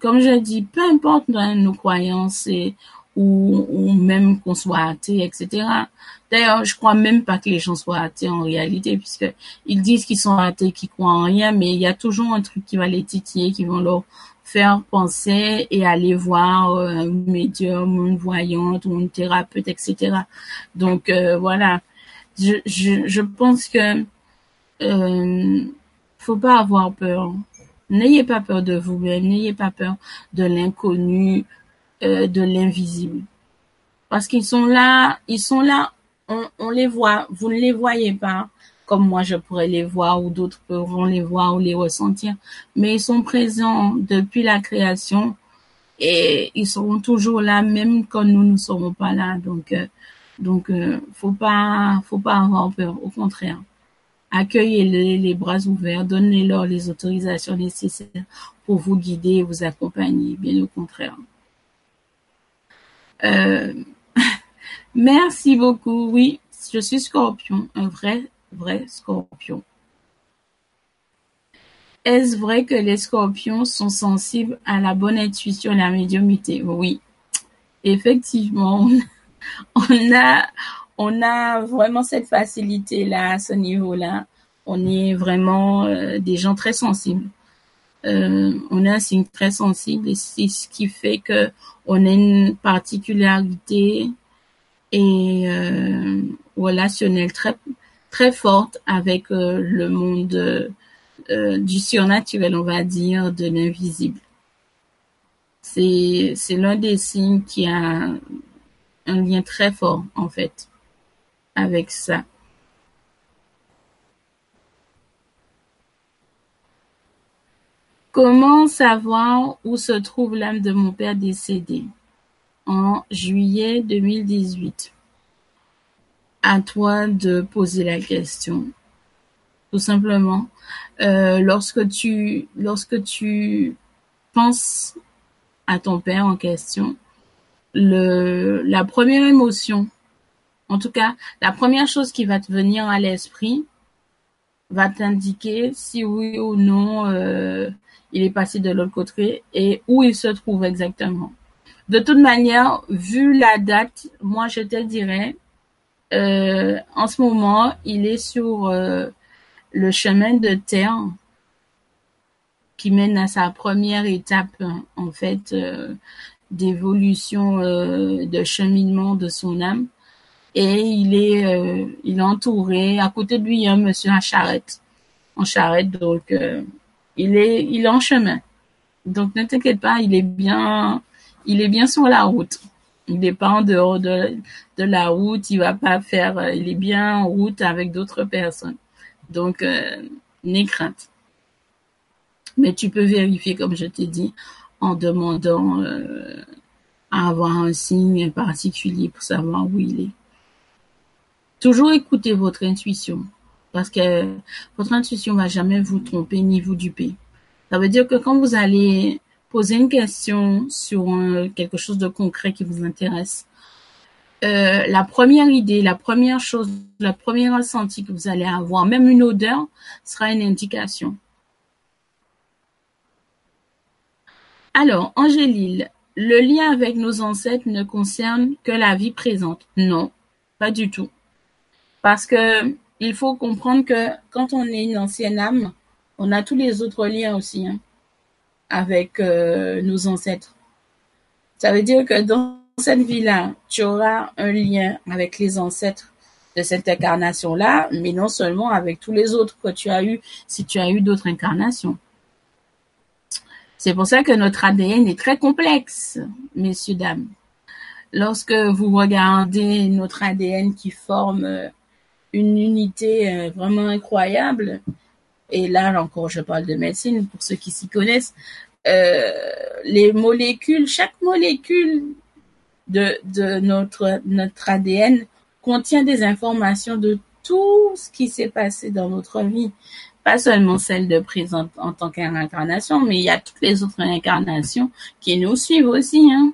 comme je dis, peu importe nos croyances et ou, ou même qu'on soit athée, etc. D'ailleurs, je crois même pas que les gens soient athées en réalité, puisque ils disent qu'ils sont athées, qu'ils croient en rien, mais il y a toujours un truc qui va les titiller, qui vont leur faire penser et aller voir euh, un médium, une voyante ou une thérapeute, etc. Donc euh, voilà, je, je, je pense que euh, faut pas avoir peur. N'ayez pas peur de vous-même, n'ayez pas peur de l'inconnu, euh, de l'invisible. Parce qu'ils sont là, ils sont là, on, les voit, vous ne les voyez pas comme moi je pourrais les voir ou d'autres pourront les voir ou les ressentir, mais ils sont présents depuis la création et ils seront toujours là même quand nous ne serons pas là. Donc, euh, donc, euh, faut pas avoir peur. Au contraire, accueillez-les les bras ouverts, donnez-leur les autorisations nécessaires pour vous guider et vous accompagner. Bien au contraire. Euh, *laughs* merci beaucoup. Oui, je suis scorpion, un vrai, vrai scorpion. Est-ce vrai que les scorpions sont sensibles à la bonne intuition et la médiumité Oui, effectivement, *laughs* on a, on a vraiment cette facilité-là à ce niveau-là. On est vraiment euh, des gens très sensibles. Euh, on a un signe très sensible et c'est ce qui fait que on a une particularité et euh, relationnelle très forte avec le monde du surnaturel, on va dire, de l'invisible. C'est l'un des signes qui a un lien très fort en fait avec ça. Comment savoir où se trouve l'âme de mon père décédé? En juillet 2018. À toi de poser la question. Tout simplement. Euh, lorsque tu, penses à ton père en question, la première émotion, en tout cas, la première chose qui va te venir à l'esprit va t'indiquer si oui ou non euh, il est passé de l'autre côté et où il se trouve exactement. De toute manière, vu la date, moi je te dirais, euh, en ce moment, il est sur euh, le chemin de terre qui mène à sa première étape, en fait, d'évolution, de cheminement de son âme. Et il est, euh, il est entouré. À côté de lui, il y a un monsieur en charrette, en charrette, donc euh, il est, il est en chemin. Donc ne t'inquiète pas, il est bien, il est bien sur la route. Il n'est pas en dehors de, de la route, il va pas faire, euh, il est bien en route avec d'autres personnes. Donc, euh, n'aie crainte. Mais tu peux vérifier, comme je t'ai dit, en demandant euh, à avoir un signe particulier pour savoir où il est. Toujours écoutez votre intuition, parce que votre intuition va jamais vous tromper ni vous duper. Ça veut dire que quand vous allez poser une question sur quelque chose de concret qui vous intéresse, euh, la première idée, la première chose, la première ressenti que vous allez avoir, même une odeur, sera une indication. Alors, Angélile, le lien avec nos ancêtres ne concerne que la vie présente. Non, pas du tout. Parce que il faut comprendre que quand on est une ancienne âme, on a tous les autres liens aussi hein, avec euh, nos ancêtres. Ça veut dire que dans cette vie-là, tu auras un lien avec les ancêtres de cette incarnation-là, mais non seulement avec tous les autres que tu as eu si tu as eu d'autres incarnations. C'est pour ça que notre ADN est très complexe, messieurs, dames. Lorsque vous regardez notre ADN qui forme euh, une unité euh, vraiment incroyable, et là encore je parle de médecine pour ceux qui s'y connaissent, euh, les molécules, chaque molécule de, de notre, notre ADN contient des informations de tout ce qui s'est passé dans notre vie. Pas seulement celle de présente en tant qu'incarnation, mais il y a toutes les autres incarnations qui nous suivent aussi. Hein.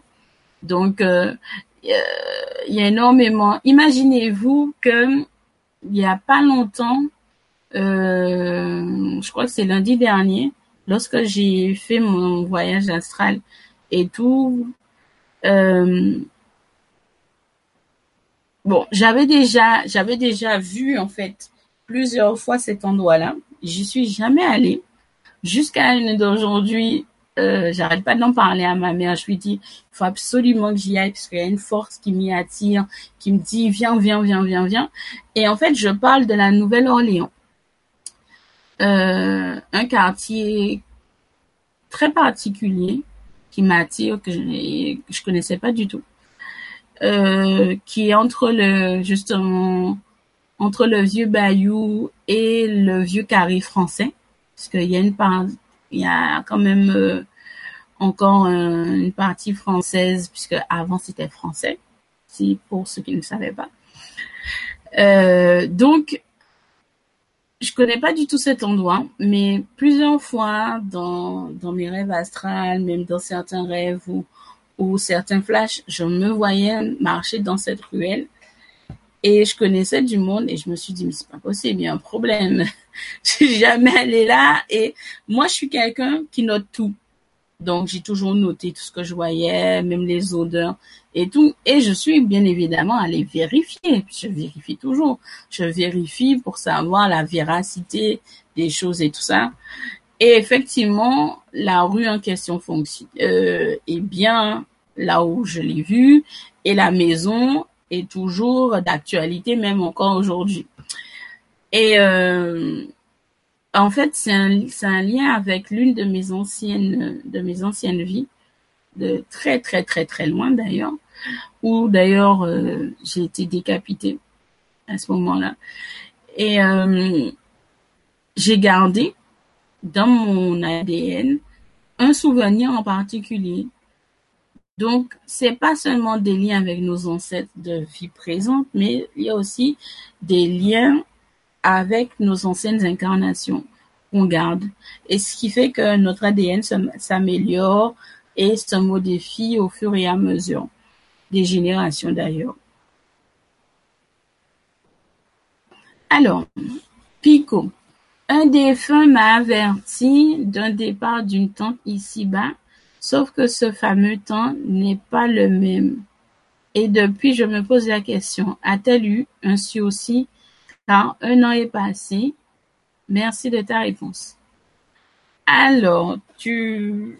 Donc, euh, il y a énormément. Imaginez-vous que il y a pas longtemps, euh, je crois que c'est lundi dernier, lorsque j'ai fait mon voyage astral et tout, euh, bon, j'avais déjà, vu en fait plusieurs fois cet endroit-là. J'y suis jamais allée jusqu'à d'aujourd'hui. Euh, j'arrête pas d'en parler à ma mère. Je lui dis, il faut absolument que j'y aille parce qu'il y a une force qui m'y attire, qui me dit, viens, viens, viens, viens, viens. Et en fait, je parle de la Nouvelle-Orléans, euh, un quartier très particulier qui m'attire, que je, je connaissais pas du tout, euh, qui est entre le justement entre le vieux Bayou et le vieux carré français, parce qu'il y a une part, il y a quand même euh, encore une partie française, puisque avant c'était français, si pour ceux qui ne savaient pas. Euh, donc je connais pas du tout cet endroit, mais plusieurs fois dans, dans mes rêves astrales, même dans certains rêves ou, ou certains flashs, je me voyais marcher dans cette ruelle et je connaissais du monde et je me suis dit, mais c'est pas possible, il y a un problème. *laughs* *laughs* je suis jamais allée là et moi, je suis quelqu'un qui note tout. Donc, j'ai toujours noté tout ce que je voyais, même les odeurs et tout. Et je suis bien évidemment allée vérifier. Je vérifie toujours. Je vérifie pour savoir la véracité des choses et tout ça. Et effectivement, la rue en question fonctionne, euh, est bien là où je l'ai vue et la maison est toujours d'actualité, même encore aujourd'hui. Et euh, en fait, c'est un, un lien avec l'une de mes anciennes, de mes anciennes vies, de très très très très loin d'ailleurs, où d'ailleurs euh, j'ai été décapitée à ce moment-là. Et euh, j'ai gardé dans mon ADN un souvenir en particulier. Donc, c'est pas seulement des liens avec nos ancêtres de vie présente, mais il y a aussi des liens avec nos anciennes incarnations qu'on garde. Et ce qui fait que notre ADN s'améliore et se modifie au fur et à mesure des générations d'ailleurs. Alors, Pico. Un défunt m'a averti d'un départ d'une tante ici-bas, sauf que ce fameux temps n'est pas le même. Et depuis, je me pose la question, a-t-elle eu un aussi un an est passé. Merci de ta réponse. Alors, tu,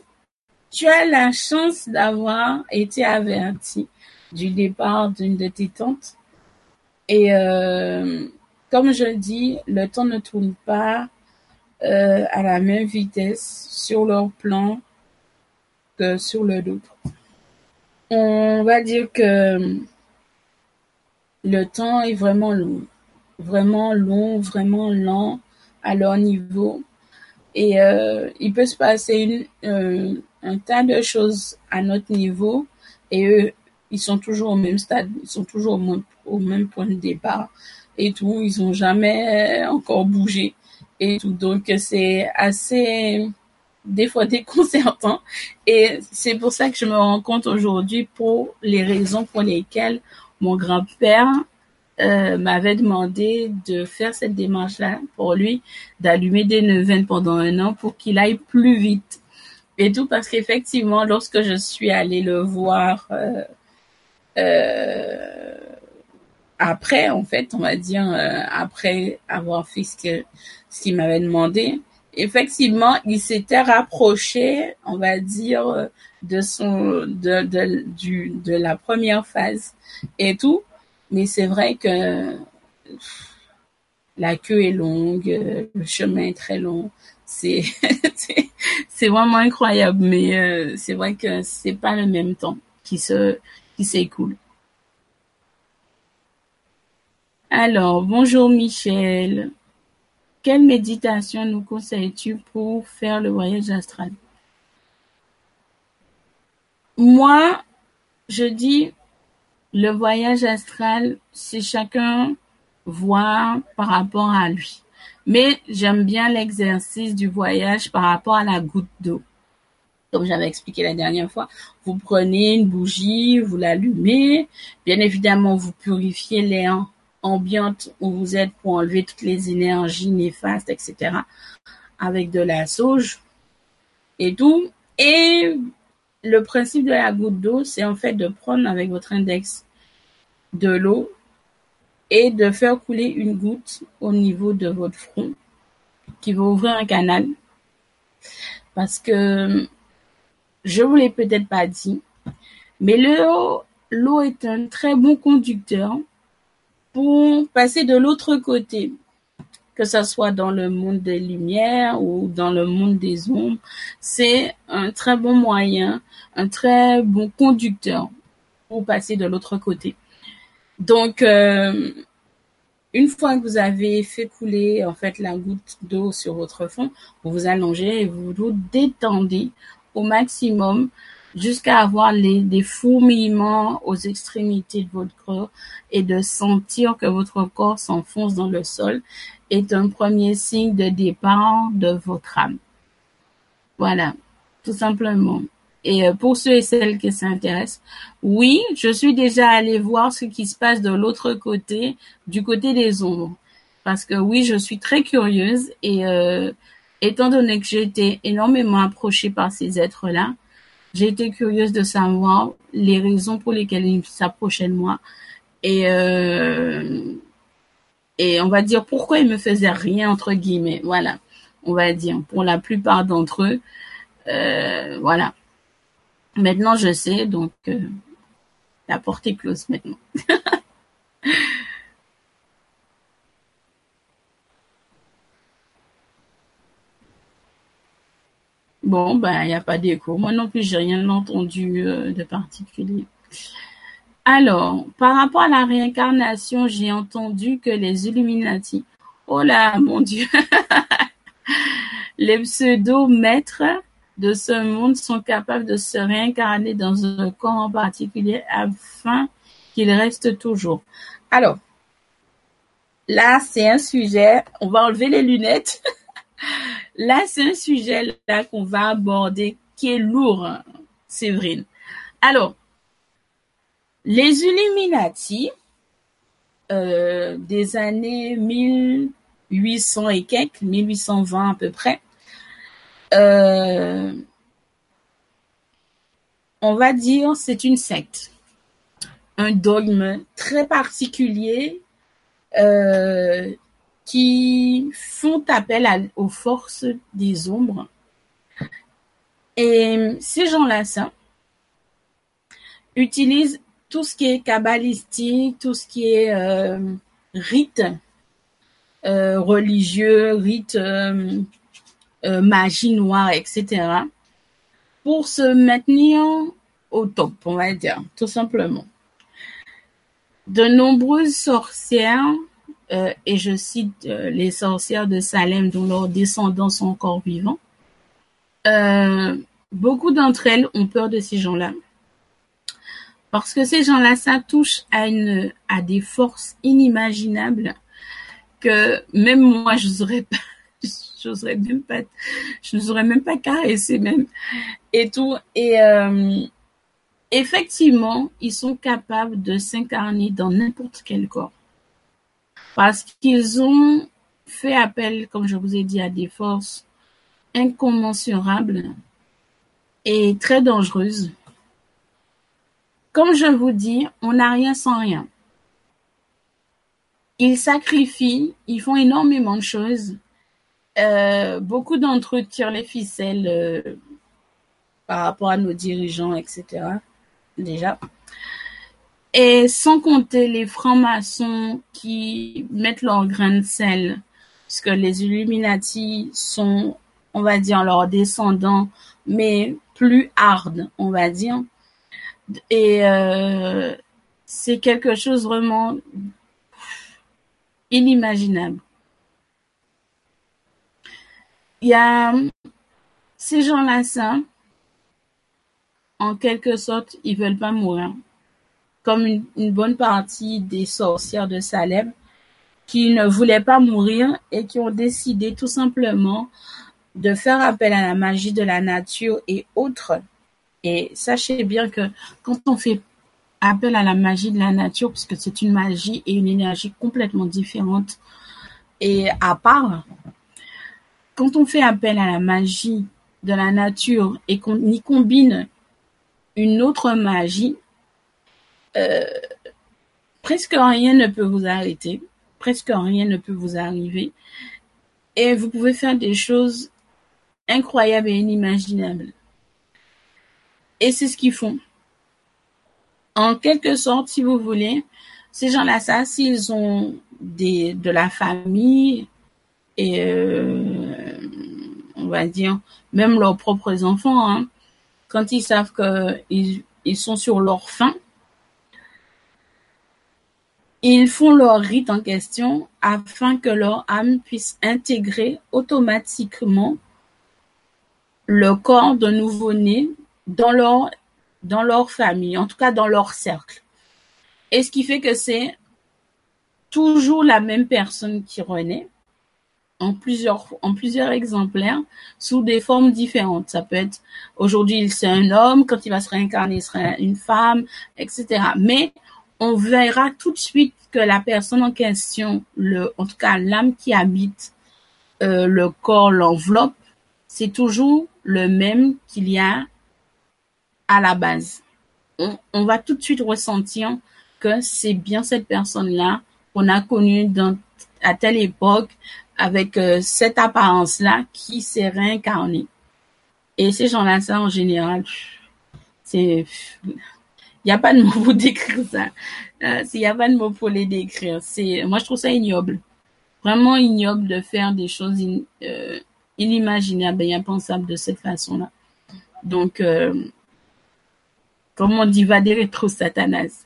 tu as la chance d'avoir été averti du départ d'une de tes tantes. Et euh, comme je dis, le temps ne tourne pas euh, à la même vitesse sur leur plan que sur le d'autre. On va dire que le temps est vraiment long, vraiment long, vraiment lent à leur niveau. Et euh, il peut se passer euh, un tas de choses à notre niveau et eux, ils sont toujours au même stade, ils sont toujours au même, au même point de départ et tout. Ils ont jamais encore bougé et tout. Donc c'est assez des fois *laughs* déconcertant et c'est pour ça que je me rends compte aujourd'hui pour les raisons pour lesquelles mon grand-père euh, m'avait demandé de faire cette démarche-là pour lui, d'allumer des neuvaines pendant un an pour qu'il aille plus vite. Et tout parce qu'effectivement, lorsque je suis allée le voir euh, euh, après, en fait, on va dire, euh, après avoir fait ce qu'il m'avait demandé, effectivement, il s'était rapproché, on va dire, de son de, de, du, de la première phase et tout. Mais c'est vrai que la queue est longue, le chemin est très long. *laughs* C'est c'est vraiment incroyable, mais euh, c'est vrai que c'est pas le même temps qui se qui s'écoule. Alors, bonjour Michel. Quelle méditation nous conseilles-tu pour faire le voyage astral? Moi, je dis le voyage astral, c'est chacun voir par rapport à lui. Mais j'aime bien l'exercice du voyage par rapport à la goutte d'eau. Comme j'avais expliqué la dernière fois, vous prenez une bougie, vous l'allumez. Bien évidemment, vous purifiez l'air ambiante où vous êtes pour enlever toutes les énergies néfastes, etc. Avec de la sauge et tout. Et le principe de la goutte d'eau, c'est en fait de prendre avec votre index de l'eau et de faire couler une goutte au niveau de votre front qui va ouvrir un canal. Parce que je vous l'ai peut-être pas dit, mais l'eau est un très bon conducteur pour passer de l'autre côté, que ce soit dans le monde des lumières ou dans le monde des ombres. C'est un très bon moyen, un très bon conducteur pour passer de l'autre côté. Donc, euh, une fois que vous avez fait couler en fait la goutte d'eau sur votre fond, vous vous allongez et vous vous détendez au maximum jusqu'à avoir les, des fourmillements aux extrémités de votre corps et de sentir que votre corps s'enfonce dans le sol est un premier signe de départ de votre âme. Voilà, tout simplement. Et euh, pour ceux et celles qui s'intéressent, oui, je suis déjà allée voir ce qui se passe de l'autre côté, du côté des ombres. Parce que oui, je suis très curieuse et euh, étant donné que j'ai été énormément approchée par ces êtres-là, j'ai été curieuse de savoir les raisons pour lesquelles ils s'approchaient de moi et euh, et on va dire pourquoi ils me faisaient rien entre guillemets. Voilà, on va dire pour la plupart d'entre eux, euh, voilà. Maintenant, je sais, donc euh, la porte est close maintenant. *laughs* bon, ben, il n'y a pas d'écho. Moi non plus, j'ai rien entendu euh, de particulier. Alors, par rapport à la réincarnation, j'ai entendu que les Illuminati, oh là, mon Dieu, *laughs* les pseudo-maîtres de ce monde sont capables de se réincarner dans un corps en particulier afin qu'il reste toujours. Alors, là, c'est un sujet, on va enlever les lunettes. *laughs* là, c'est un sujet là qu'on va aborder qui est lourd, Séverine. Alors, les Illuminati euh, des années 1800 et quelques, 1820 à peu près, euh, on va dire c'est une secte, un dogme très particulier euh, qui font appel aux forces des ombres. Et ces gens-là, ça, utilisent tout ce qui est kabbalistique, tout ce qui est euh, rite euh, religieux, rite euh, euh, magie noire, etc. pour se maintenir au top, on va dire, tout simplement. De nombreuses sorcières, et je cite les sorcières de Salem dont leurs descendants sont encore vivants, beaucoup d'entre elles ont peur de ces gens-là. Parce que ces gens-là, ça touche à une, à des forces inimaginables que même moi, je n'oserais pas, *laughs* j'oserais même pas, je n'oserais même pas caresser même, et tout. Et euh, effectivement, ils sont capables de s'incarner dans n'importe quel corps. Parce qu'ils ont fait appel, comme je vous ai dit, à des forces incommensurables et très dangereuses. Comme je vous dis, on n'a rien sans rien. Ils sacrifient, ils font énormément de choses. Euh, beaucoup d'entre eux tirent les ficelles euh, par rapport à nos dirigeants, etc. Déjà. Et sans compter les francs-maçons qui mettent leur grain de sel, puisque les Illuminati sont, on va dire, leurs descendants, mais plus hard, on va dire. Et euh, c'est quelque chose vraiment inimaginable. Il y a ces gens-là, ça, en quelque sorte, ils veulent pas mourir. Comme une, une bonne partie des sorcières de Salem qui ne voulaient pas mourir et qui ont décidé tout simplement de faire appel à la magie de la nature et autres. Et sachez bien que quand on fait appel à la magie de la nature, puisque c'est une magie et une énergie complètement différente et à part, quand on fait appel à la magie de la nature et qu'on y combine une autre magie, euh, presque rien ne peut vous arrêter, presque rien ne peut vous arriver, et vous pouvez faire des choses incroyables et inimaginables. Et c'est ce qu'ils font. En quelque sorte, si vous voulez, ces gens-là, ça, s'ils ont de la famille et euh, on va dire même leurs propres enfants, hein, quand ils savent qu'ils ils sont sur leur fin, ils font leur rite en question afin que leur âme puisse intégrer automatiquement le corps d'un nouveau-né dans leur, dans leur famille, en tout cas dans leur cercle. Et ce qui fait que c'est toujours la même personne qui renaît en plusieurs, en plusieurs exemplaires sous des formes différentes. Ça peut être aujourd'hui c'est un homme, quand il va se réincarner, il sera une femme, etc. Mais on verra tout de suite que la personne en question, le, en tout cas l'âme qui habite euh, le corps, l'enveloppe, c'est toujours le même qu'il y a à la base. On, va tout de suite ressentir que c'est bien cette personne-là qu'on a connue dans, à telle époque avec euh, cette apparence-là qui s'est réincarnée. Et ces gens-là, ça en général, c'est, il n'y a pas de mot pour *laughs* décrire ça. Euh, Il n'y a pas de mot pour les décrire. C'est, moi, je trouve ça ignoble. Vraiment ignoble de faire des choses euh, inimaginables et impensables de cette façon-là. Donc, euh, comme on dit, va des *laughs* rétro satanas.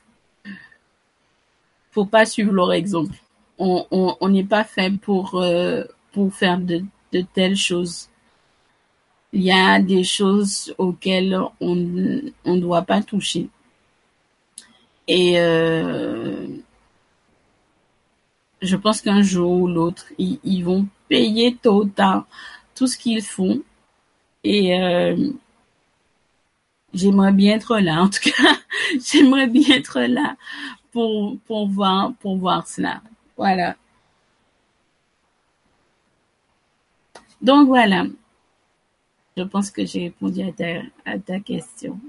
Faut pas suivre leur exemple. On on on n'est pas fait pour euh, pour faire de de telles choses. Il y a des choses auxquelles on on ne doit pas toucher. Et euh, je pense qu'un jour ou l'autre, ils, ils vont payer tôt ou tard tout ce qu'ils font. Et euh, j'aimerais bien être là. En tout cas, *laughs* j'aimerais bien être là pour pour voir pour voir cela. Voilà. Donc voilà. Je pense que j'ai répondu à ta à ta question.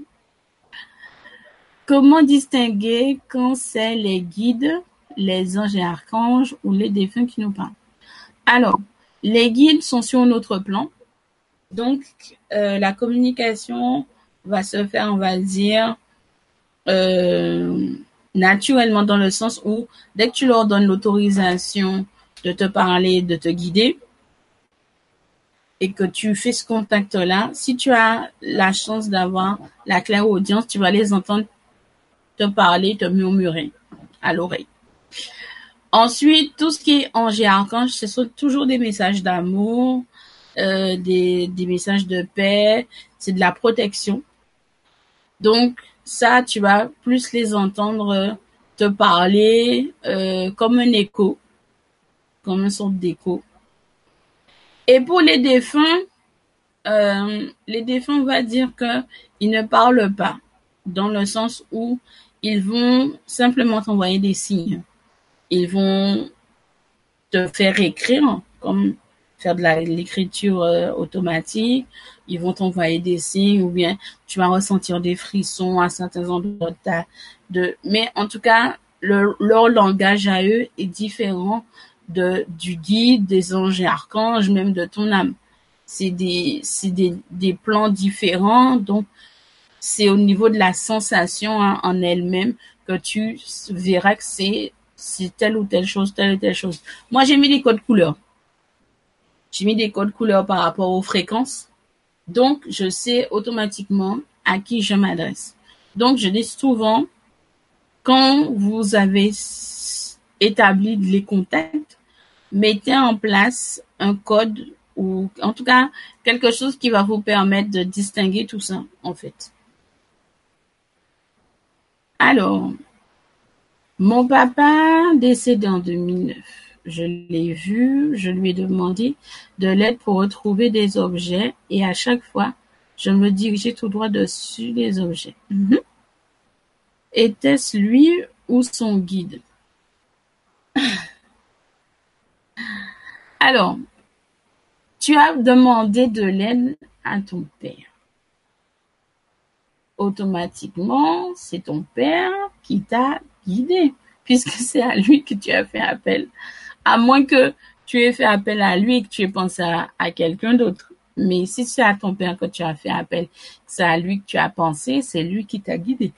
Comment distinguer quand c'est les guides, les anges et archanges ou les défunts qui nous parlent? Alors, les guides sont sur un autre plan. Donc, euh, la communication va se faire, on va dire, euh, naturellement dans le sens où dès que tu leur donnes l'autorisation de te parler, de te guider, et que tu fais ce contact-là, si tu as la chance d'avoir la claire audience, tu vas les entendre te parler, te murmurer à l'oreille. Ensuite, tout ce qui est ange et archange, ce sont toujours des messages d'amour, euh, des, des messages de paix, c'est de la protection. Donc, ça, tu vas plus les entendre te parler euh, comme un écho, comme une sorte d'écho. Et pour les défunts, euh, les défunts, on va dire que ils ne parlent pas, dans le sens où ils vont simplement t'envoyer des signes. Ils vont te faire écrire, comme faire de l'écriture euh, automatique. Ils vont t'envoyer des signes ou bien tu vas ressentir des frissons à certains endroits de ta, de, mais en tout cas, leur langage à eux est différent de, du guide, des anges et archanges, même de ton âme. C'est des, c'est des, des plans différents, donc c'est au niveau de la sensation hein, en elle-même que tu verras que c'est, c'est telle ou telle chose, telle ou telle chose. Moi, j'ai mis des codes couleurs. J'ai mis des codes couleurs par rapport aux fréquences. Donc, je sais automatiquement à qui je m'adresse. Donc, je dis souvent, quand vous avez établi les contacts, mettez en place un code ou en tout cas quelque chose qui va vous permettre de distinguer tout ça en fait. Alors, mon papa décédé en 2009. Je l'ai vu, je lui ai demandé de l'aide pour retrouver des objets et à chaque fois, je me dirigeais tout droit dessus les objets. Mhm. Était-ce lui ou son guide? *laughs* Alors, tu as demandé de l'aide à ton père. Automatiquement, c'est ton père qui t'a guidé, puisque c'est à lui que tu as fait appel. À moins que tu aies fait appel à lui et que tu aies pensé à, quelqu'un d'autre. Mais si c'est à ton père que tu as fait appel, c'est à lui que tu as pensé, c'est lui qui t'a guidé.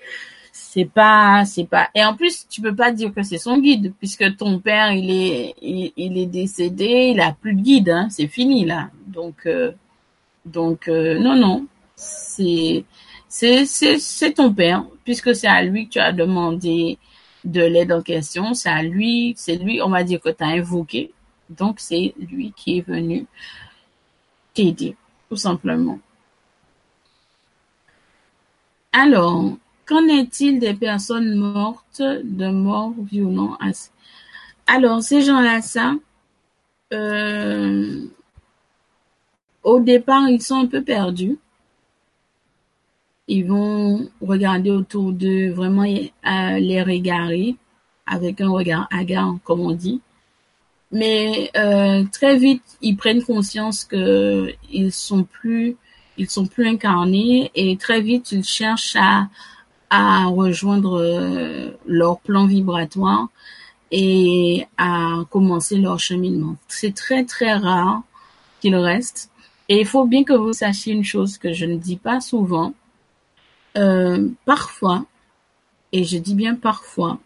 C'est pas c'est pas et en plus tu peux pas dire que c'est son guide puisque ton père il est il, est décédé il a plus de guide hein, c'est fini là. Donc euh, donc euh, non non. C'est c'est c'est c'est ton père puisque c'est à lui que tu as demandé de l'aide en question c'est à lui c'est lui on va dire que tu as invoqué donc c'est lui qui est venu t'aider tout simplement alors Qu'en est-il des personnes mortes de mort violente Alors, ces gens-là, ça, euh, au départ, ils sont un peu perdus. Ils vont regarder autour d'eux, vraiment euh, les regarder avec un regard hagard, comme on dit. Mais euh, très vite, ils prennent conscience que ils sont plus, ils sont plus incarnés et très vite, ils cherchent à à rejoindre euh, leur plan vibratoire et à commencer leur cheminement. C'est très très rare qu'il reste. Et il faut bien que vous sachiez une chose que je ne dis pas souvent. Euh, parfois, et je dis bien parfois,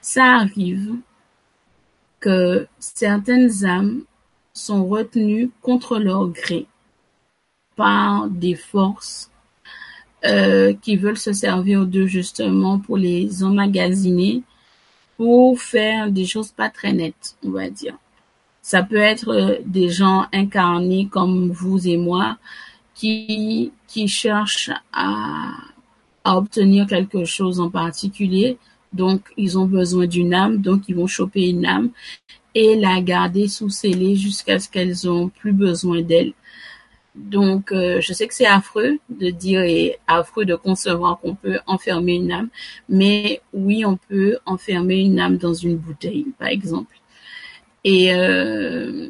ça arrive que certaines âmes sont retenues contre leur gré par des forces euh, qui veulent se servir d'eux justement pour les emmagasiner, pour faire des choses pas très nettes, on va dire. Ça peut être euh, des gens incarnés comme vous et moi qui, qui cherchent à, à obtenir quelque chose en particulier. Donc, ils ont besoin d'une âme, donc ils vont choper une âme et la garder sous scellée jusqu'à ce qu'elles ont plus besoin d'elle. Donc, euh, je sais que c'est affreux de dire et affreux de concevoir qu'on peut enfermer une âme, mais oui, on peut enfermer une âme dans une bouteille, par exemple. Et euh,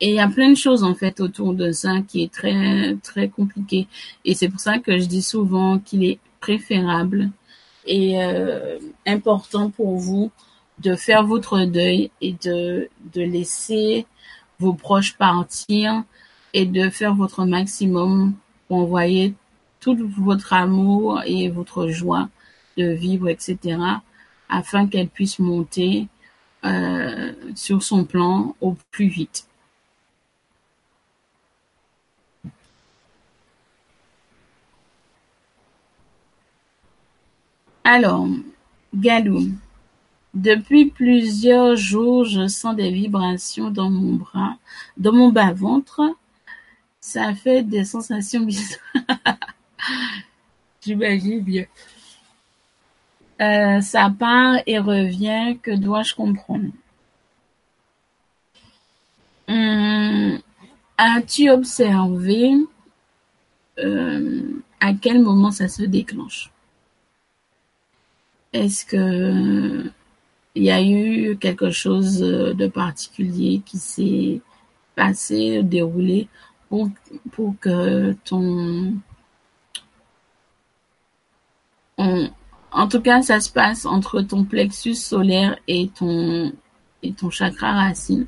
et il y a plein de choses en fait autour de ça qui est très très compliqué. Et c'est pour ça que je dis souvent qu'il est préférable et euh, important pour vous de faire votre deuil et de de laisser vos proches partir et de faire votre maximum pour envoyer tout votre amour et votre joie de vivre, etc., afin qu'elle puisse monter euh, sur son plan au plus vite. Alors, Galou, depuis plusieurs jours, je sens des vibrations dans mon bras, dans mon bas-ventre. Ça fait des sensations bizarres. *laughs* J'imagine bien. Euh, ça part et revient, que dois-je comprendre? Hum, as-tu observé euh, à quel moment ça se déclenche? Est-ce que il y a eu quelque chose de particulier qui s'est passé, déroulé pour, pour que ton en tout cas, ça se passe entre ton plexus solaire et ton et ton chakra racine.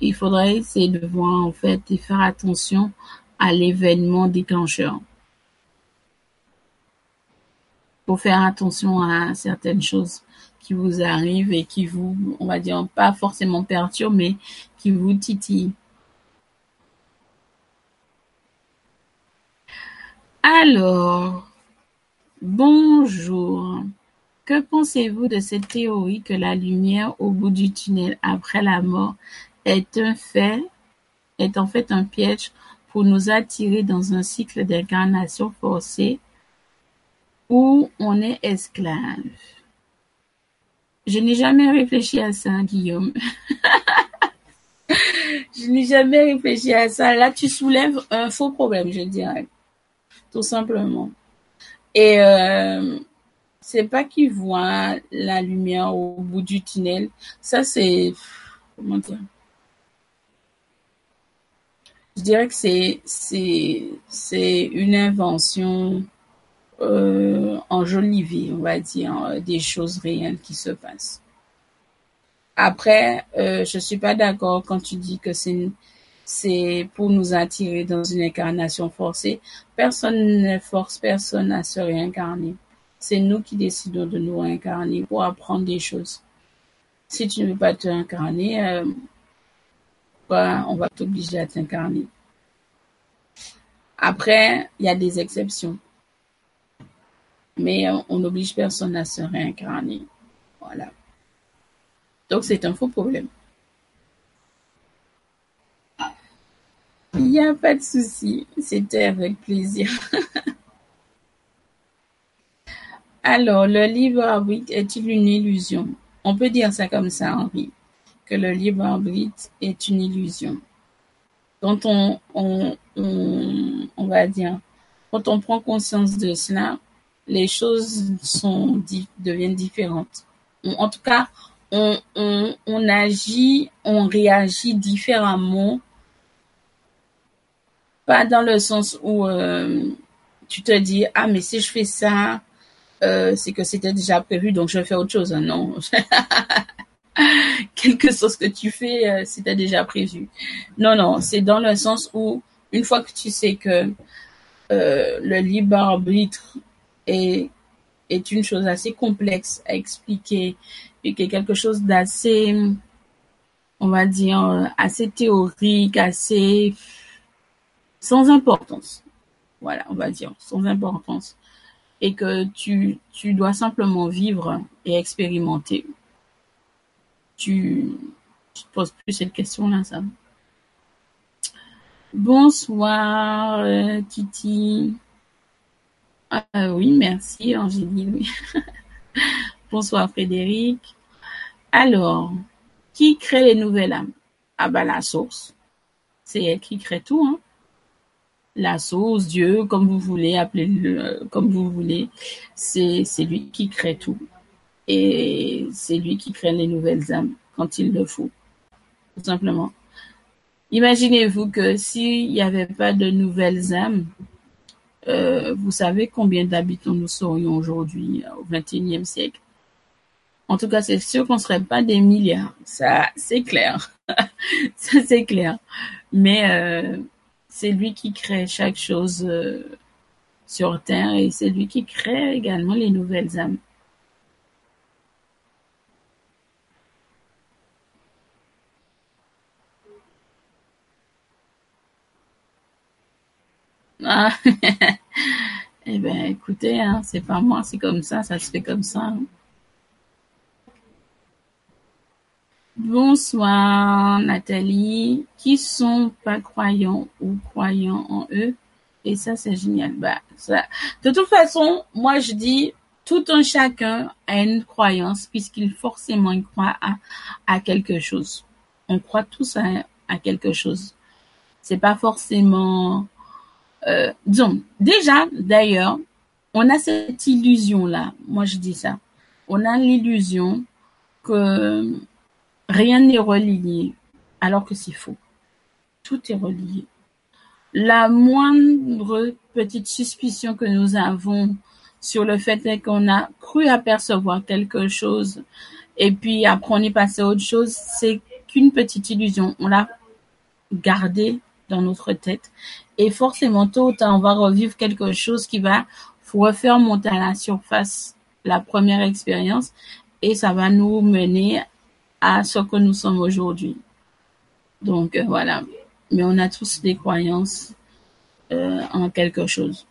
Il faudrait essayer de voir en fait et faire attention à l'événement déclencheur. Faire attention à certaines choses qui vous arrivent et qui vous, on va dire, pas forcément perturbent, mais qui vous titillent. Alors, Bonjour. Que pensez-vous de cette théorie que la lumière au bout du tunnel après la mort est un fait, est en fait un piège pour nous attirer dans un cycle d'incarnation forcée où on est esclave? Je n'ai jamais réfléchi à ça, Guillaume. *laughs* je n'ai jamais réfléchi à ça. Là, tu soulèves un faux problème, je dirais. Tout simplement. Et euh, c'est pas qu'ils voient la lumière au bout du tunnel. Ça, c'est comment dire? Je dirais que c'est une invention euh, enjolivée, on va dire, des choses réelles qui se passent. Après, euh, je suis pas d'accord quand tu dis que c'est c'est pour nous attirer dans une incarnation forcée. Personne ne force personne à se réincarner. C'est nous qui décidons de nous réincarner pour apprendre des choses. Si tu ne veux pas te réincarner, euh, bah, on va t'obliger à t'incarner. Après, il y a des exceptions. Mais euh, on n'oblige personne à se réincarner. Voilà. Donc c'est un faux problème. Il n'y a pas de souci, c'était avec plaisir. *laughs* Alors, le libre arbitre est-il une illusion? On peut dire ça comme ça, Henri, que le libre arbitre est une illusion. Quand on, va dire, quand on prend conscience de cela, les choses sont deviennent différentes. En tout cas, on, on, on agit, on réagit différemment pas dans le sens où euh, tu te dis ah mais si je fais ça, euh, c'est que c'était déjà prévu donc je vais faire autre chose. Non, *laughs* quelque chose que tu fais, euh, c'était déjà prévu. Non non, c'est dans le sens où une fois que tu sais que le libre arbitre est une chose assez complexe à expliquer et quelque chose d'assez, on va dire, assez théorique, assez sans importance. Voilà, on va dire, sans importance. Et que tu, tu dois simplement vivre et expérimenter. Tu, tu te poses plus cette question-là, ça. Bonsoir, euh, Titi. Euh, oui, merci, Angéline. *laughs* Bonsoir, Frédéric. Alors, qui crée les nouvelles âmes Ah bah la source. C'est elle qui crée tout, hein la source, Dieu, comme vous voulez, appelez-le euh, comme vous voulez, c'est lui qui crée tout. Et c'est lui qui crée les nouvelles âmes quand il le faut. Tout simplement. Imaginez-vous que s'il n'y avait pas de nouvelles âmes, euh, vous savez combien d'habitants nous serions aujourd'hui euh, au XXIe siècle? En tout cas, c'est sûr qu'on ne serait pas des milliards. Ça, c'est clair. *laughs* ça, c'est clair. Mais c'est lui qui crée chaque chose euh, sur Terre et c'est lui qui crée également les nouvelles âmes. Ah, *laughs* eh ben, écoutez, hein, c'est pas moi, c'est comme ça, ça se fait comme ça. Hein. Bonsoir Nathalie, qui sont pas croyants ou croyants en eux? Et ça, c'est génial. Bah. De toute façon, moi je dis, tout un chacun a une croyance puisqu'il forcément il croit à, à quelque chose. On croit tous à, à quelque chose. C'est pas forcément, euh, disons, déjà, d'ailleurs, on a cette illusion-là. Moi, je dis ça. On a l'illusion que rien n'est relié, alors que c'est faux. Tout est relié. La moindre petite suspicion que nous avons sur le fait qu'on a cru apercevoir quelque chose et puis après on est passé à autre chose, c'est qu'une petite illusion. On l'a gardé dans notre tête et forcément tôt ou tard on va revivre quelque chose qui va refaire monter à la surface la première expérience et ça va nous mener à ce que nous sommes aujourd'hui. Donc euh, voilà. Mais on a tous des croyances euh, en quelque chose.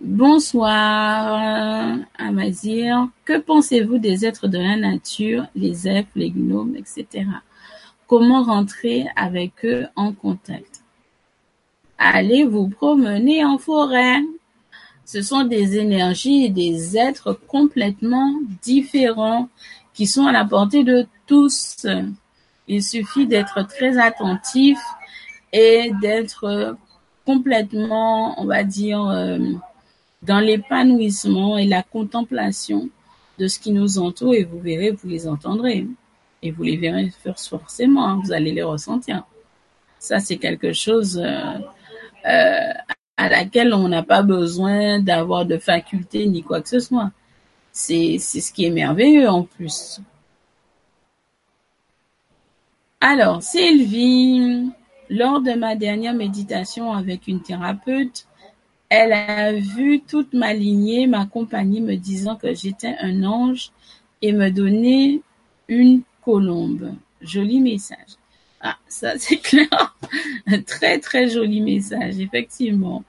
Bonsoir, Amazir. Que pensez-vous des êtres de la nature, les elfes, les gnomes, etc. Comment rentrer avec eux en contact Allez vous promener en forêt. Ce sont des énergies et des êtres complètement différents qui sont à la portée de tous. Il suffit d'être très attentif et d'être complètement, on va dire, euh, dans l'épanouissement et la contemplation de ce qui nous entoure et vous verrez, vous les entendrez et vous les verrez forcément, hein, vous allez les ressentir. Ça, c'est quelque chose euh, euh, à laquelle on n'a pas besoin d'avoir de faculté ni quoi que ce soit. C'est ce qui est merveilleux en plus. Alors, Sylvie, lors de ma dernière méditation avec une thérapeute, elle a vu toute ma lignée m'accompagner me disant que j'étais un ange et me donner une colombe. Joli message. Ah, ça *laughs* c'est clair. Un très très joli message, effectivement.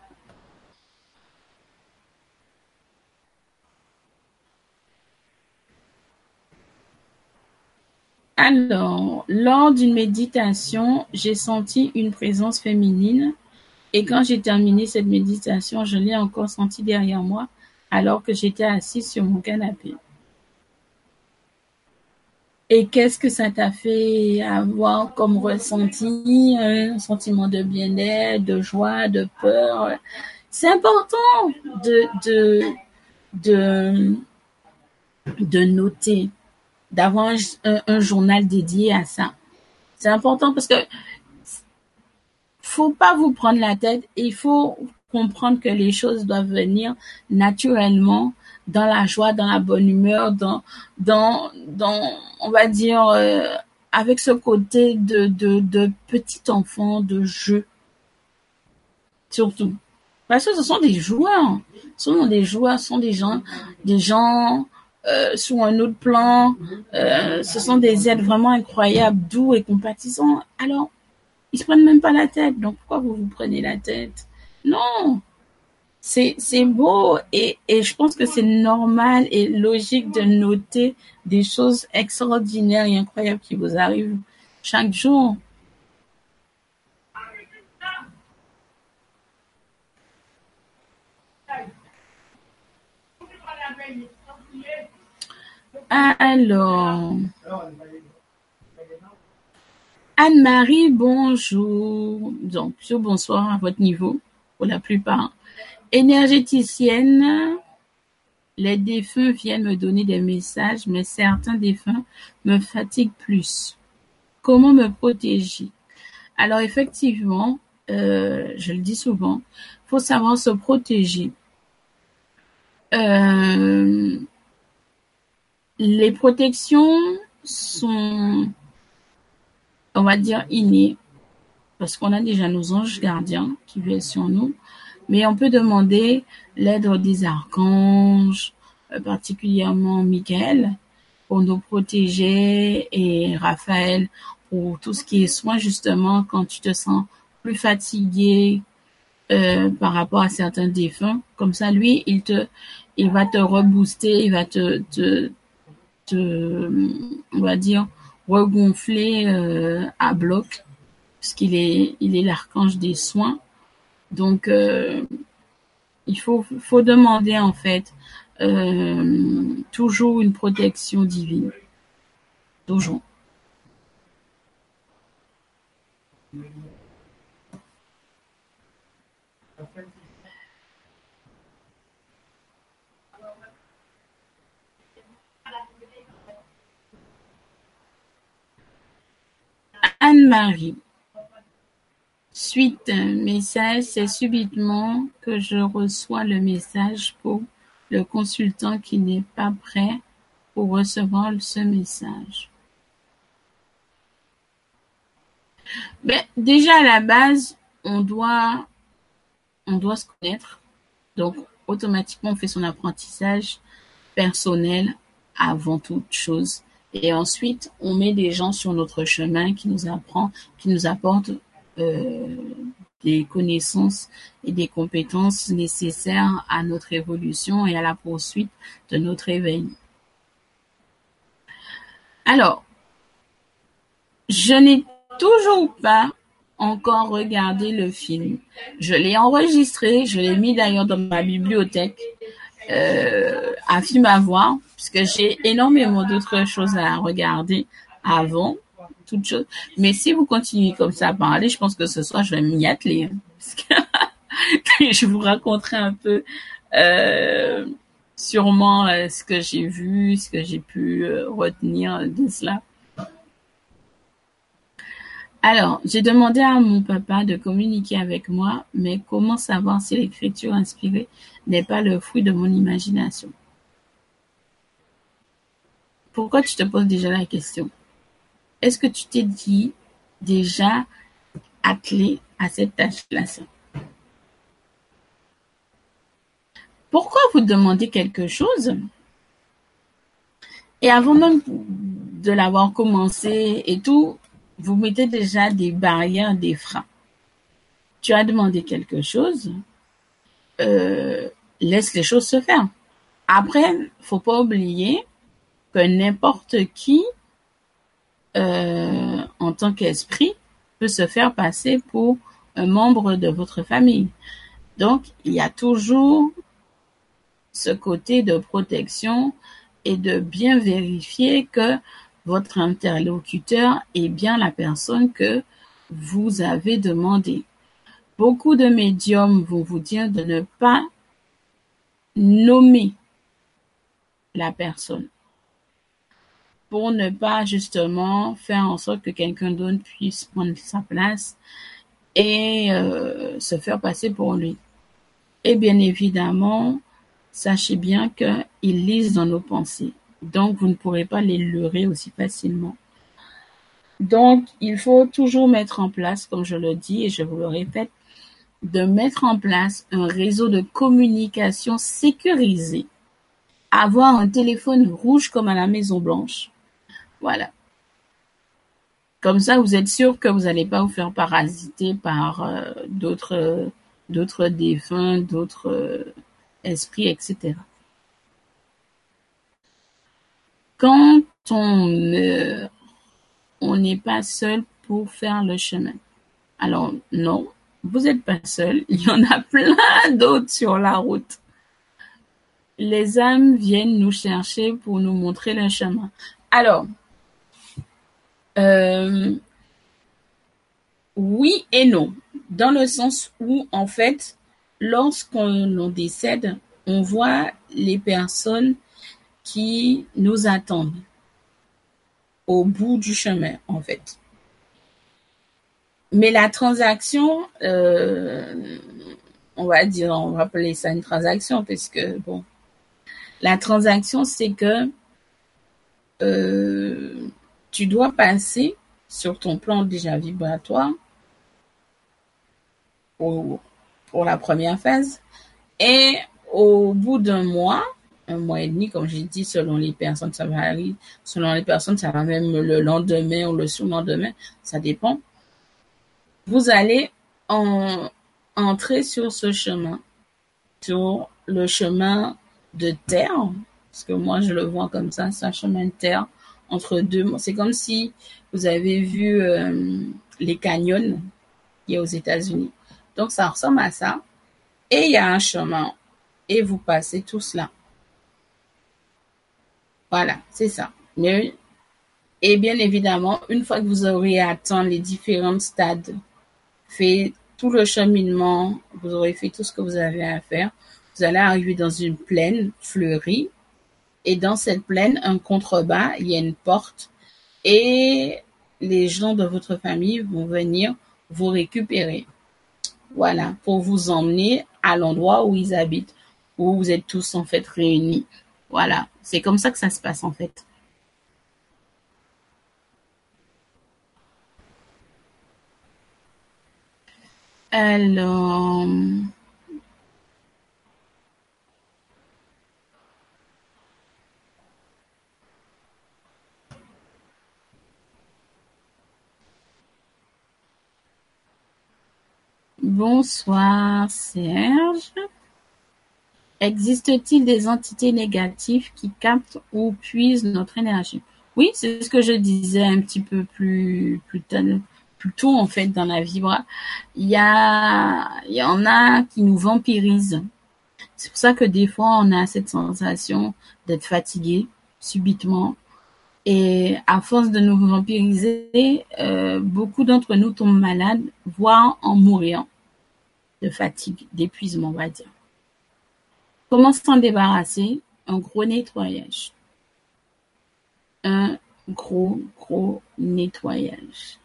Alors, lors d'une méditation, j'ai senti une présence féminine et quand j'ai terminé cette méditation, je l'ai encore senti derrière moi alors que j'étais assise sur mon canapé. Et qu'est-ce que ça t'a fait avoir comme ressenti, un sentiment de bien-être, de joie, de peur? C'est important de, de, de, de noter d'avoir un, journal dédié à ça. C'est important parce que faut pas vous prendre la tête. Il faut comprendre que les choses doivent venir naturellement dans la joie, dans la bonne humeur, dans, dans, dans, on va dire, euh, avec ce côté de, de, de petit enfant, de jeu. Surtout. Parce que ce sont des joueurs. Ce sont des joueurs, ce sont des gens, des gens euh, sur un autre plan. Euh, ce sont des êtres vraiment incroyables, doux et compatissants. Alors, ils se prennent même pas la tête. Donc, pourquoi vous vous prenez la tête? Non c'est beau et, et je pense que c'est normal et logique de noter des choses extraordinaires et incroyables qui vous arrivent chaque jour. Alors, Anne-Marie, bonjour. Donc, bonsoir à votre niveau, pour la plupart. Énergéticienne, les défunts viennent me donner des messages, mais certains défunts me fatiguent plus. Comment me protéger? Alors, effectivement, euh, je le dis souvent, faut savoir se protéger. Euh, les protections sont, on va dire, innées, parce qu'on a déjà nos anges gardiens qui veillent sur nous. Mais on peut demander l'aide des archanges, euh, particulièrement Michael, pour nous protéger et Raphaël pour tout ce qui est soin justement quand tu te sens plus fatigué euh, par rapport à certains défunts. Comme ça, lui, il te, il va te rebooster, il va te, te, on va dire, regonfler euh, à bloc, puisqu'il est, il est l'archange des soins. Donc, euh, il faut, demander en fait euh, toujours une protection divine. Toujours. Anne-Marie. Suite message, c'est subitement que je reçois le message pour le consultant qui n'est pas prêt pour recevoir ce message. Ben, déjà à la base, on doit, on doit se connaître. Donc, automatiquement, on fait son apprentissage personnel avant toute chose. Et ensuite, on met des gens sur notre chemin qui nous apprend, qui nous apportent des connaissances et des compétences nécessaires à notre évolution et à la poursuite de notre éveil. Alors, je n'ai toujours pas encore regardé le film. Je l'ai enregistré, je l'ai mis d'ailleurs dans ma bibliothèque euh, à film à voir, puisque j'ai énormément d'autres choses à regarder avant Mais si vous continuez comme ça à parler, je pense que ce soir je vais m'y atteler. Hein, *laughs* je vous raconterai un peu euh, sûrement euh, ce que j'ai vu, ce que j'ai pu euh, retenir de cela. Alors, j'ai demandé à mon papa de communiquer avec moi, mais comment savoir si l'écriture inspirée n'est pas le fruit de mon imagination? Pourquoi tu te poses déjà la question? Est-ce que tu t'es dit déjà attelé à cette tâche-là? Pourquoi vous demandez quelque chose? Et avant même de l'avoir commencé et tout, vous mettez déjà des barrières, des freins. Tu as demandé quelque chose, euh, laisse les choses se faire. Après, faut pas oublier que n'importe qui, en tant qu'esprit, peut se faire passer pour un membre de votre famille. Donc, il y a toujours ce côté de protection et de bien vérifier que votre interlocuteur est bien la personne que vous avez demandé. Beaucoup de médiums vont vous dire de ne pas nommer la personne pour ne pas justement faire en sorte que quelqu'un d'autre puisse prendre sa place et euh, se faire passer pour lui. Et bien évidemment, sachez bien qu'ils lisent dans nos pensées. Donc, vous ne pourrez pas les leurrer aussi facilement. Donc, il faut toujours mettre en place, comme je le dis et je vous le répète, de mettre en place un réseau de communication sécurisé. Avoir un téléphone rouge comme à la Maison Blanche. Voilà. Comme ça, vous êtes sûr que vous n'allez pas vous faire parasiter par euh, d'autres d'autres défunts, d'autres euh, esprits, etc. Quand on meurt, on n'est pas seul pour faire le chemin. Alors non, vous n'êtes pas seul. Il y en a plein d'autres sur la route. Les âmes viennent nous chercher pour nous montrer le chemin. Alors, euh, oui et non, dans le sens où en fait, lorsqu'on décède, on voit les personnes qui nous attendent au bout du chemin, en fait. Mais la transaction, euh, on va dire, on va appeler ça une transaction, parce que, bon, la transaction, c'est que euh, tu dois passer sur ton plan déjà vibratoire pour la première phase. Et au bout d'un mois, un mois et demi, comme j'ai dit, selon les personnes, ça varie. Selon les personnes, ça va même le lendemain ou le surlendemain, ça dépend. Vous allez en, entrer sur ce chemin, sur le chemin de terre, parce que moi je le vois comme ça, c'est un chemin de terre entre deux. C'est comme si vous avez vu euh, les canyons qui est aux États-Unis. Donc ça ressemble à ça. Et il y a un chemin. Et vous passez tout cela. Voilà, c'est ça. Et bien évidemment, une fois que vous aurez atteint les différents stades, fait tout le cheminement, vous aurez fait tout ce que vous avez à faire, vous allez arriver dans une plaine fleurie. Et dans cette plaine, un contrebas, il y a une porte. Et les gens de votre famille vont venir vous récupérer. Voilà, pour vous emmener à l'endroit où ils habitent, où vous êtes tous en fait réunis. Voilà, c'est comme ça que ça se passe en fait. Alors, Bonsoir Serge. Existe-t-il des entités négatives qui captent ou puisent notre énergie? Oui, c'est ce que je disais un petit peu plus plus, tôt en fait dans la vibra. Il y a il y en a qui nous vampirisent. C'est pour ça que des fois on a cette sensation d'être fatigué subitement et à force de nous vampiriser, euh, beaucoup d'entre nous tombent malades, voire en mourant de fatigue, d'épuisement, on va dire. Comment s'en débarrasser? Un gros nettoyage. Un gros, gros nettoyage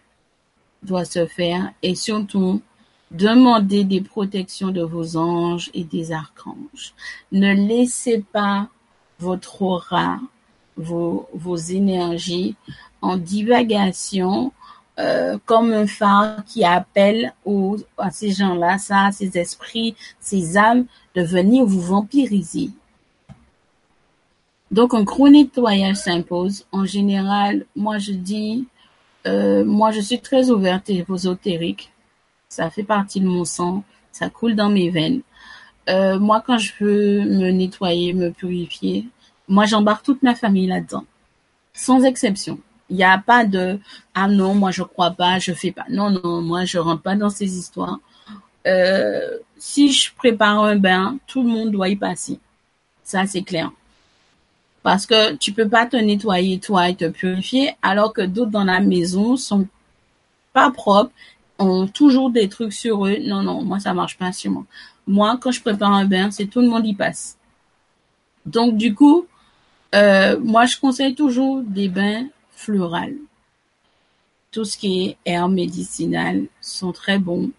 doit se faire et surtout demandez des protections de vos anges et des archanges. Ne laissez pas votre aura, vos, vos énergies en divagation euh, comme un phare qui appelle aux, à ces gens-là, ça, ces esprits, ces âmes, de venir vous vampiriser. Donc un gros nettoyage s'impose. En général, moi je dis, euh, moi je suis très ouverte et ésotérique. Ça fait partie de mon sang, ça coule dans mes veines. Euh, moi quand je veux me nettoyer, me purifier, moi j'embarque toute ma famille là-dedans, sans exception. Il n'y a pas de ah non, moi je crois pas, je fais pas. Non, non, moi je rentre pas dans ces histoires. Euh, si je prépare un bain, tout le monde doit y passer. Ça c'est clair. Parce que tu peux pas te nettoyer toi et te purifier alors que d'autres dans la maison sont pas propres, ont toujours des trucs sur eux. Non, non, moi ça marche pas sur moi. Moi, quand je prépare un bain, c'est tout le monde y passe. Donc du coup, euh, moi je conseille toujours des bains floral. Tout ce qui est herbes médicinales sont très bons.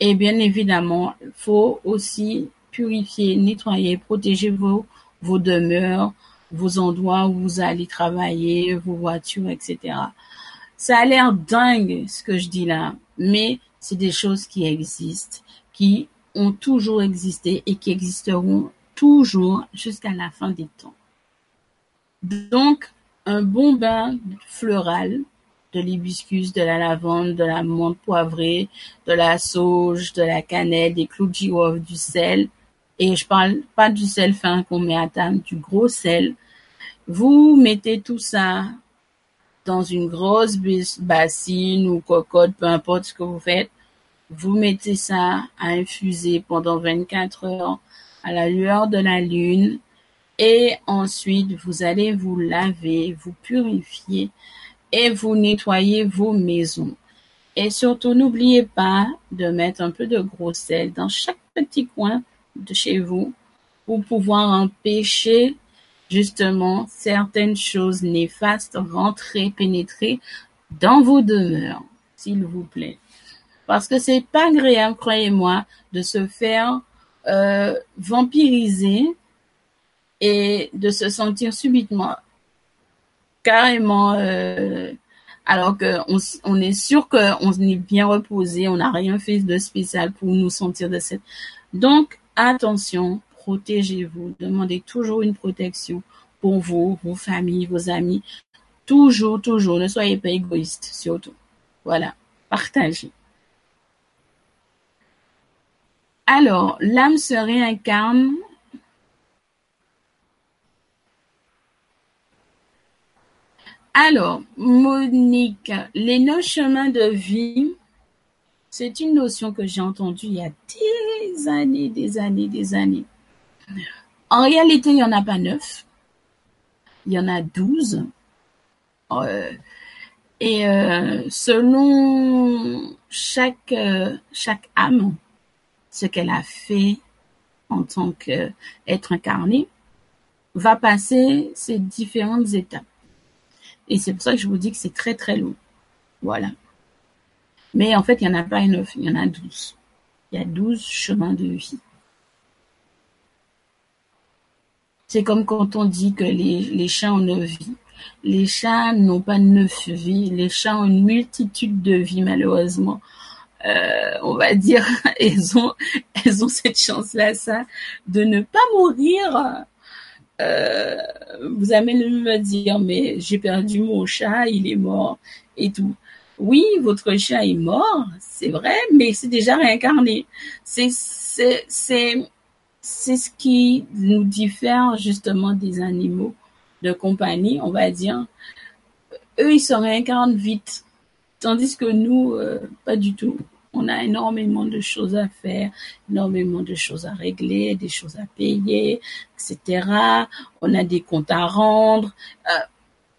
Et bien évidemment, faut aussi purifier, nettoyer, protéger vos, vos demeures, vos endroits où vous allez travailler, vos voitures, etc. Ça a l'air dingue ce que je dis là, mais c'est des choses qui existent, qui ont toujours existé et qui existeront toujours jusqu'à la fin des temps. Donc, un bon bain floral, de l'hibiscus, de la lavande, de la menthe poivrée, de la sauge, de la cannelle, des clous de girofle, du sel. Et je parle pas du sel fin qu'on met à table, du gros sel. Vous mettez tout ça dans une grosse bassine ou cocotte, peu importe ce que vous faites. Vous mettez ça à infuser pendant 24 heures à la lueur de la lune et ensuite, vous allez vous laver, vous purifier et vous nettoyer vos maisons. Et surtout, n'oubliez pas de mettre un peu de gros sel dans chaque petit coin de chez vous pour pouvoir empêcher justement certaines choses néfastes rentrer, pénétrer dans vos demeures, s'il vous plaît. Parce que c'est pas agréable, croyez-moi, de se faire euh, vampiriser et de se sentir subitement carrément euh, alors qu'on on est sûr qu'on est bien reposé, on n'a rien fait de spécial pour nous sentir de cette. Donc, attention, protégez-vous. Demandez toujours une protection pour vous, vos familles, vos amis. Toujours, toujours. Ne soyez pas égoïste, surtout. Voilà. Partagez. Alors, l'âme se réincarne Alors, Monique, les neuf chemins de vie, c'est une notion que j'ai entendue il y a des années, des années, des années. En réalité, il n'y en a pas neuf. Il y en a douze. Euh, et euh, selon chaque, euh, chaque âme, ce qu'elle a fait en tant qu'être incarné, va passer ces différentes étapes. Et c'est pour ça que je vous dis que c'est très très lourd. Voilà. Mais en fait, il n'y en a pas neuf, il y en a douze. Il y a douze chemins de vie. C'est comme quand on dit que les, les chats ont neuf vies. Les chats n'ont pas neuf vies. Les chats ont une multitude de vies, malheureusement. Euh, on va dire, *laughs* elles ont, elles ont cette chance-là, ça, de ne pas mourir euh, vous allez me dire, mais j'ai perdu mon chat, il est mort et tout. Oui, votre chat est mort, c'est vrai, mais c'est déjà réincarné. C'est c'est c'est c'est ce qui nous diffère justement des animaux de compagnie, on va dire. Eux, ils se réincarnent vite, tandis que nous, euh, pas du tout. On a énormément de choses à faire, énormément de choses à régler, des choses à payer, etc. On a des comptes à rendre. Euh,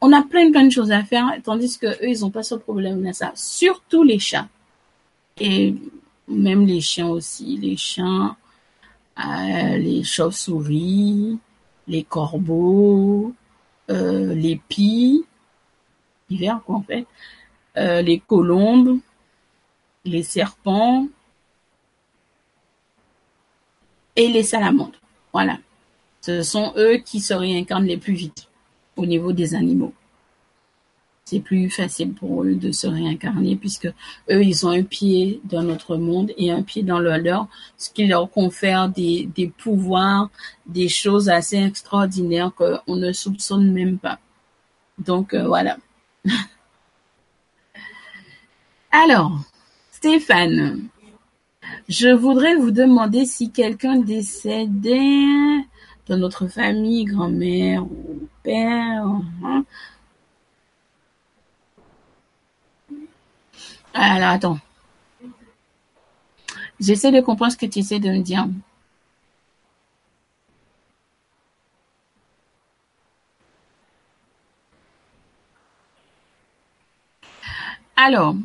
on a plein, plein de choses à faire, tandis que eux, ils n'ont pas ce problème-là. Ça. Surtout les chats. Et même les chiens aussi. Les chiens, euh, les chauves-souris, les corbeaux, euh, les pies, hiver quoi en fait, les colombes, les serpents et les salamandres. Voilà. Ce sont eux qui se réincarnent les plus vite au niveau des animaux. C'est plus facile pour eux de se réincarner puisque eux, ils ont un pied dans notre monde et un pied dans le leur, ce qui leur confère des, des pouvoirs, des choses assez extraordinaires qu'on ne soupçonne même pas. Donc euh, voilà. *laughs* Alors, Stéphane, je voudrais vous demander si quelqu'un décédait dans notre famille, grand-mère ou père. Hein. Alors, attends. J'essaie de comprendre ce que tu essaies de me dire. Alors,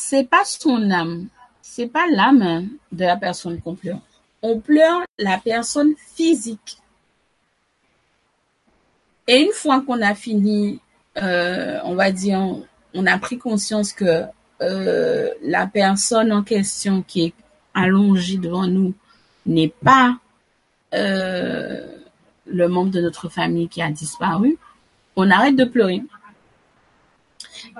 c'est pas son âme, c'est pas l'âme de la personne qu'on pleure. On pleure la personne physique. Et une fois qu'on a fini, euh, on va dire, on a pris conscience que euh, la personne en question qui est allongée devant nous n'est pas euh, le membre de notre famille qui a disparu, on arrête de pleurer.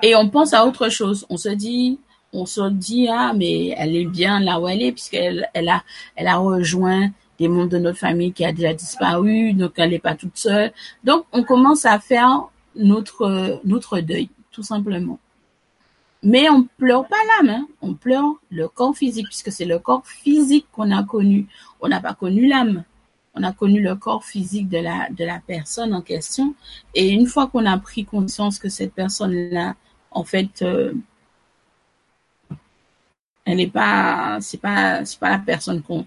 Et on pense à autre chose. On se dit, on se dit ah mais elle est bien là où elle est puisqu'elle elle a elle a rejoint des membres de notre famille qui a déjà disparu donc elle n'est pas toute seule. Donc on commence à faire notre notre deuil tout simplement. Mais on pleure pas l'âme hein. on pleure le corps physique puisque c'est le corps physique qu'on a connu. On n'a pas connu l'âme. On a connu le corps physique de la de la personne en question. Et une fois qu'on a pris conscience que cette personne là en fait euh, elle n'est pas, c'est pas, c'est pas la personne qu'on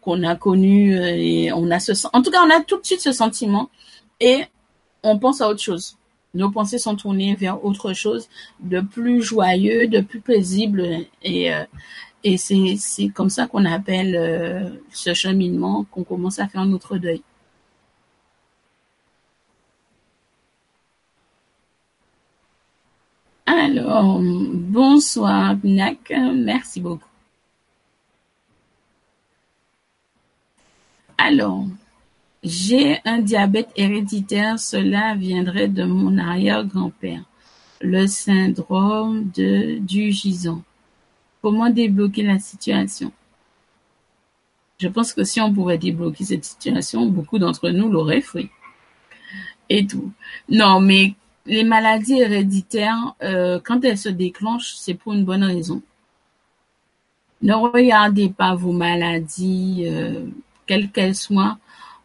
qu'on a connue euh, on a ce, en tout cas, on a tout de suite ce sentiment et on pense à autre chose. Nos pensées sont tournées vers autre chose de plus joyeux, de plus paisible et euh, et c'est c'est comme ça qu'on appelle euh, ce cheminement qu'on commence à faire notre deuil. Alors, bonsoir Bnak, merci beaucoup. Alors, j'ai un diabète héréditaire, cela viendrait de mon arrière-grand-père. le syndrome de, du gisant. Comment débloquer la situation? Je pense que si on pouvait débloquer cette situation, beaucoup d'entre nous l'auraient fait. Et tout. Non, mais les maladies héréditaires, euh, quand elles se déclenchent, c'est pour une bonne raison. Ne regardez pas vos maladies, euh, quelles qu'elles soient,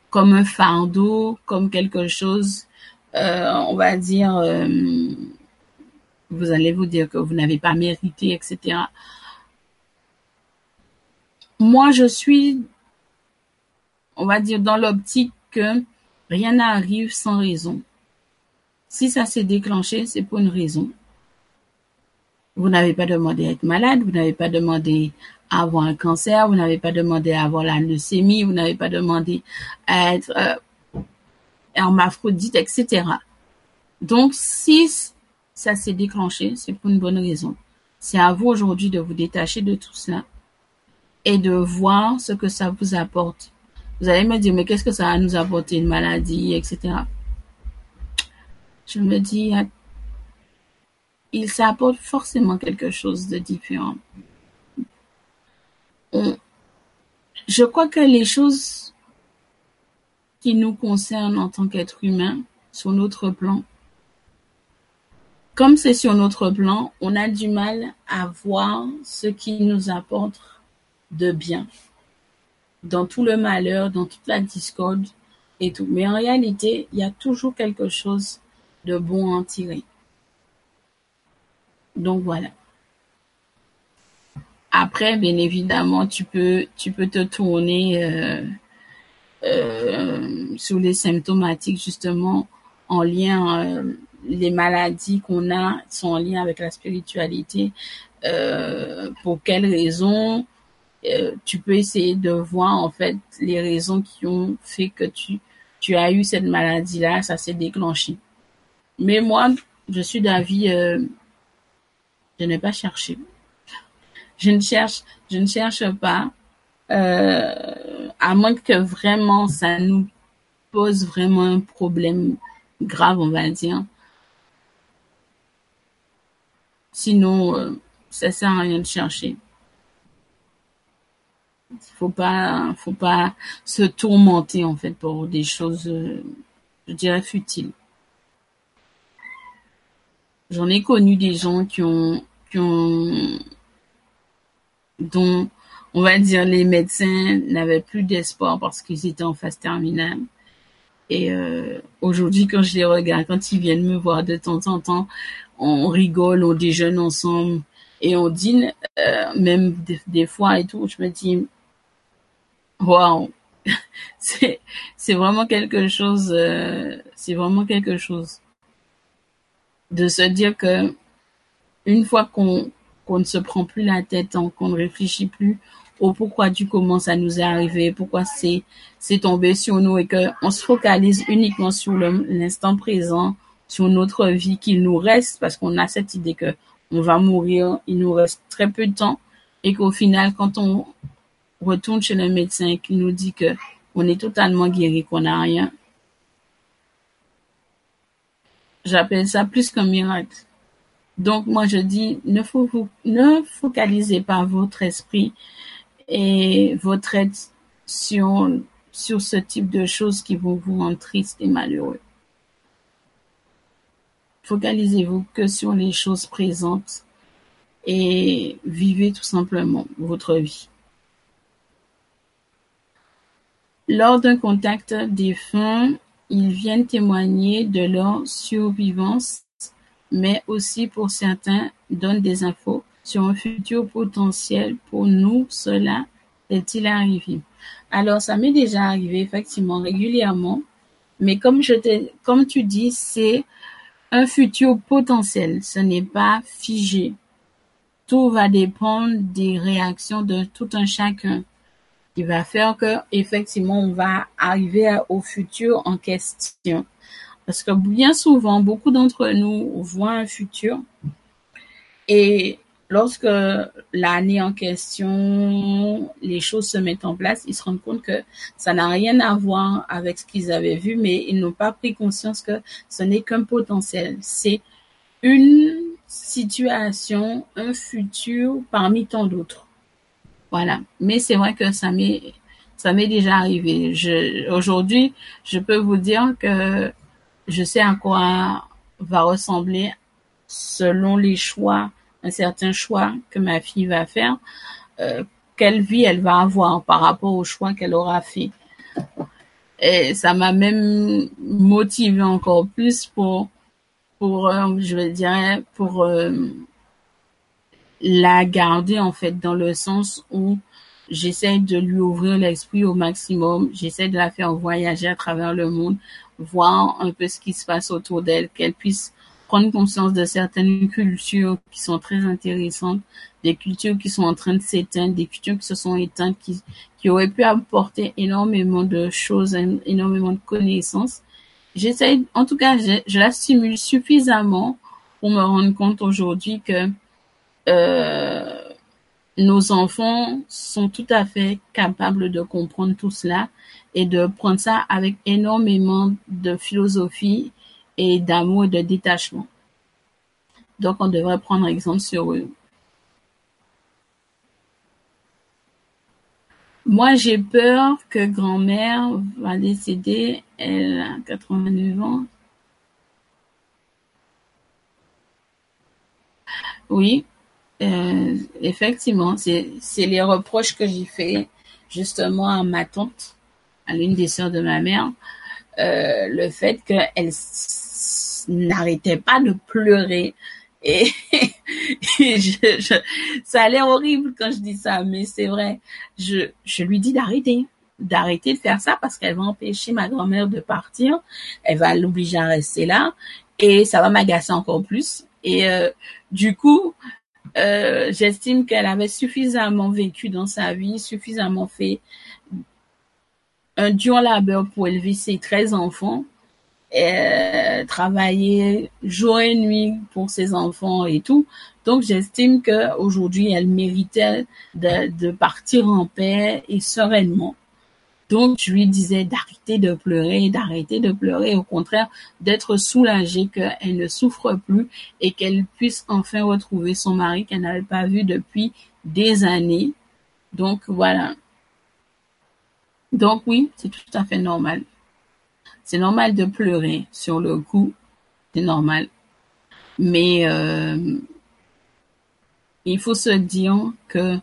comme un fardeau, comme quelque chose, euh, on va dire, vous allez vous dire que vous n'avez pas mérité, etc. Moi, je suis, on va dire, dans l'optique que rien n'arrive sans raison. Si ça s'est déclenché, c'est pour une raison. Vous n'avez pas demandé à être malade, vous n'avez pas demandé à avoir un cancer, vous n'avez pas demandé à avoir la leucémie, vous n'avez pas demandé à être euh, hermaphrodite, etc. Donc, si ça s'est déclenché, c'est pour une bonne raison. C'est à vous aujourd'hui de vous détacher de tout cela et de voir ce que ça vous apporte. Vous allez me dire, mais qu'est-ce que ça va nous apporter, une maladie, etc. Je me dis, il s'apporte forcément quelque chose de différent. je crois que les choses qui nous concernent en tant qu'être humain sur notre plan, comme c'est sur notre plan, on a du mal à voir ce qui nous apporte de bien dans tout le malheur, dans toute la discorde et tout. Mais en réalité, il y a toujours quelque chose de bon en tirer. Donc voilà. Après, bien évidemment, tu peux, tu peux te tourner euh, euh, sur les symptomatiques justement en lien, euh, les maladies qu'on a sont en lien avec la spiritualité. pour quelles raisons Tu peux essayer de voir en fait les raisons qui ont fait que tu, tu as eu cette maladie-là, ça s'est déclenché. Mais moi, je suis d'avis, je n'ai pas cherché. Je ne cherche, je ne cherche pas, euh, à moins que vraiment ça nous pose vraiment un problème grave, on va dire. Sinon, euh, ça sert à rien de chercher. Faut pas, faut pas se tourmenter en fait pour des choses, euh, je dirais futiles. J'en ai connu des gens qui ont, qui ont, dont, on va dire, les médecins n'avaient plus d'espoir parce qu'ils étaient en phase terminale. Et euh, aujourd'hui, quand je les regarde, quand ils viennent me voir de temps en temps, on rigole, on déjeune ensemble et on dîne, euh, même des, fois et tout. Je me dis, waouh, *laughs* c'est c'est vraiment quelque chose, euh, c'est vraiment quelque chose de se dire que une fois qu'on qu'on ne se prend plus la tête, qu'on ne réfléchit plus au pourquoi du comment ça nous est arrivé, pourquoi c'est c'est tombé sur nous et que on se focalise uniquement sur l'instant présent, sur notre vie qu'il nous reste parce qu'on a cette idée que on va mourir, il nous reste très peu de temps et qu'au final quand on retourne chez le médecin et qu'il nous dit que on est totalement guéri, qu'on n'a rien, J'appelle ça plus qu'un miracle. Donc moi je dis, ne, focalisez pas votre esprit et votre aide sur, sur ce type de choses qui vont vous rendre triste et malheureux. Focalisez-vous que sur les choses présentes et vivez tout simplement votre vie. Lors d'un contact défunt, ils viennent témoigner de leur survivance, mais aussi pour certains donnent des infos sur un futur potentiel. Pour nous, cela est-il arrivé? Alors, ça m'est déjà arrivé effectivement régulièrement, mais comme je comme tu dis, c'est un futur potentiel. Ce n'est pas figé. Tout va dépendre des réactions de tout un chacun qui va faire que effectivement on va arriver au futur en question. Parce que bien souvent, beaucoup d'entre nous voient un futur et lorsque l'année en question, les choses se mettent en place, ils se rendent compte que ça n'a rien à voir avec ce qu'ils avaient vu, mais ils n'ont pas pris conscience que ce n'est qu'un potentiel. C'est une situation, un futur parmi tant d'autres. Voilà. Mais c'est vrai que ça m'est ça m'est déjà arrivé. Aujourd'hui, je peux vous dire que je sais à quoi va ressembler selon les choix, un certain choix que ma fille va faire, euh, quelle vie elle va avoir par rapport au choix qu'elle aura fait. Et ça m'a même motivé encore plus pour, pour, euh, je dire, pour euh, la garder en fait dans le sens où j'essaie de lui ouvrir l'esprit au maximum, j'essaie de la faire voyager à travers le monde, voir un peu ce qui se passe autour d'elle, qu'elle puisse prendre conscience de certaines cultures qui sont très intéressantes, des cultures qui sont en train de s'éteindre, des cultures qui se sont éteintes, qui, qui auraient pu apporter énormément de choses, énormément de connaissances. J'essaie, en tout cas, je, je, la stimule suffisamment pour me rendre compte aujourd'hui que euh, nos enfants sont tout à fait capables de comprendre tout cela et de prendre ça avec énormément de philosophie et d'amour et de détachement. Donc, on devrait prendre exemple sur eux. Moi, j'ai peur que grand-mère va décéder, elle a 89 ans. Oui, euh, effectivement, c'est les reproches que j'ai fait justement à ma tante, à l'une des sœurs de ma mère, euh, le fait qu'elle n'arrêtait pas de pleurer. *laughs* Et, je, je, ça a l'air horrible quand je dis ça, mais c'est vrai. Je, je lui dis d'arrêter, d'arrêter de faire ça parce qu'elle va empêcher ma grand-mère de partir. Elle va l'obliger à rester là et ça va m'agacer encore plus. Et euh, du coup, euh, j'estime qu'elle avait suffisamment vécu dans sa vie, suffisamment fait un dur labeur pour élever ses 13 enfants, et travailler jour et nuit pour ses enfants et tout. Donc j'estime que aujourd'hui elle méritait de, de partir en paix et sereinement. Donc, je lui disais d'arrêter de pleurer, d'arrêter de pleurer, au contraire, d'être soulagée qu'elle ne souffre plus et qu'elle puisse enfin retrouver son mari qu'elle n'avait pas vu depuis des années. Donc, voilà. Donc, oui, c'est tout à fait normal. C'est normal de pleurer sur le coup. C'est normal. Mais euh, il faut se dire que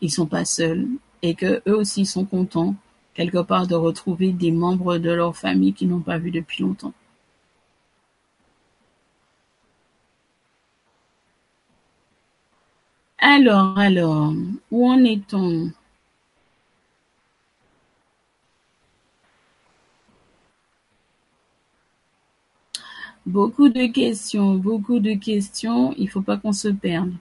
ils sont pas seuls et que eux aussi sont contents quelque part de retrouver des membres de leur famille qu'ils n'ont pas vus depuis longtemps. Alors, alors, où en est-on? Beaucoup de questions, beaucoup de questions, il faut pas qu'on se perde.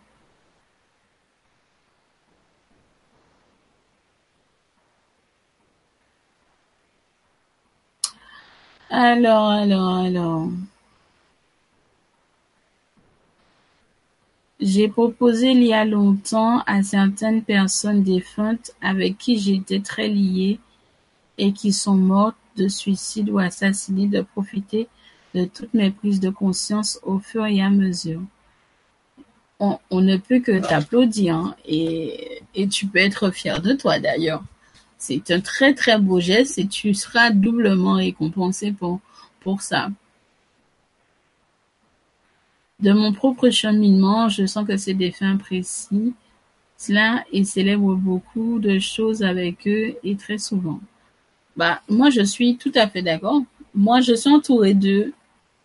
Alors, alors, alors. J'ai proposé il y a longtemps à certaines personnes défuntes avec qui j'étais très liée et qui sont mortes de suicide ou assassinées de profiter de toutes mes prises de conscience au fur et à mesure. On, ne peut que t'applaudir hein, et, et tu peux être fier de toi d'ailleurs. C'est un très très beau geste et tu seras doublement récompensé pour, ça. De mon propre cheminement, je sens que c'est des fins précis. Cela et célèbre beaucoup de choses avec eux et très souvent. Bah, moi, je suis tout à fait d'accord. Moi, je suis entourée d'eux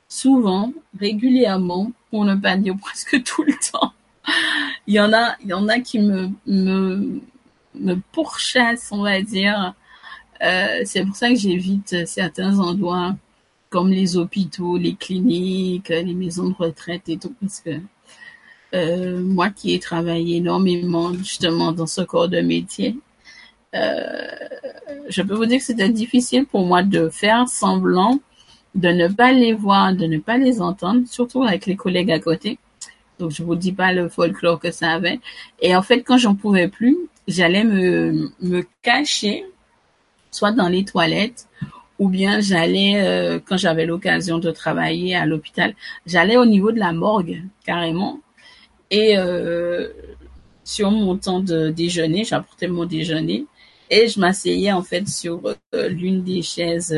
souvent, régulièrement, pour ne pas dire *laughs* presque tout le temps. Il y en a, qui me, me pourchasse, on va dire. Euh, c'est pour ça que j'évite certains endroits comme les hôpitaux, les cliniques, les maisons de retraite et tout, parce que euh, moi qui ai travaillé énormément justement dans ce corps de métier, euh, je peux vous dire que c'était difficile pour moi de faire semblant de ne pas les voir, de ne pas les entendre, surtout avec les collègues à côté. Donc je vous dis pas le folklore que ça avait. Et en fait, quand j'en pouvais plus, j'allais me, me cacher, soit dans les toilettes ou bien j'allais, euh, quand j'avais l'occasion de travailler à l'hôpital, j'allais au niveau de la morgue, carrément. Et euh, sur mon temps de déjeuner, j'apportais mon déjeuner et je m'asseyais en fait sur euh, l'une des chaises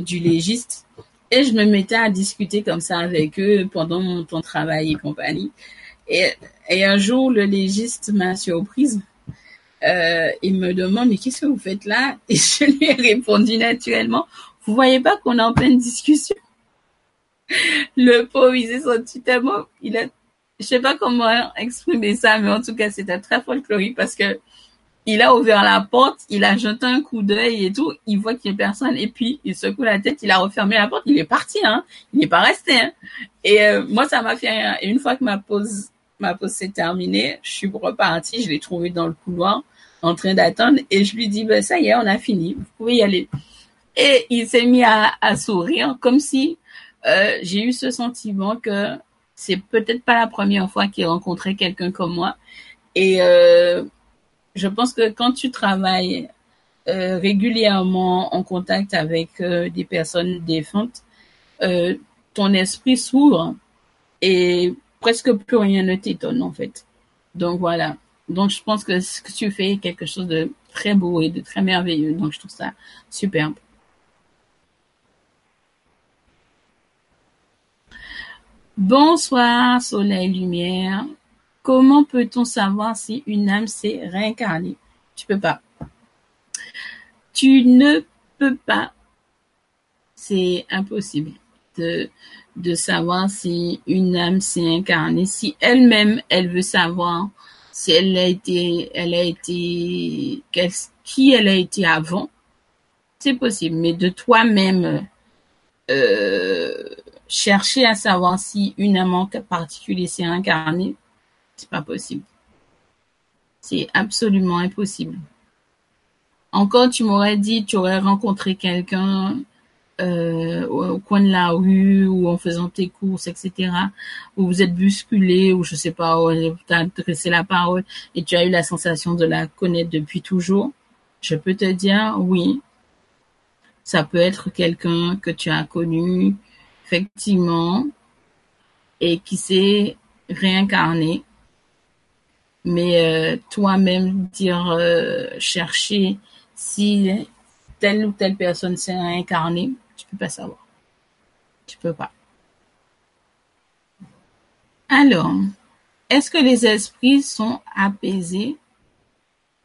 du légiste je me mettais à discuter comme ça avec eux pendant mon temps de travail et compagnie. Et, et un jour, le légiste m'a surprise. Euh, il me demande mais qu'est-ce que vous faites là? *laughs* Et je lui ai répondu naturellement, vous voyez pas qu'on est en pleine discussion? Le pauvre, il s'est senti tellement, il a, je sais pas comment exprimer ça, mais en tout cas c'était très folklorique parce que il a ouvert la porte, il a jeté un coup d'œil et tout, il voit qu'il y a personne et puis il secoue la tête, il a refermé la porte, il est parti, hein, il n'est pas resté. Hein. Et euh, moi ça m'a fait rien. Et une fois que ma pause ma pause s'est terminée, je suis repartie, je l'ai trouvé dans le couloir en train d'attendre et je lui dis, ben, ça y est, on a fini, vous pouvez y aller. Et il s'est mis à, sourire comme si euh, j'ai eu ce sentiment que c'est peut-être pas la première fois qu'il rencontrait quelqu'un comme moi. Et euh, je pense que quand tu travailles euh, régulièrement en contact avec des personnes défuntes, ton esprit s'ouvre et presque plus rien ne t'étonne en fait. Donc voilà. Donc, je pense que ce que tu fais est quelque chose de très beau et de très merveilleux. Donc, je trouve ça superbe. Bonsoir, soleil, lumière. Comment peut-on savoir si une âme s'est réincarnée? Tu peux pas. Tu ne peux pas. C'est impossible de, de savoir si une âme s'est incarnée. Si elle-même, elle veut savoir si elle a été, elle a été, qui elle a été avant, c'est possible. Mais de toi-même euh, chercher à savoir si une âme particulier s'est incarnée, c'est pas possible. C'est absolument impossible. Encore, tu m'aurais dit, tu aurais rencontré quelqu'un euh, au coin de la rue ou en faisant tes courses, etc., où vous êtes bousculé ou je sais pas, où t'as adressé la parole et tu as eu la sensation de la connaître depuis toujours, je peux te dire oui, ça peut être quelqu'un que tu as connu effectivement et qui s'est réincarné. Mais euh, toi-même dire euh, chercher si telle ou telle personne s'est réincarnée, tu peux pas savoir. Tu peux pas. Alors, est-ce que les esprits sont apaisés?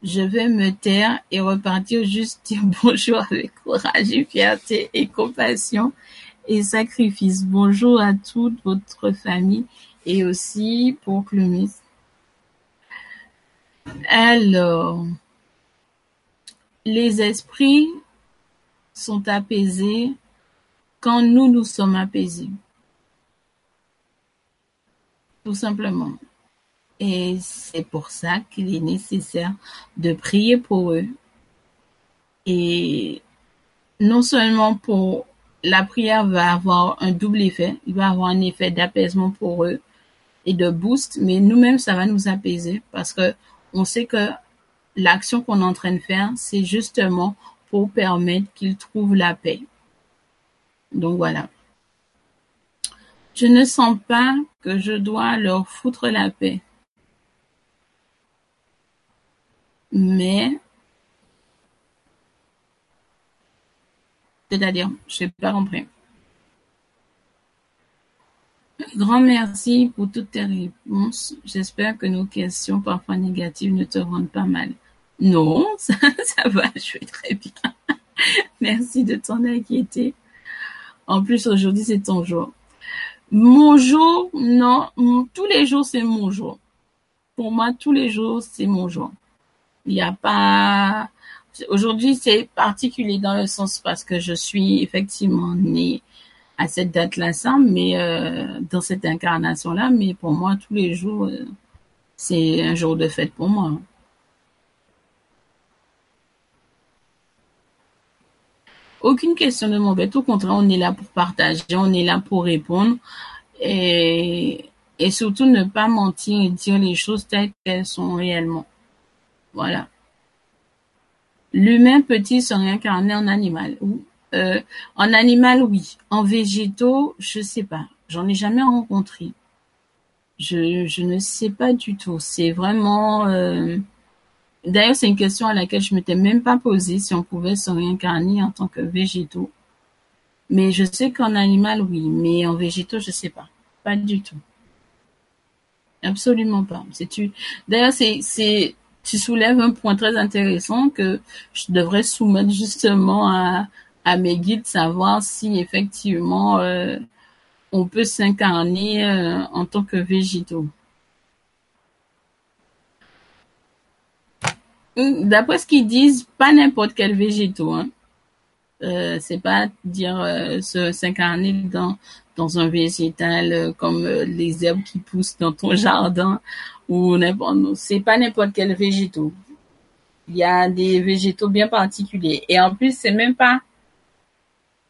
Je vais me taire et repartir juste dire *laughs* bonjour avec courage et fierté et compassion et sacrifice. Bonjour à toute votre famille et aussi pour Clumis. Alors, les esprits sont apaisés quand nous nous sommes apaisés. Tout simplement. Et c'est pour ça qu'il est nécessaire de prier pour eux. Et non seulement pour la prière va avoir un double effet, il va avoir un effet d'apaisement pour eux et de boost, mais nous-mêmes ça va nous apaiser parce que on sait que l'action qu'on est en train de faire, c'est justement pour permettre qu'ils trouvent la paix. Donc voilà. Je ne sens pas que je dois leur foutre la paix. Mais, c'est-à-dire, je n'ai pas compris. Grand merci pour toutes tes réponses. J'espère que nos questions, parfois négatives, ne te rendent pas mal. Non, *laughs* ça, va, je vais très bien. *laughs* Merci de ton inquiéter. En plus, aujourd'hui, c'est ton jour. Mon jour, non, tous les jours, c'est mon jour. Pour moi, tous les jours, c'est mon jour. Il n'y a pas... Aujourd'hui, c'est particulier dans le sens parce que je suis effectivement née à cette date-là, mais euh, dans cette incarnation-là, mais pour moi, tous les jours, euh, c'est un jour de fête pour moi. aucune question ne m'embête. Au contraire, on est là pour partager, on est là pour répondre et, et surtout ne pas mentir et dire les choses telles qu'elles sont réellement. Voilà. L'humain peut-il se réincarner en animal En animal, oui. En végétaux, je sais pas. J'en ai jamais rencontré. Je, je ne sais pas du tout. C'est vraiment... Euh... D'ailleurs, c'est une question à laquelle je m'étais même pas posée si on pouvait se réincarner en tant que végétaux. Mais je sais qu'en animal, oui. Mais en végétaux, je sais pas. Pas du tout. Absolument pas. C'est tu. D'ailleurs, c'est c'est tu soulèves un point très intéressant que je devrais soumettre justement à à mes guides, savoir si effectivement euh, on peut s'incarner euh, en tant que végétaux. D'après ce qu'ils disent, pas n'importe quel végétaux. Hein. Euh, c'est pas dire euh, s'incarner dans dans un végétal comme les herbes qui poussent dans ton *laughs* jardin ou n'importe c'est pas n'importe quel végétaux. Il y a des végétaux bien particuliers et en plus c'est même pas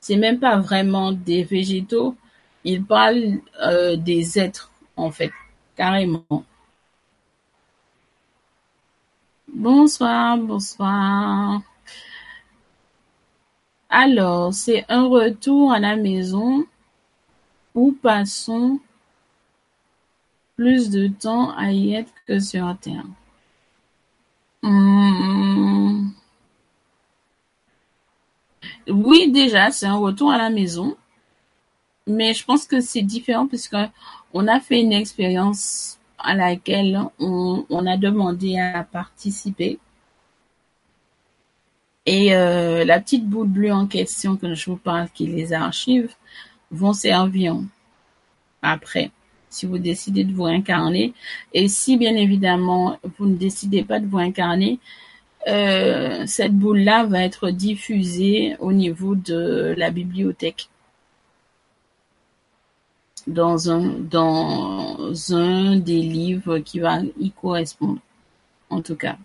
c'est même pas vraiment des végétaux, il parle euh, des êtres en fait, carrément. Bonsoir, bonsoir. Alors, c'est un retour à la maison où passons plus de temps à y être que sur Terre. Hmm. Oui, déjà, c'est un retour à la maison. Mais je pense que c'est différent puisque on a fait une expérience à laquelle on, a demandé à participer. Et euh, la petite boule bleue en question que je vous parle, qui les archives, vont servir après si vous décidez de vous incarner. Et si bien évidemment vous ne décidez pas de vous incarner, cette boule-là va être diffusée au niveau de la bibliothèque dans un dans un des livres qui va y correspondre, en tout cas.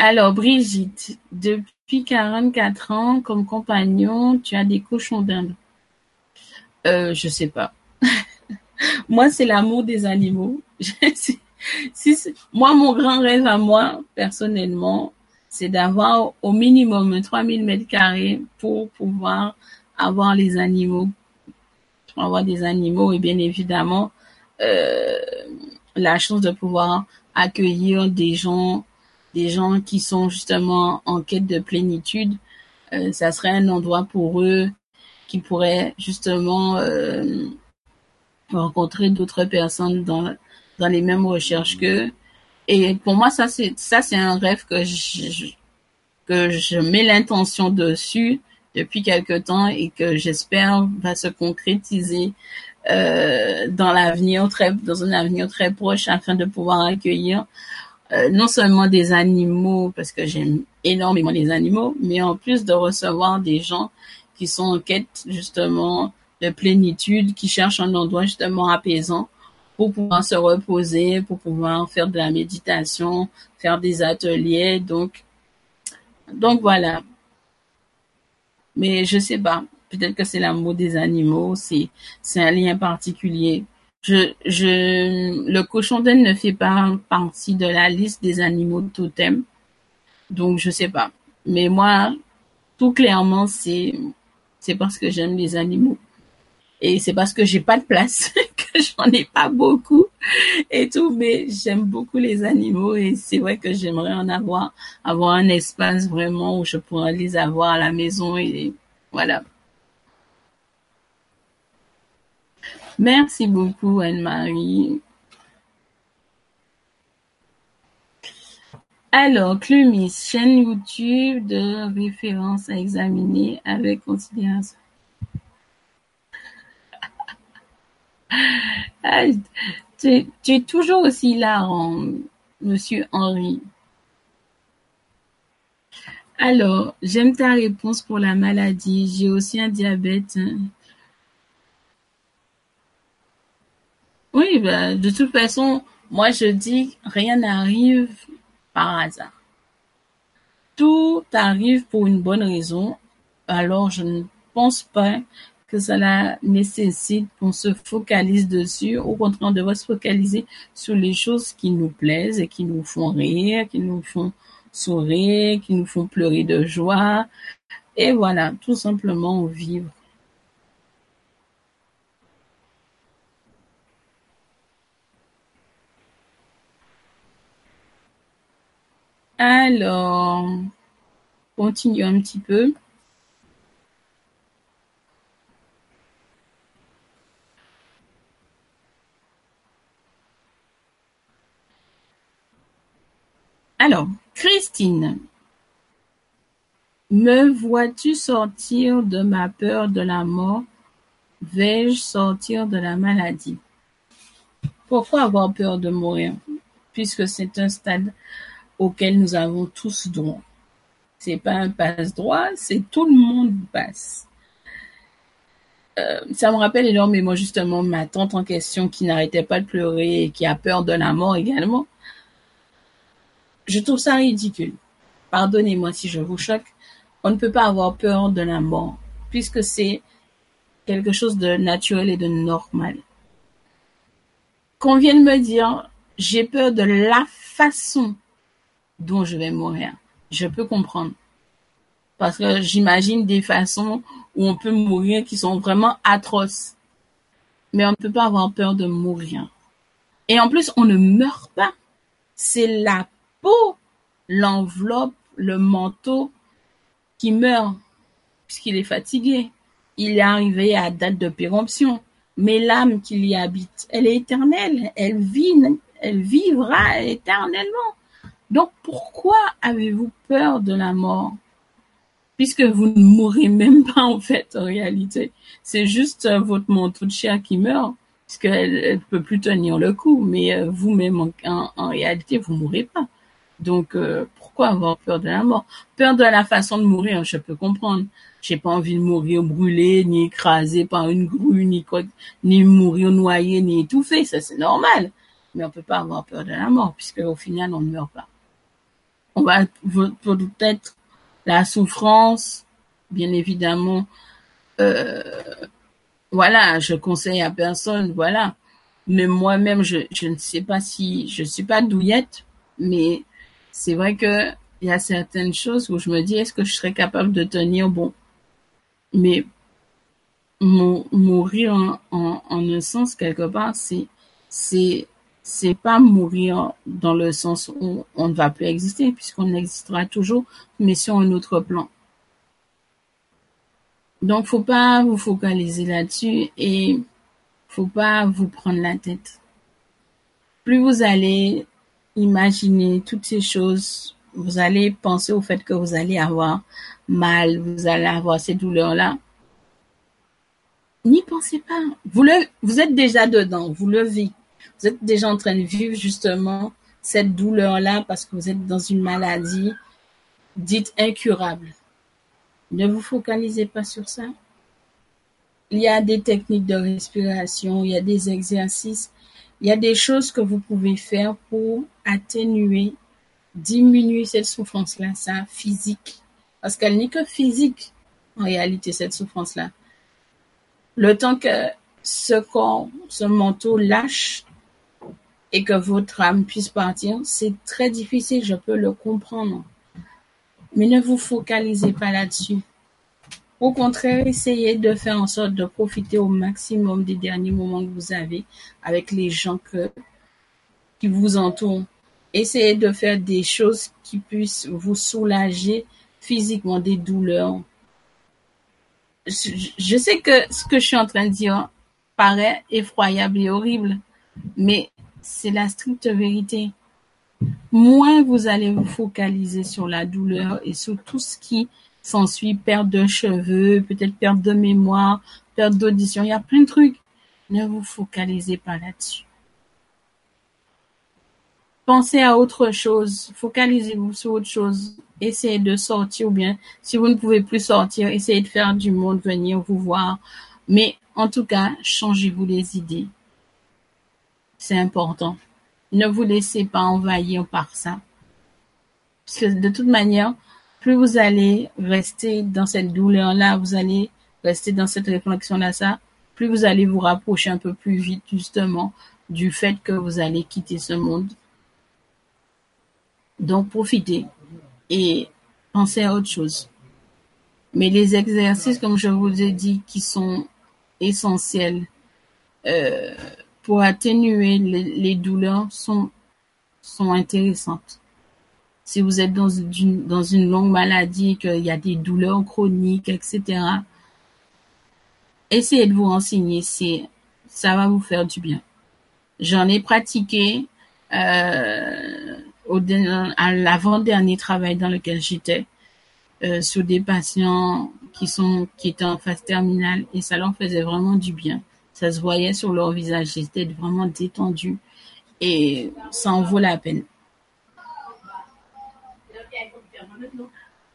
Alors, Brigitte, depuis 44 ans, comme compagnon, tu as des cochons d'Inde. Euh, je sais pas. *laughs* moi, c'est l'amour des animaux. *laughs* moi, mon grand rêve à moi, personnellement, c'est d'avoir au minimum 3000 mètres carrés pour pouvoir avoir les animaux, pour avoir des animaux et bien évidemment euh, la chance de pouvoir accueillir des gens des gens qui sont justement en quête de plénitude, euh, ça serait un endroit pour eux qui pourraient justement euh, rencontrer d'autres personnes dans dans les mêmes recherches qu'eux. Et pour moi, ça c'est ça c'est un rêve que je, que je mets l'intention dessus depuis quelque temps et que j'espère va se concrétiser euh, dans l'avenir très dans un avenir très proche afin de pouvoir accueillir euh, non seulement des animaux, parce que j'aime énormément les animaux, mais en plus de recevoir des gens qui sont en quête justement de plénitude, qui cherchent un endroit justement apaisant pour pouvoir se reposer, pour pouvoir faire de la méditation, faire des ateliers. Donc, donc voilà. Mais je sais pas. Peut-être que c'est l'amour des animaux, c'est c'est un lien particulier. Je, je, le cochon d'Inde ne fait pas partie de la liste des animaux de totem. Donc, je sais pas. Mais moi, tout clairement, c'est, c'est parce que j'aime les animaux. Et c'est parce que j'ai pas de place, *laughs* que j'en ai pas beaucoup et tout, mais j'aime beaucoup les animaux et c'est vrai que j'aimerais en avoir, avoir un espace vraiment où je pourrais les avoir à la maison et voilà. Merci beaucoup, Anne-Marie. Alors, Clumis, chaîne YouTube de référence à examiner avec considération. *laughs* Ah, tu, es toujours aussi hilarant, Monsieur Henri. Alors, j'aime ta réponse pour la maladie. J'ai aussi un diabète. Oui, bah, de toute façon, moi je dis rien n'arrive hasard. Tout arrive pour une bonne raison. Alors je ne pense pas que cela nécessite qu'on se focalise dessus. Au contraire, on devrait se focaliser sur les choses qui nous plaisent et qui nous font rire, qui nous font sourire, qui nous font pleurer de joie. Et voilà, tout simplement vivre. Alors, continue un petit peu. Alors, Christine, me vois-tu sortir de ma peur de la mort? Vais-je sortir de la maladie? Pourquoi avoir peur de mourir? Puisque c'est un stade auquel nous avons tous droit. C'est pas un passe-droit, c'est tout le monde passe. Euh, ça me rappelle énormément justement ma tante en question qui n'arrêtait pas de pleurer et qui a peur de la mort également. Je trouve ça ridicule. Pardonnez-moi si je vous choque. On ne peut pas avoir peur de la mort puisque c'est quelque chose de naturel et de normal. Qu'on vienne me dire j'ai peur de la façon dont je vais mourir. Je peux comprendre. Parce que j'imagine des façons où on peut mourir qui sont vraiment atroces. Mais on ne peut pas avoir peur de mourir. Et en plus, on ne meurt pas. C'est la peau, l'enveloppe, le manteau qui meurt puisqu'il est fatigué. Il est arrivé à date de péremption. Mais l'âme qui y habite, elle est éternelle. Elle vit, elle vivra éternellement. Donc pourquoi avez-vous peur de la mort? Puisque vous ne mourrez même pas en fait en réalité. C'est juste euh, votre manteau de chair qui meurt, puisqu'elle ne peut plus tenir le coup. Mais euh, vous-même en, réalité, vous mourrez pas. Donc euh, pourquoi avoir peur de la mort? Peur de la façon de mourir, je peux comprendre. J'ai pas envie de mourir brûlé, ni écrasé par une grue, ni quoi, ni mourir noyé, ni étouffé. Ça c'est normal. Mais on peut pas avoir peur de la mort, puisque au final on ne meurt pas on va peut-être la souffrance, bien évidemment. Euh, voilà, je conseille à personne, voilà. Mais moi-même, je, ne sais pas si je suis pas douillette, mais c'est vrai que il y a certaines choses où je me dis est-ce que je serais capable de tenir bon? Mais mourir en, en, un sens quelque part, c'est c'est pas mourir dans le sens où on ne va plus exister, puisqu'on existera toujours, mais sur un autre plan. Donc, faut pas vous focaliser là-dessus et faut pas vous prendre la tête. Plus vous allez imaginer toutes ces choses, vous allez penser au fait que vous allez avoir mal, vous allez avoir ces douleurs-là. N'y pensez pas. Vous le, vous êtes déjà dedans, vous le vivez vous êtes déjà en train de vivre justement cette douleur-là parce que vous êtes dans une maladie dite incurable. Ne vous focalisez pas sur ça. Il y a des techniques de respiration, il y a des exercices, il y a des choses que vous pouvez faire pour atténuer, diminuer cette souffrance-là, ça, physique. Parce qu'elle n'est que physique, en réalité, cette souffrance-là. Le temps que ce corps, ce manteau lâche et que votre âme puisse partir, c'est très difficile, je peux le comprendre. Mais ne vous focalisez pas là-dessus. Au contraire, essayez de faire en sorte de profiter au maximum des derniers moments que vous avez avec les gens que, qui vous entourent. Essayez de faire des choses qui puissent vous soulager physiquement des douleurs. Je sais que ce que je suis en train de dire paraît effroyable et horrible, mais c'est la stricte vérité. Moins vous allez vous focaliser sur la douleur et sur tout ce qui s'ensuit, perte de cheveux, peut-être perte de mémoire, perte d'audition, il y a plein de trucs. Ne vous focalisez pas là-dessus. Pensez à autre chose, focalisez-vous sur autre chose, essayez de sortir ou bien si vous ne pouvez plus sortir, essayez de faire du monde venir vous voir. Mais en tout cas, changez-vous les idées. C'est important. Ne vous laissez pas envahir par ça. Parce que de toute manière, plus vous allez rester dans cette douleur-là, vous allez rester dans cette réflexion-là, ça, plus vous allez vous rapprocher un peu plus vite, justement, du fait que vous allez quitter ce monde. Donc, profitez et pensez à autre chose. Mais les exercices, comme je vous ai dit, qui sont essentiels euh, pour atténuer les, douleurs sont, sont intéressantes. Si vous êtes dans une, dans une longue maladie, qu'il y a des douleurs chroniques, etc., essayez de vous renseigner, c'est, ça va vous faire du bien. J'en ai pratiqué euh, au, à l'avant-dernier travail dans lequel j'étais euh, sur des patients qui sont qui étaient en phase terminale et ça leur faisait vraiment du bien. Ça se voyait sur leur visage, ils étaient vraiment détendus et ça en vaut la peine.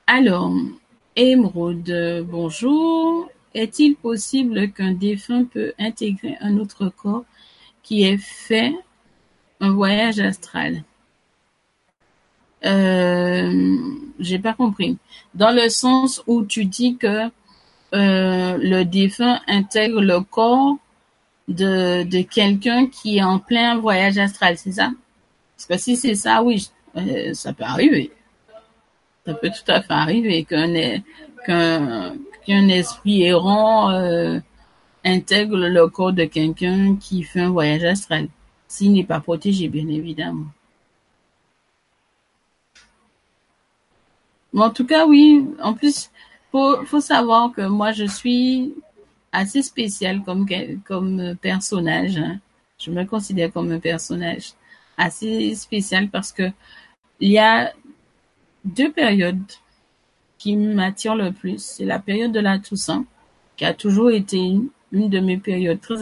Alors, Émeraude, bonjour. Est-il possible qu'un défunt peut intégrer un autre corps qui ait fait un voyage astral? Euh, j'ai pas compris. Dans le sens où tu dis que euh, le défunt intègre le corps de, de quelqu'un qui est en plein voyage astral, c'est ça? Parce que si c'est ça, oui, euh, ça peut arriver. Ça peut tout à fait arriver qu'un qu'un qu'un esprit errant euh, intègre le corps de quelqu'un qui fait un voyage astral, s'il n'est pas protégé, bien évidemment. Mais en tout cas, oui. En plus, faut faut savoir que moi, je suis assez spécial comme comme personnage. Hein. Je me considère comme un personnage assez spécial parce que il y a deux périodes qui m'attirent le plus. C'est la période de la Toussaint, qui a toujours été une, de mes périodes très,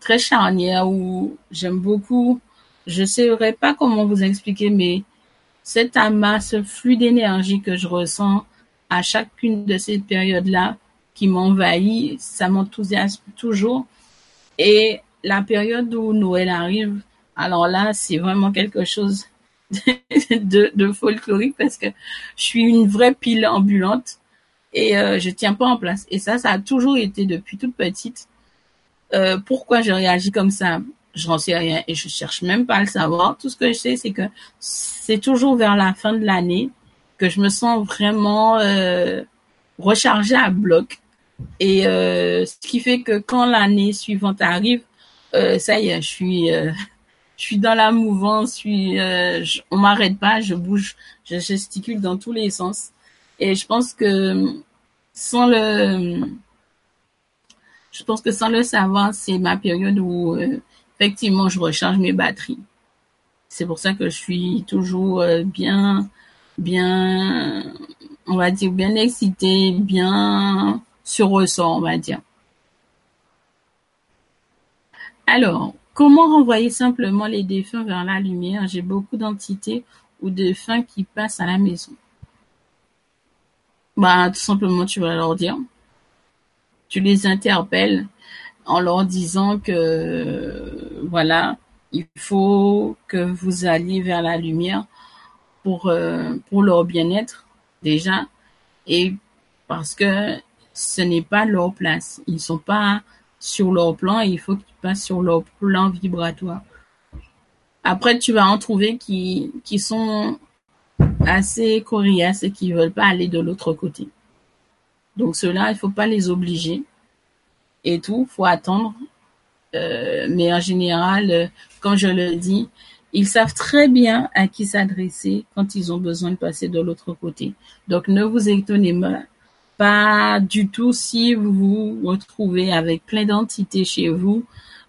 très charnières où j'aime beaucoup. Je ne saurais pas comment vous expliquer, mais cet amas, ce flux d'énergie que je ressens à chacune de ces périodes-là qui m'envahit, ça m'enthousiasme toujours. Et la période où Noël arrive, alors là, c'est vraiment quelque chose *laughs* de, folklorique parce que je suis une vraie pile ambulante et euh, je tiens pas en place. Et ça, ça a toujours été depuis toute petite. Euh, pourquoi je réagis comme ça? J'en sais rien et je cherche même pas à le savoir. Tout ce que je sais, c'est que c'est toujours vers la fin de l'année que je me sens vraiment euh, rechargée à bloc. Et euh, ce qui fait que quand l'année suivante arrive, euh, ça y est, je suis je suis dans la mouvance, je suis, euh, on m'arrête pas, je bouge, je gesticule dans tous les sens. Et je pense que sans le, je pense que sans le savoir, c'est ma période où euh, effectivement je recharge mes batteries. C'est pour ça que je suis toujours euh, bien, bien, on va dire bien excitée, bien sur ressort, on va dire. Alors, Comment renvoyer simplement les défunts vers la lumière? J'ai beaucoup d'entités ou défunts qui passent à la maison. Bah, tout simplement, tu vas leur dire. Tu les interpelles en leur disant que, voilà, il faut que vous alliez vers la lumière pour, euh, pour leur bien-être, déjà, et parce que ce n'est pas leur place. Ils sont pas sur leur plan il faut qu'ils passent sur leur plan vibratoire. Après, tu vas en trouver qui, sont assez coriaces et qui veulent pas aller de l'autre côté. Donc ceux-là, il faut pas les obliger et tout, faut attendre. Euh, mais en général, euh, quand je le dis, ils savent très bien à qui s'adresser quand ils ont besoin de passer de l'autre côté. Donc ne vous étonnez pas pas du tout si vous vous retrouvez avec plein d'entités chez vous,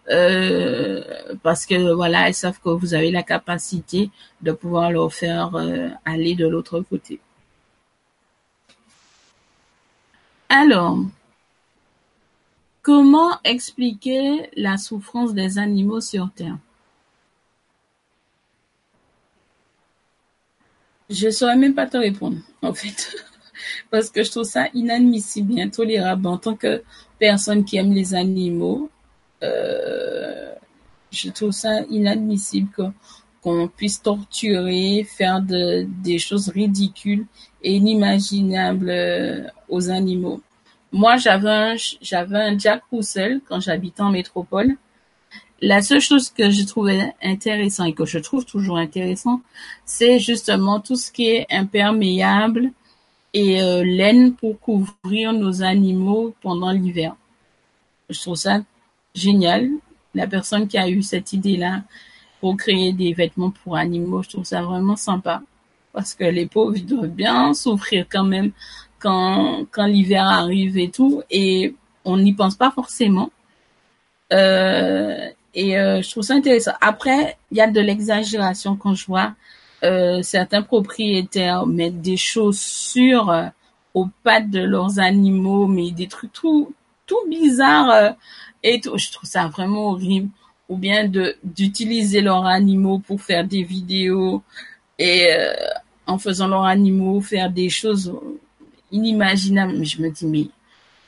euh, parce que voilà, elles savent que vous avez la capacité de pouvoir leur faire euh, aller de l'autre côté. Alors, comment expliquer la souffrance des animaux sur Terre? Je saurais même pas te répondre, en fait. *laughs* parce que je trouve ça inadmissible, intolérable en tant que personne qui aime les animaux. Euh, je trouve ça inadmissible qu'on puisse torturer, faire de, des choses ridicules et inimaginables euh, aux animaux. moi, j'avais un, un Jack Russell quand j'habitais en métropole. La seule chose que je trouvais intéressant et que je trouve toujours intéressant, c'est justement tout ce qui est imperméable et euh, laine pour couvrir nos animaux pendant l'hiver. Je trouve ça génial. La personne qui a eu cette idée-là pour créer des vêtements pour animaux, je trouve ça vraiment sympa. Parce que les pauvres, doivent bien souffrir quand même quand, quand l'hiver arrive et tout. Et on n'y pense pas forcément. Euh, et euh, je trouve ça intéressant. Après, il y a de l'exagération quand je vois euh, certains propriétaires mettre des chaussures euh, aux pattes de leurs animaux, mais des trucs tout tout bizarres euh, et tout. Je trouve ça vraiment horrible. Ou bien de d'utiliser leurs animaux pour faire des vidéos et en faisant leurs animaux faire des choses inimaginables. Je me dis mais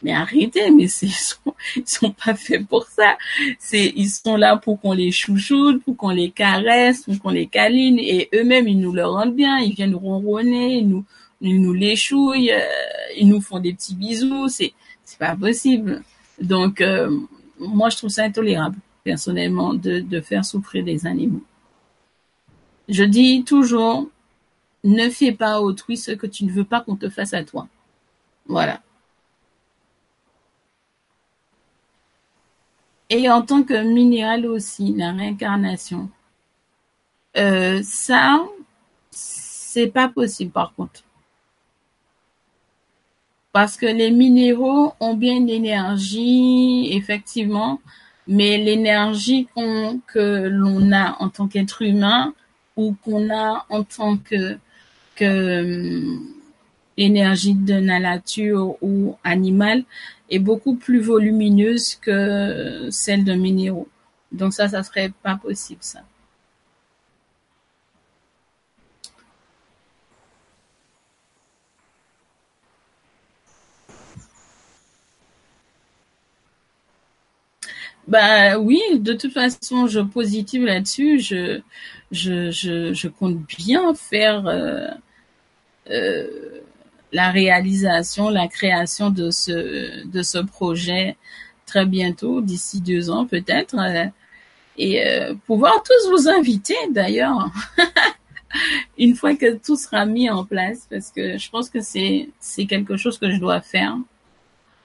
mais arrêtez, mais ils sont, ils sont pas faits pour ça. C'est, ils sont là pour qu'on les chouchoute, pour qu'on les caresse, pour qu'on les câline, et eux-mêmes, ils nous le rendent bien, ils viennent ronronner, ils nous, ils nous léchouillent, euh, ils nous font des petits bisous, c'est, c'est pas possible. Donc, euh, moi, je trouve ça intolérable, personnellement, de, de faire souffrir des animaux. Je dis toujours, ne fais pas autrui ce que tu ne veux pas qu'on te fasse à toi. Voilà. Et en tant que minéral aussi, la réincarnation. Euh, ça, c'est pas possible par contre. Parce que les minéraux ont bien l'énergie, effectivement, mais l'énergie que l'on a en tant qu'être humain ou qu'on a en tant que, que énergie de la nature ou animale est beaucoup plus volumineuse que celle d'un minéraux. Donc ça, ça serait pas possible, ça. Ben oui, de toute façon, je positive là-dessus. Je, je, je, je compte bien faire euh, euh, la réalisation, la création de ce de ce projet très bientôt, d'ici deux ans peut-être, euh, et euh, pouvoir tous vous inviter d'ailleurs *laughs* une fois que tout sera mis en place, parce que je pense que c'est c'est quelque chose que je dois faire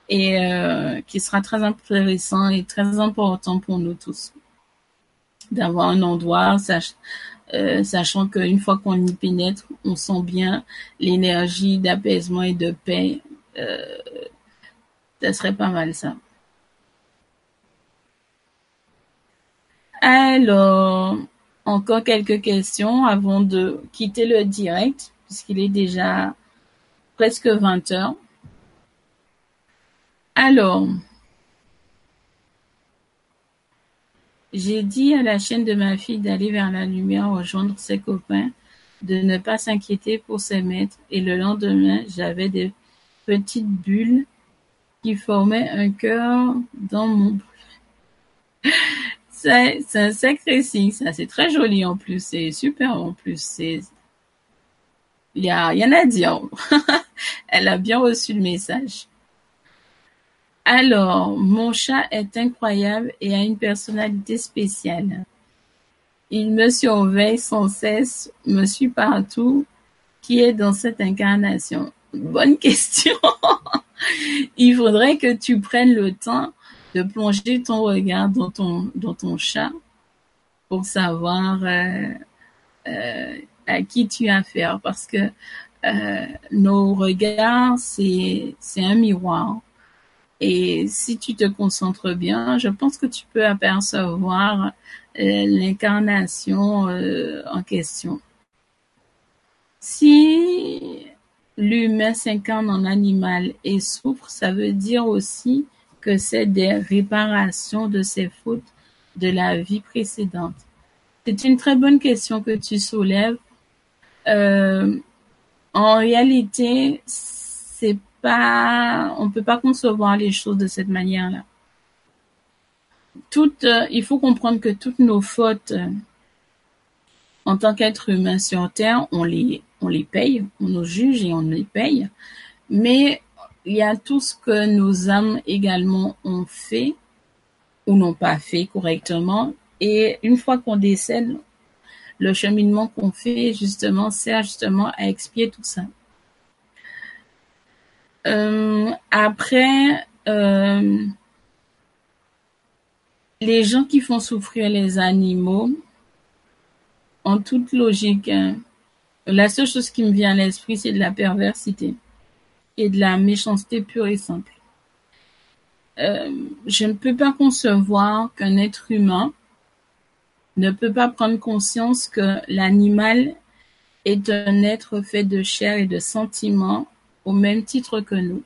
et euh, qui sera très intéressant et très important pour nous tous d'avoir un endroit, euh, sachant qu'une fois qu'on y pénètre, on sent bien l'énergie d'apaisement et de paix. Euh, ça serait pas mal ça. Alors, encore quelques questions avant de quitter le direct, puisqu'il est déjà presque 20 heures. Alors, J'ai dit à la chienne de ma fille d'aller vers la lumière rejoindre ses copains, de ne pas s'inquiéter pour ses maîtres, et le lendemain, j'avais des petites bulles qui formaient un cœur dans mon *laughs* c'est un sacré signe, ça. C'est très joli en plus. C'est super en plus. C'est, il y a rien à dire. *laughs* Elle a bien reçu le message. Alors, mon chat est incroyable et a une personnalité spéciale. Il me surveille sans cesse, me suit partout. Qui est dans cette incarnation? Bonne *laughs* question. Il faudrait que tu prennes le temps de plonger ton regard dans ton dans ton chat pour savoir euh, euh, à qui tu as affaire parce que euh, nos regards c'est c'est un miroir et si tu te concentres bien, je pense que tu peux apercevoir euh, l'incarnation euh, en question. Si l'humain s'incarne en animal et souffre, ça veut dire aussi que c'est des réparations de ses fautes de la vie précédente. C'est une très bonne question que tu soulèves. Euh, en réalité, c'est pas, on peut pas concevoir les choses de cette manière-là. Toutes, euh, il faut comprendre que toutes nos fautes, euh, en tant qu'être humain sur Terre, on les, on les paye, on nous juge et on les paye. Mais il y a tout ce que nos âmes également ont fait ou n'ont pas fait correctement. Et une fois qu'on décède, le cheminement qu'on fait justement sert justement à expier tout ça. Euh, après, euh, les gens qui font souffrir les animaux, en toute logique, hein, la seule chose qui me vient à l'esprit, c'est de la perversité et de la méchanceté pure et simple. Euh, je ne peux pas concevoir qu'un être humain ne peut pas prendre conscience que l'animal est un être fait de chair et de sentiments au même titre que nous.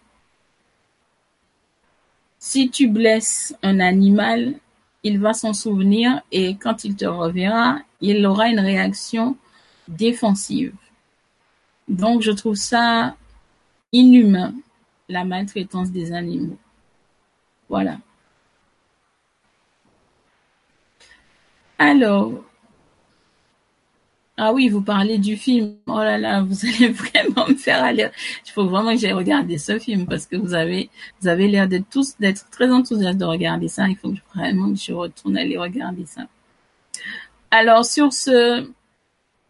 Si tu blesses un animal, il va s'en souvenir et quand il te reverra, il aura une réaction défensive. Donc je trouve ça inhumain, la maltraitance des animaux. Voilà. Alors, ah oui, vous parlez du film. Oh là là, vous allez *laughs* vraiment me faire aller. Il faut vraiment que j'aille regarder ce film parce que vous avez, l'air d'être tous, d'être très enthousiastes de regarder ça. Il faut vraiment que je retourne aller regarder ça. Alors, sur ce,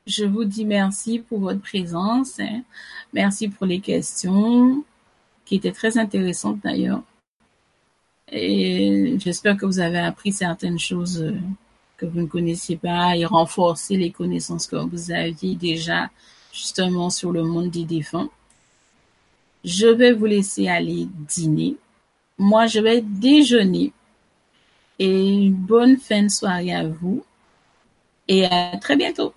je vous dis merci pour votre présence. Hein. Merci pour les questions qui étaient très intéressantes d'ailleurs. Et j'espère que vous avez appris certaines choses euh, que vous ne connaissiez pas et renforcer les connaissances que vous aviez déjà justement sur le monde des défunts. Je vais vous laisser aller dîner. Moi, je vais déjeuner. Et bonne fin de soirée à vous. Et à très bientôt.